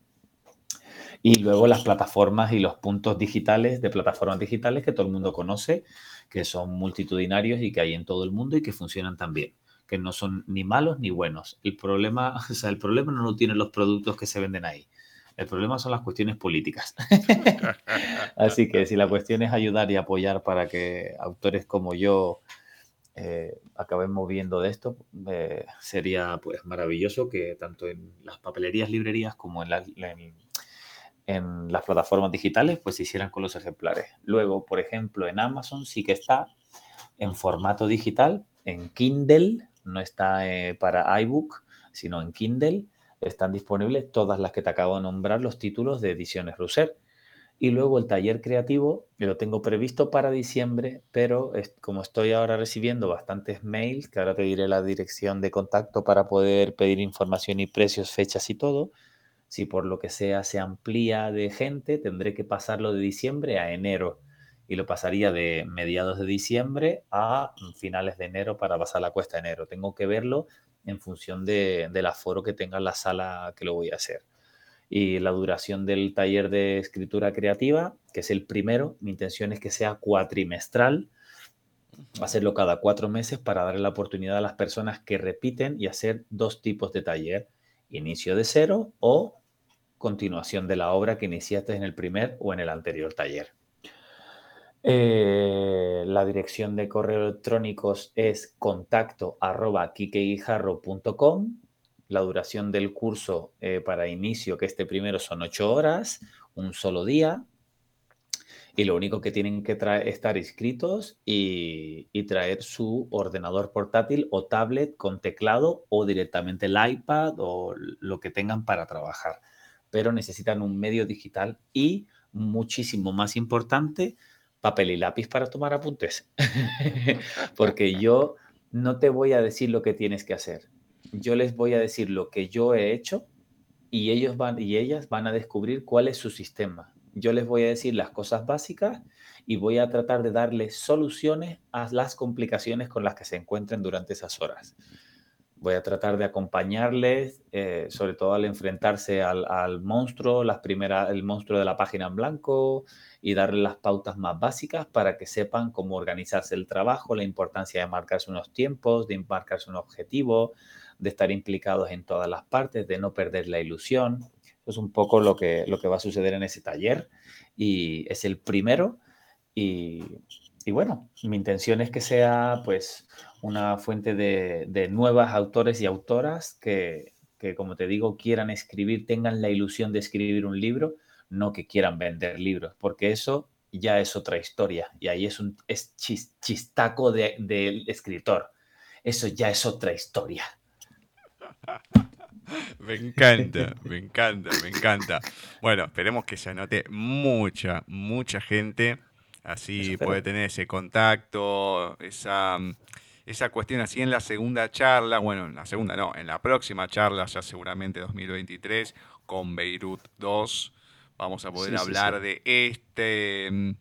Y luego las plataformas y los puntos digitales de plataformas digitales que todo el mundo conoce, que son multitudinarios y que hay en todo el mundo y que funcionan también que no son ni malos ni buenos. El problema, o sea, el problema no lo tienen los productos que se venden ahí. El problema son las cuestiones políticas. Así que si la cuestión es ayudar y apoyar para que autores como yo eh, acabemos viendo de esto, eh, sería pues maravilloso que tanto en las papelerías, librerías como en, la, en las plataformas digitales, pues se hicieran con los ejemplares. Luego, por ejemplo, en Amazon sí que está en formato digital, en Kindle, no está eh, para iBook, sino en Kindle. Están disponibles todas las que te acabo de nombrar, los títulos de ediciones Russer. Y luego el taller creativo, lo tengo previsto para diciembre, pero como estoy ahora recibiendo bastantes mails, que ahora te diré la dirección de contacto para poder pedir información y precios, fechas y todo, si por lo que sea se amplía de gente, tendré que pasarlo de diciembre a enero. Y lo pasaría de mediados de diciembre a finales de enero para pasar la cuesta de enero. Tengo que verlo en función del aforo que tenga la sala que lo voy a hacer y la duración del taller de escritura creativa, que es el primero. Mi intención es que sea cuatrimestral, hacerlo cada cuatro meses para darle la oportunidad a las personas que repiten y hacer dos tipos de taller, inicio de cero o continuación de la obra que iniciaste en el primer o en el anterior taller. Eh, la dirección de correo electrónicos es contacto arroba la duración del curso eh, para inicio, que este primero son ocho horas, un solo día. Y lo único que tienen que estar inscritos y, y, traer su ordenador portátil o tablet con teclado o directamente el iPad o lo que tengan para trabajar. Pero necesitan un medio digital y, muchísimo más importante, papel y lápiz para tomar apuntes. Porque yo no te voy a decir lo que tienes que hacer yo les voy a decir lo que yo he hecho y ellos van y ellas van a descubrir cuál es su sistema. Yo les voy a decir las cosas básicas y voy a tratar de darles soluciones a las complicaciones con las que se encuentren durante esas horas. Voy a tratar de acompañarles, eh, sobre todo al enfrentarse al, monstruo, las primeras, el monstruo de la página en blanco y darles las pautas más básicas para que sepan cómo organizarse el trabajo, la importancia de marcarse unos tiempos, de marcarse un objetivo, de estar implicados en todas las partes, de no perder la ilusión. Es un poco lo que, lo que va a suceder en ese taller y es el primero. Y, bueno, mi intención es que sea pues una fuente de, de nuevas autores y autoras que, que, como te digo, quieran escribir, tengan la ilusión de escribir un libro, no que quieran vender libros, porque eso ya es otra historia y ahí es un es chistaco del de escritor. Eso ya es otra historia.
Me encanta, me encanta, me encanta. Bueno, esperemos que se anote mucha, mucha gente. Así puede tener ese contacto, esa, esa cuestión así en la segunda charla, bueno, en la segunda no, en la próxima charla, ya seguramente 2023, con Beirut 2, vamos a poder hablar de este...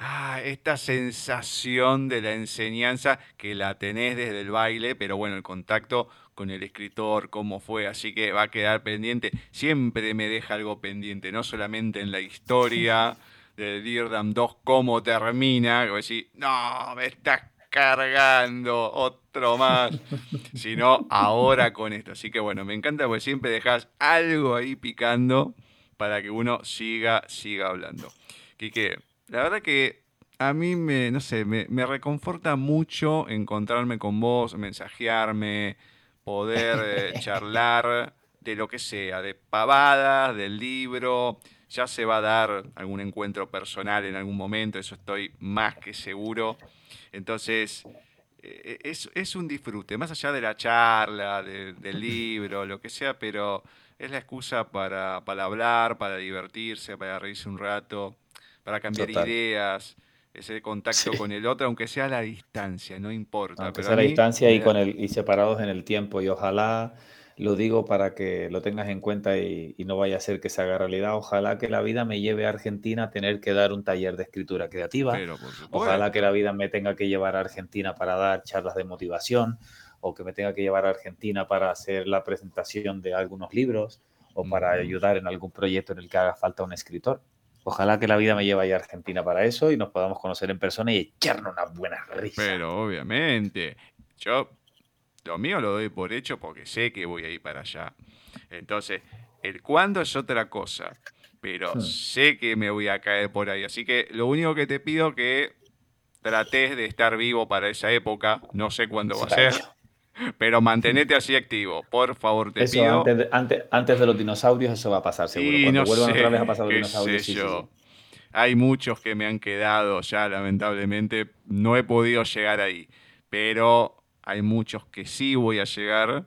Ah, esta sensación de la enseñanza que la tenés desde el baile, pero bueno, el contacto con el escritor, cómo fue, así que va a quedar pendiente. Siempre me deja algo pendiente, no solamente en la historia de Dirdam 2, cómo termina, que decir, no, me estás cargando otro más, sino ahora con esto. Así que bueno, me encanta porque siempre dejas algo ahí picando para que uno siga, siga hablando. Quique, la verdad que a mí me, no sé, me, me reconforta mucho encontrarme con vos, mensajearme, poder eh, charlar de lo que sea, de pavadas, del libro. Ya se va a dar algún encuentro personal en algún momento, eso estoy más que seguro. Entonces, eh, es, es, un disfrute, más allá de la charla, del libro, lo que sea, pero es la excusa para, para hablar, para divertirse, para reírse un rato, para cambiar ideas ese contacto con el otro, aunque sea a la distancia, no importa.
Aunque sea a la distancia y, con el, y separados en el tiempo. Y ojalá, lo digo para que lo tengas en cuenta y, no vaya a ser que se haga realidad, ojalá que la vida me lleve a Argentina a tener que dar un taller de escritura creativa. ojalá que la vida me tenga que llevar a Argentina para dar charlas de motivación o que me tenga que llevar a Argentina para hacer la presentación de algunos libros o para ayudar en algún proyecto en el que haga falta un escritor. Ojalá que la vida me lleve a Argentina para eso y nos podamos conocer en persona y echarnos una buena risa.
Pero obviamente, yo lo mío lo doy por hecho porque sé que voy a ir para allá. Entonces, el cuándo es otra cosa, pero hmm. sé que me voy a caer por ahí. Así que lo único que te pido que trates de estar vivo para esa época. No sé cuándo va a ser. Pero mantenete así activo, por favor, te pido.
Antes, antes, de los dinosaurios eso va a pasar, seguro. Cuando vuelvan otra vez a pasar los dinosaurios.
Hay muchos que me han quedado ya, lamentablemente. No he podido llegar ahí. Pero hay muchos que sí voy a llegar.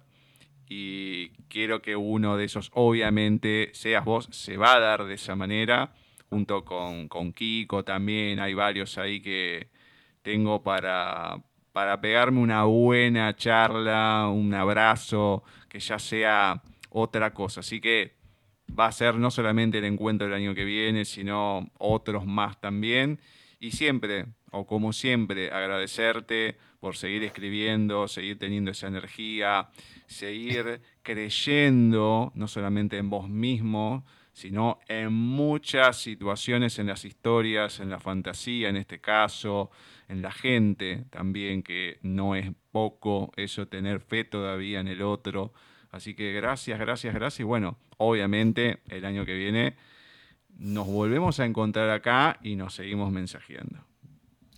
Y quiero que uno de esos, obviamente, seas vos, se va a dar de esa manera. junto con, con Kiko también, hay varios ahí que tengo para, para pegarme una buena charla, un abrazo, que ya sea otra cosa. Así que va a ser no solamente el encuentro del año que viene, sino otros más también. Y siempre, o como siempre, agradecerte por seguir escribiendo, seguir teniendo esa energía, seguir creyendo no solamente en vos mismo, sino en muchas situaciones, en las historias, en la fantasía en este caso, en la gente también, que no es poco eso, tener fe todavía en el otro. Así que gracias, gracias, gracias. Y bueno, obviamente el año que viene nos volvemos a encontrar acá y nos seguimos mensajeando.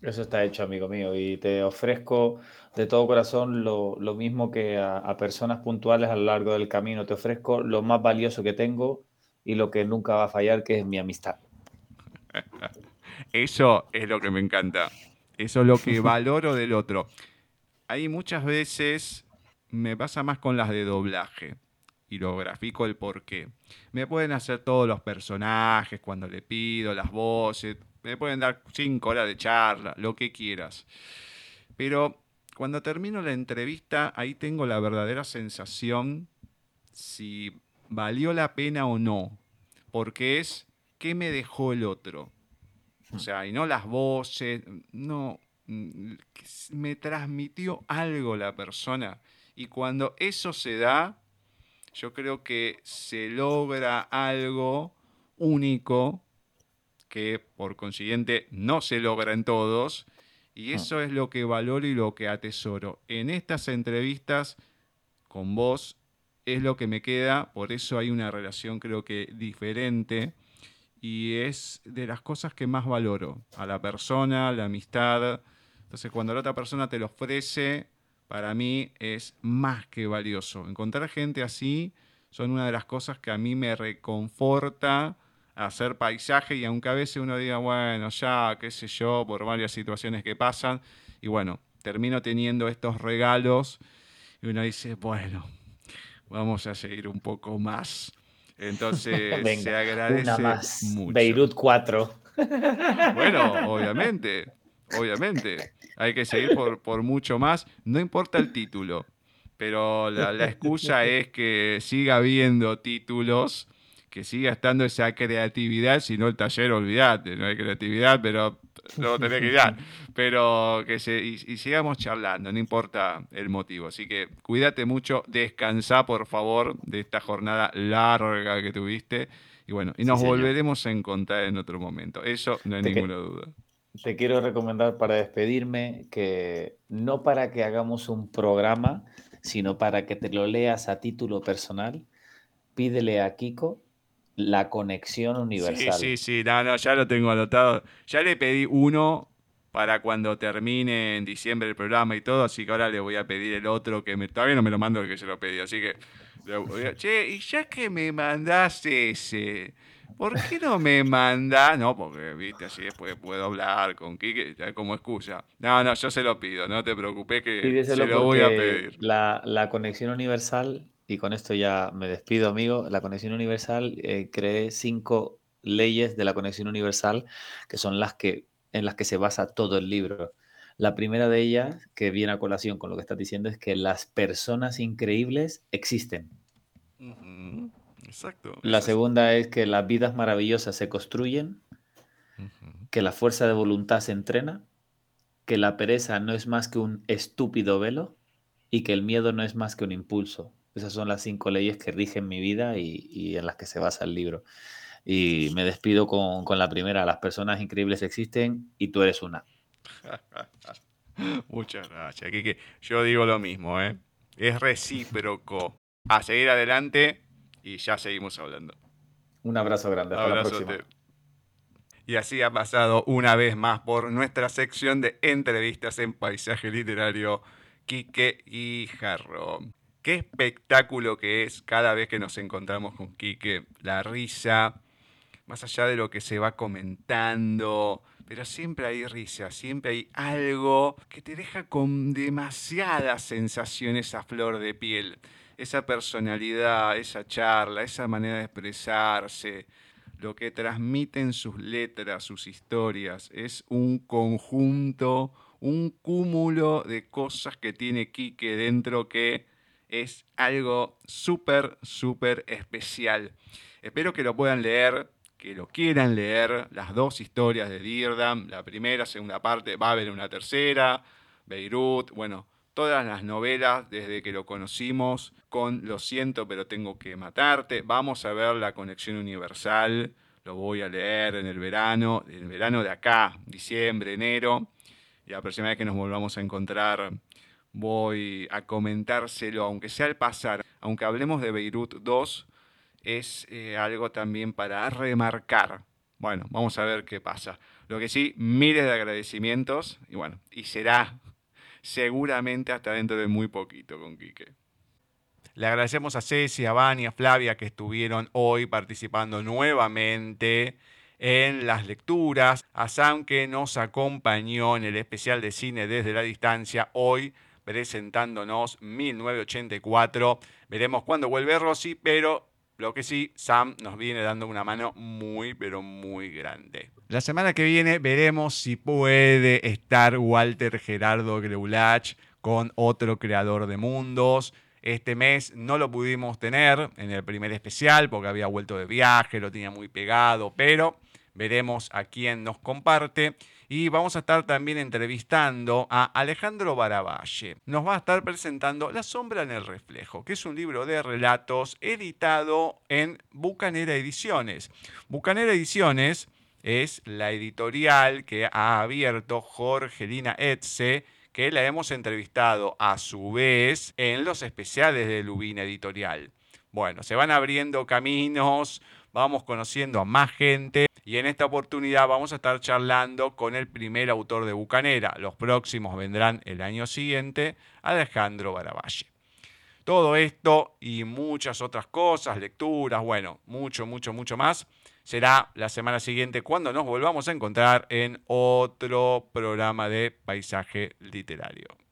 Eso está hecho, amigo mío, y te ofrezco de todo corazón lo, mismo que a, personas puntuales a lo largo del camino. Te ofrezco lo más valioso que tengo y lo que nunca va a fallar, que es mi amistad.
Eso es lo que me encanta. Eso es lo que valoro del otro. Hay muchas veces, me pasa más con las de doblaje y lo grafico el por qué. Me pueden hacer todos los personajes cuando le pido, las voces, me pueden dar cinco horas de charla, lo que quieras. Pero cuando termino la entrevista, ahí tengo la verdadera sensación si valió la pena o no. Porque es qué me dejó el otro. O sea, y no las voces, no, me transmitió algo la persona. Y cuando eso se da, yo creo que se logra algo único que por consiguiente no se logra en todos. Y ah. eso es lo que valoro y lo que atesoro. En estas entrevistas con vos es lo que me queda, por eso hay una relación creo que diferente y es de las cosas que más valoro, a la persona, la amistad. Entonces cuando la otra persona te lo ofrece, para mí es más que valioso. Encontrar gente así son una de las cosas que a mí me reconforta hacer paisaje y aunque a veces uno diga, bueno, ya, qué sé yo, por varias situaciones que pasan, y bueno, termino teniendo estos regalos y uno dice, bueno, vamos a seguir un poco más. Entonces se agradece mucho.
Beirut 4.
bueno, obviamente, obviamente. Hay que seguir por, por mucho más. No importa el título, pero la, la excusa es que siga habiendo títulos que siga estando esa creatividad, si no el taller, olvídate, no hay creatividad, pero no tenés que ir. Pero que se, y, sigamos charlando, no importa el motivo. Así que cuídate mucho, descansa por favor de esta jornada larga que tuviste. Y bueno, y nos volveremos a encontrar en otro momento. Eso no hay ninguna duda.
Te quiero recomendar para despedirme que no para que hagamos un programa, sino para que te lo leas a título personal, pídele a Kiko la conexión universal.
Sí, sí, sí, no, no, ya lo tengo anotado. Ya le pedí uno para cuando termine en diciembre el programa y todo, así que ahora le voy a pedir el otro que me, todavía no me lo mando el que se lo pedí, así que che, y ya que me mandaste ese, ¿por qué no me mandás? No, porque, viste, así después puedo hablar con Kike como excusa. No, no, yo se lo pido, no te preocupes que se lo voy a pedir.
La, la conexión universal y con esto ya me despido, amigo. La conexión universal eh, cree cinco leyes de la conexión universal que son las que en las que se basa todo el libro. La primera de ellas, que viene a colación con lo que estás diciendo, es que las personas increíbles existen.
Exacto.
La segunda es que las vidas maravillosas se construyen, que la fuerza de voluntad se entrena, que la pereza no es más que un estúpido velo y que el miedo no es más que un impulso. Esas son las cinco leyes que rigen mi vida y, en las que se basa el libro. Y me despido con, la primera. Las personas increíbles existen y tú eres una.
Muchas gracias. Yo digo lo mismo, ¿eh? Es recíproco. A seguir adelante y ya seguimos hablando.
Un abrazo grande. Hasta la próxima.
Y así ha pasado una vez más por nuestra sección de entrevistas en paisaje literario, Quique y Jarro. Qué espectáculo que es cada vez que nos encontramos con Quique. La risa, más allá de lo que se va comentando, pero siempre hay risa, siempre hay algo que te deja con demasiadas sensaciones a flor de piel. Esa personalidad, esa charla, esa manera de expresarse. lo que transmiten sus letras, sus historias. Es un conjunto, un cúmulo de cosas que tiene Quique dentro que es algo súper, súper especial. Espero que lo puedan leer, que lo quieran leer, las dos historias de Dirdam, la primera, segunda parte, va a haber una tercera, Beirut, bueno, todas las novelas desde que lo conocimos con Lo siento, pero tengo que matarte. Vamos a ver la conexión universal. Lo voy a leer en el verano, en el verano de acá, diciembre, enero. Y la próxima vez que nos volvamos a encontrar voy a comentárselo, aunque sea al pasar, aunque hablemos de Beirut 2, es eh, algo también para remarcar. Bueno, vamos a ver qué pasa. Lo que sí, miles de agradecimientos y bueno, y será seguramente hasta dentro de muy poquito con Quique. Le agradecemos a Ceci, a Vani, a Flavia que estuvieron hoy participando nuevamente en las lecturas, a Sam que nos acompañó en el especial de cine desde la distancia hoy presentándonos 1984. Veremos cuándo vuelve Rosy, pero lo que sí, Sam nos viene dando una mano muy, pero muy grande. La semana que viene veremos si puede estar Walter Gerardo Greulach con otro creador de mundos. Este mes no lo pudimos tener en el primer especial porque había vuelto de viaje, lo tenía muy pegado, pero veremos a quién nos comparte. Y vamos a estar también entrevistando a Alejandro Baravalle. Nos va a estar presentando La sombra en el reflejo, que es un libro de relatos editado en Bucanera Ediciones. Bucanera Ediciones es la editorial que ha abierto Jorgelina Etze, que la hemos entrevistado a su vez en los especiales de Lubina Editorial. Bueno, se van abriendo caminos, vamos conociendo a más gente y en esta oportunidad vamos a estar charlando con el primer autor de Bucanera. Los próximos vendrán el año siguiente, Alejandro Baravalle. Todo esto y muchas otras cosas, lecturas, bueno, mucho, mucho, mucho más, será la semana siguiente cuando nos volvamos a encontrar en otro programa de paisaje literario.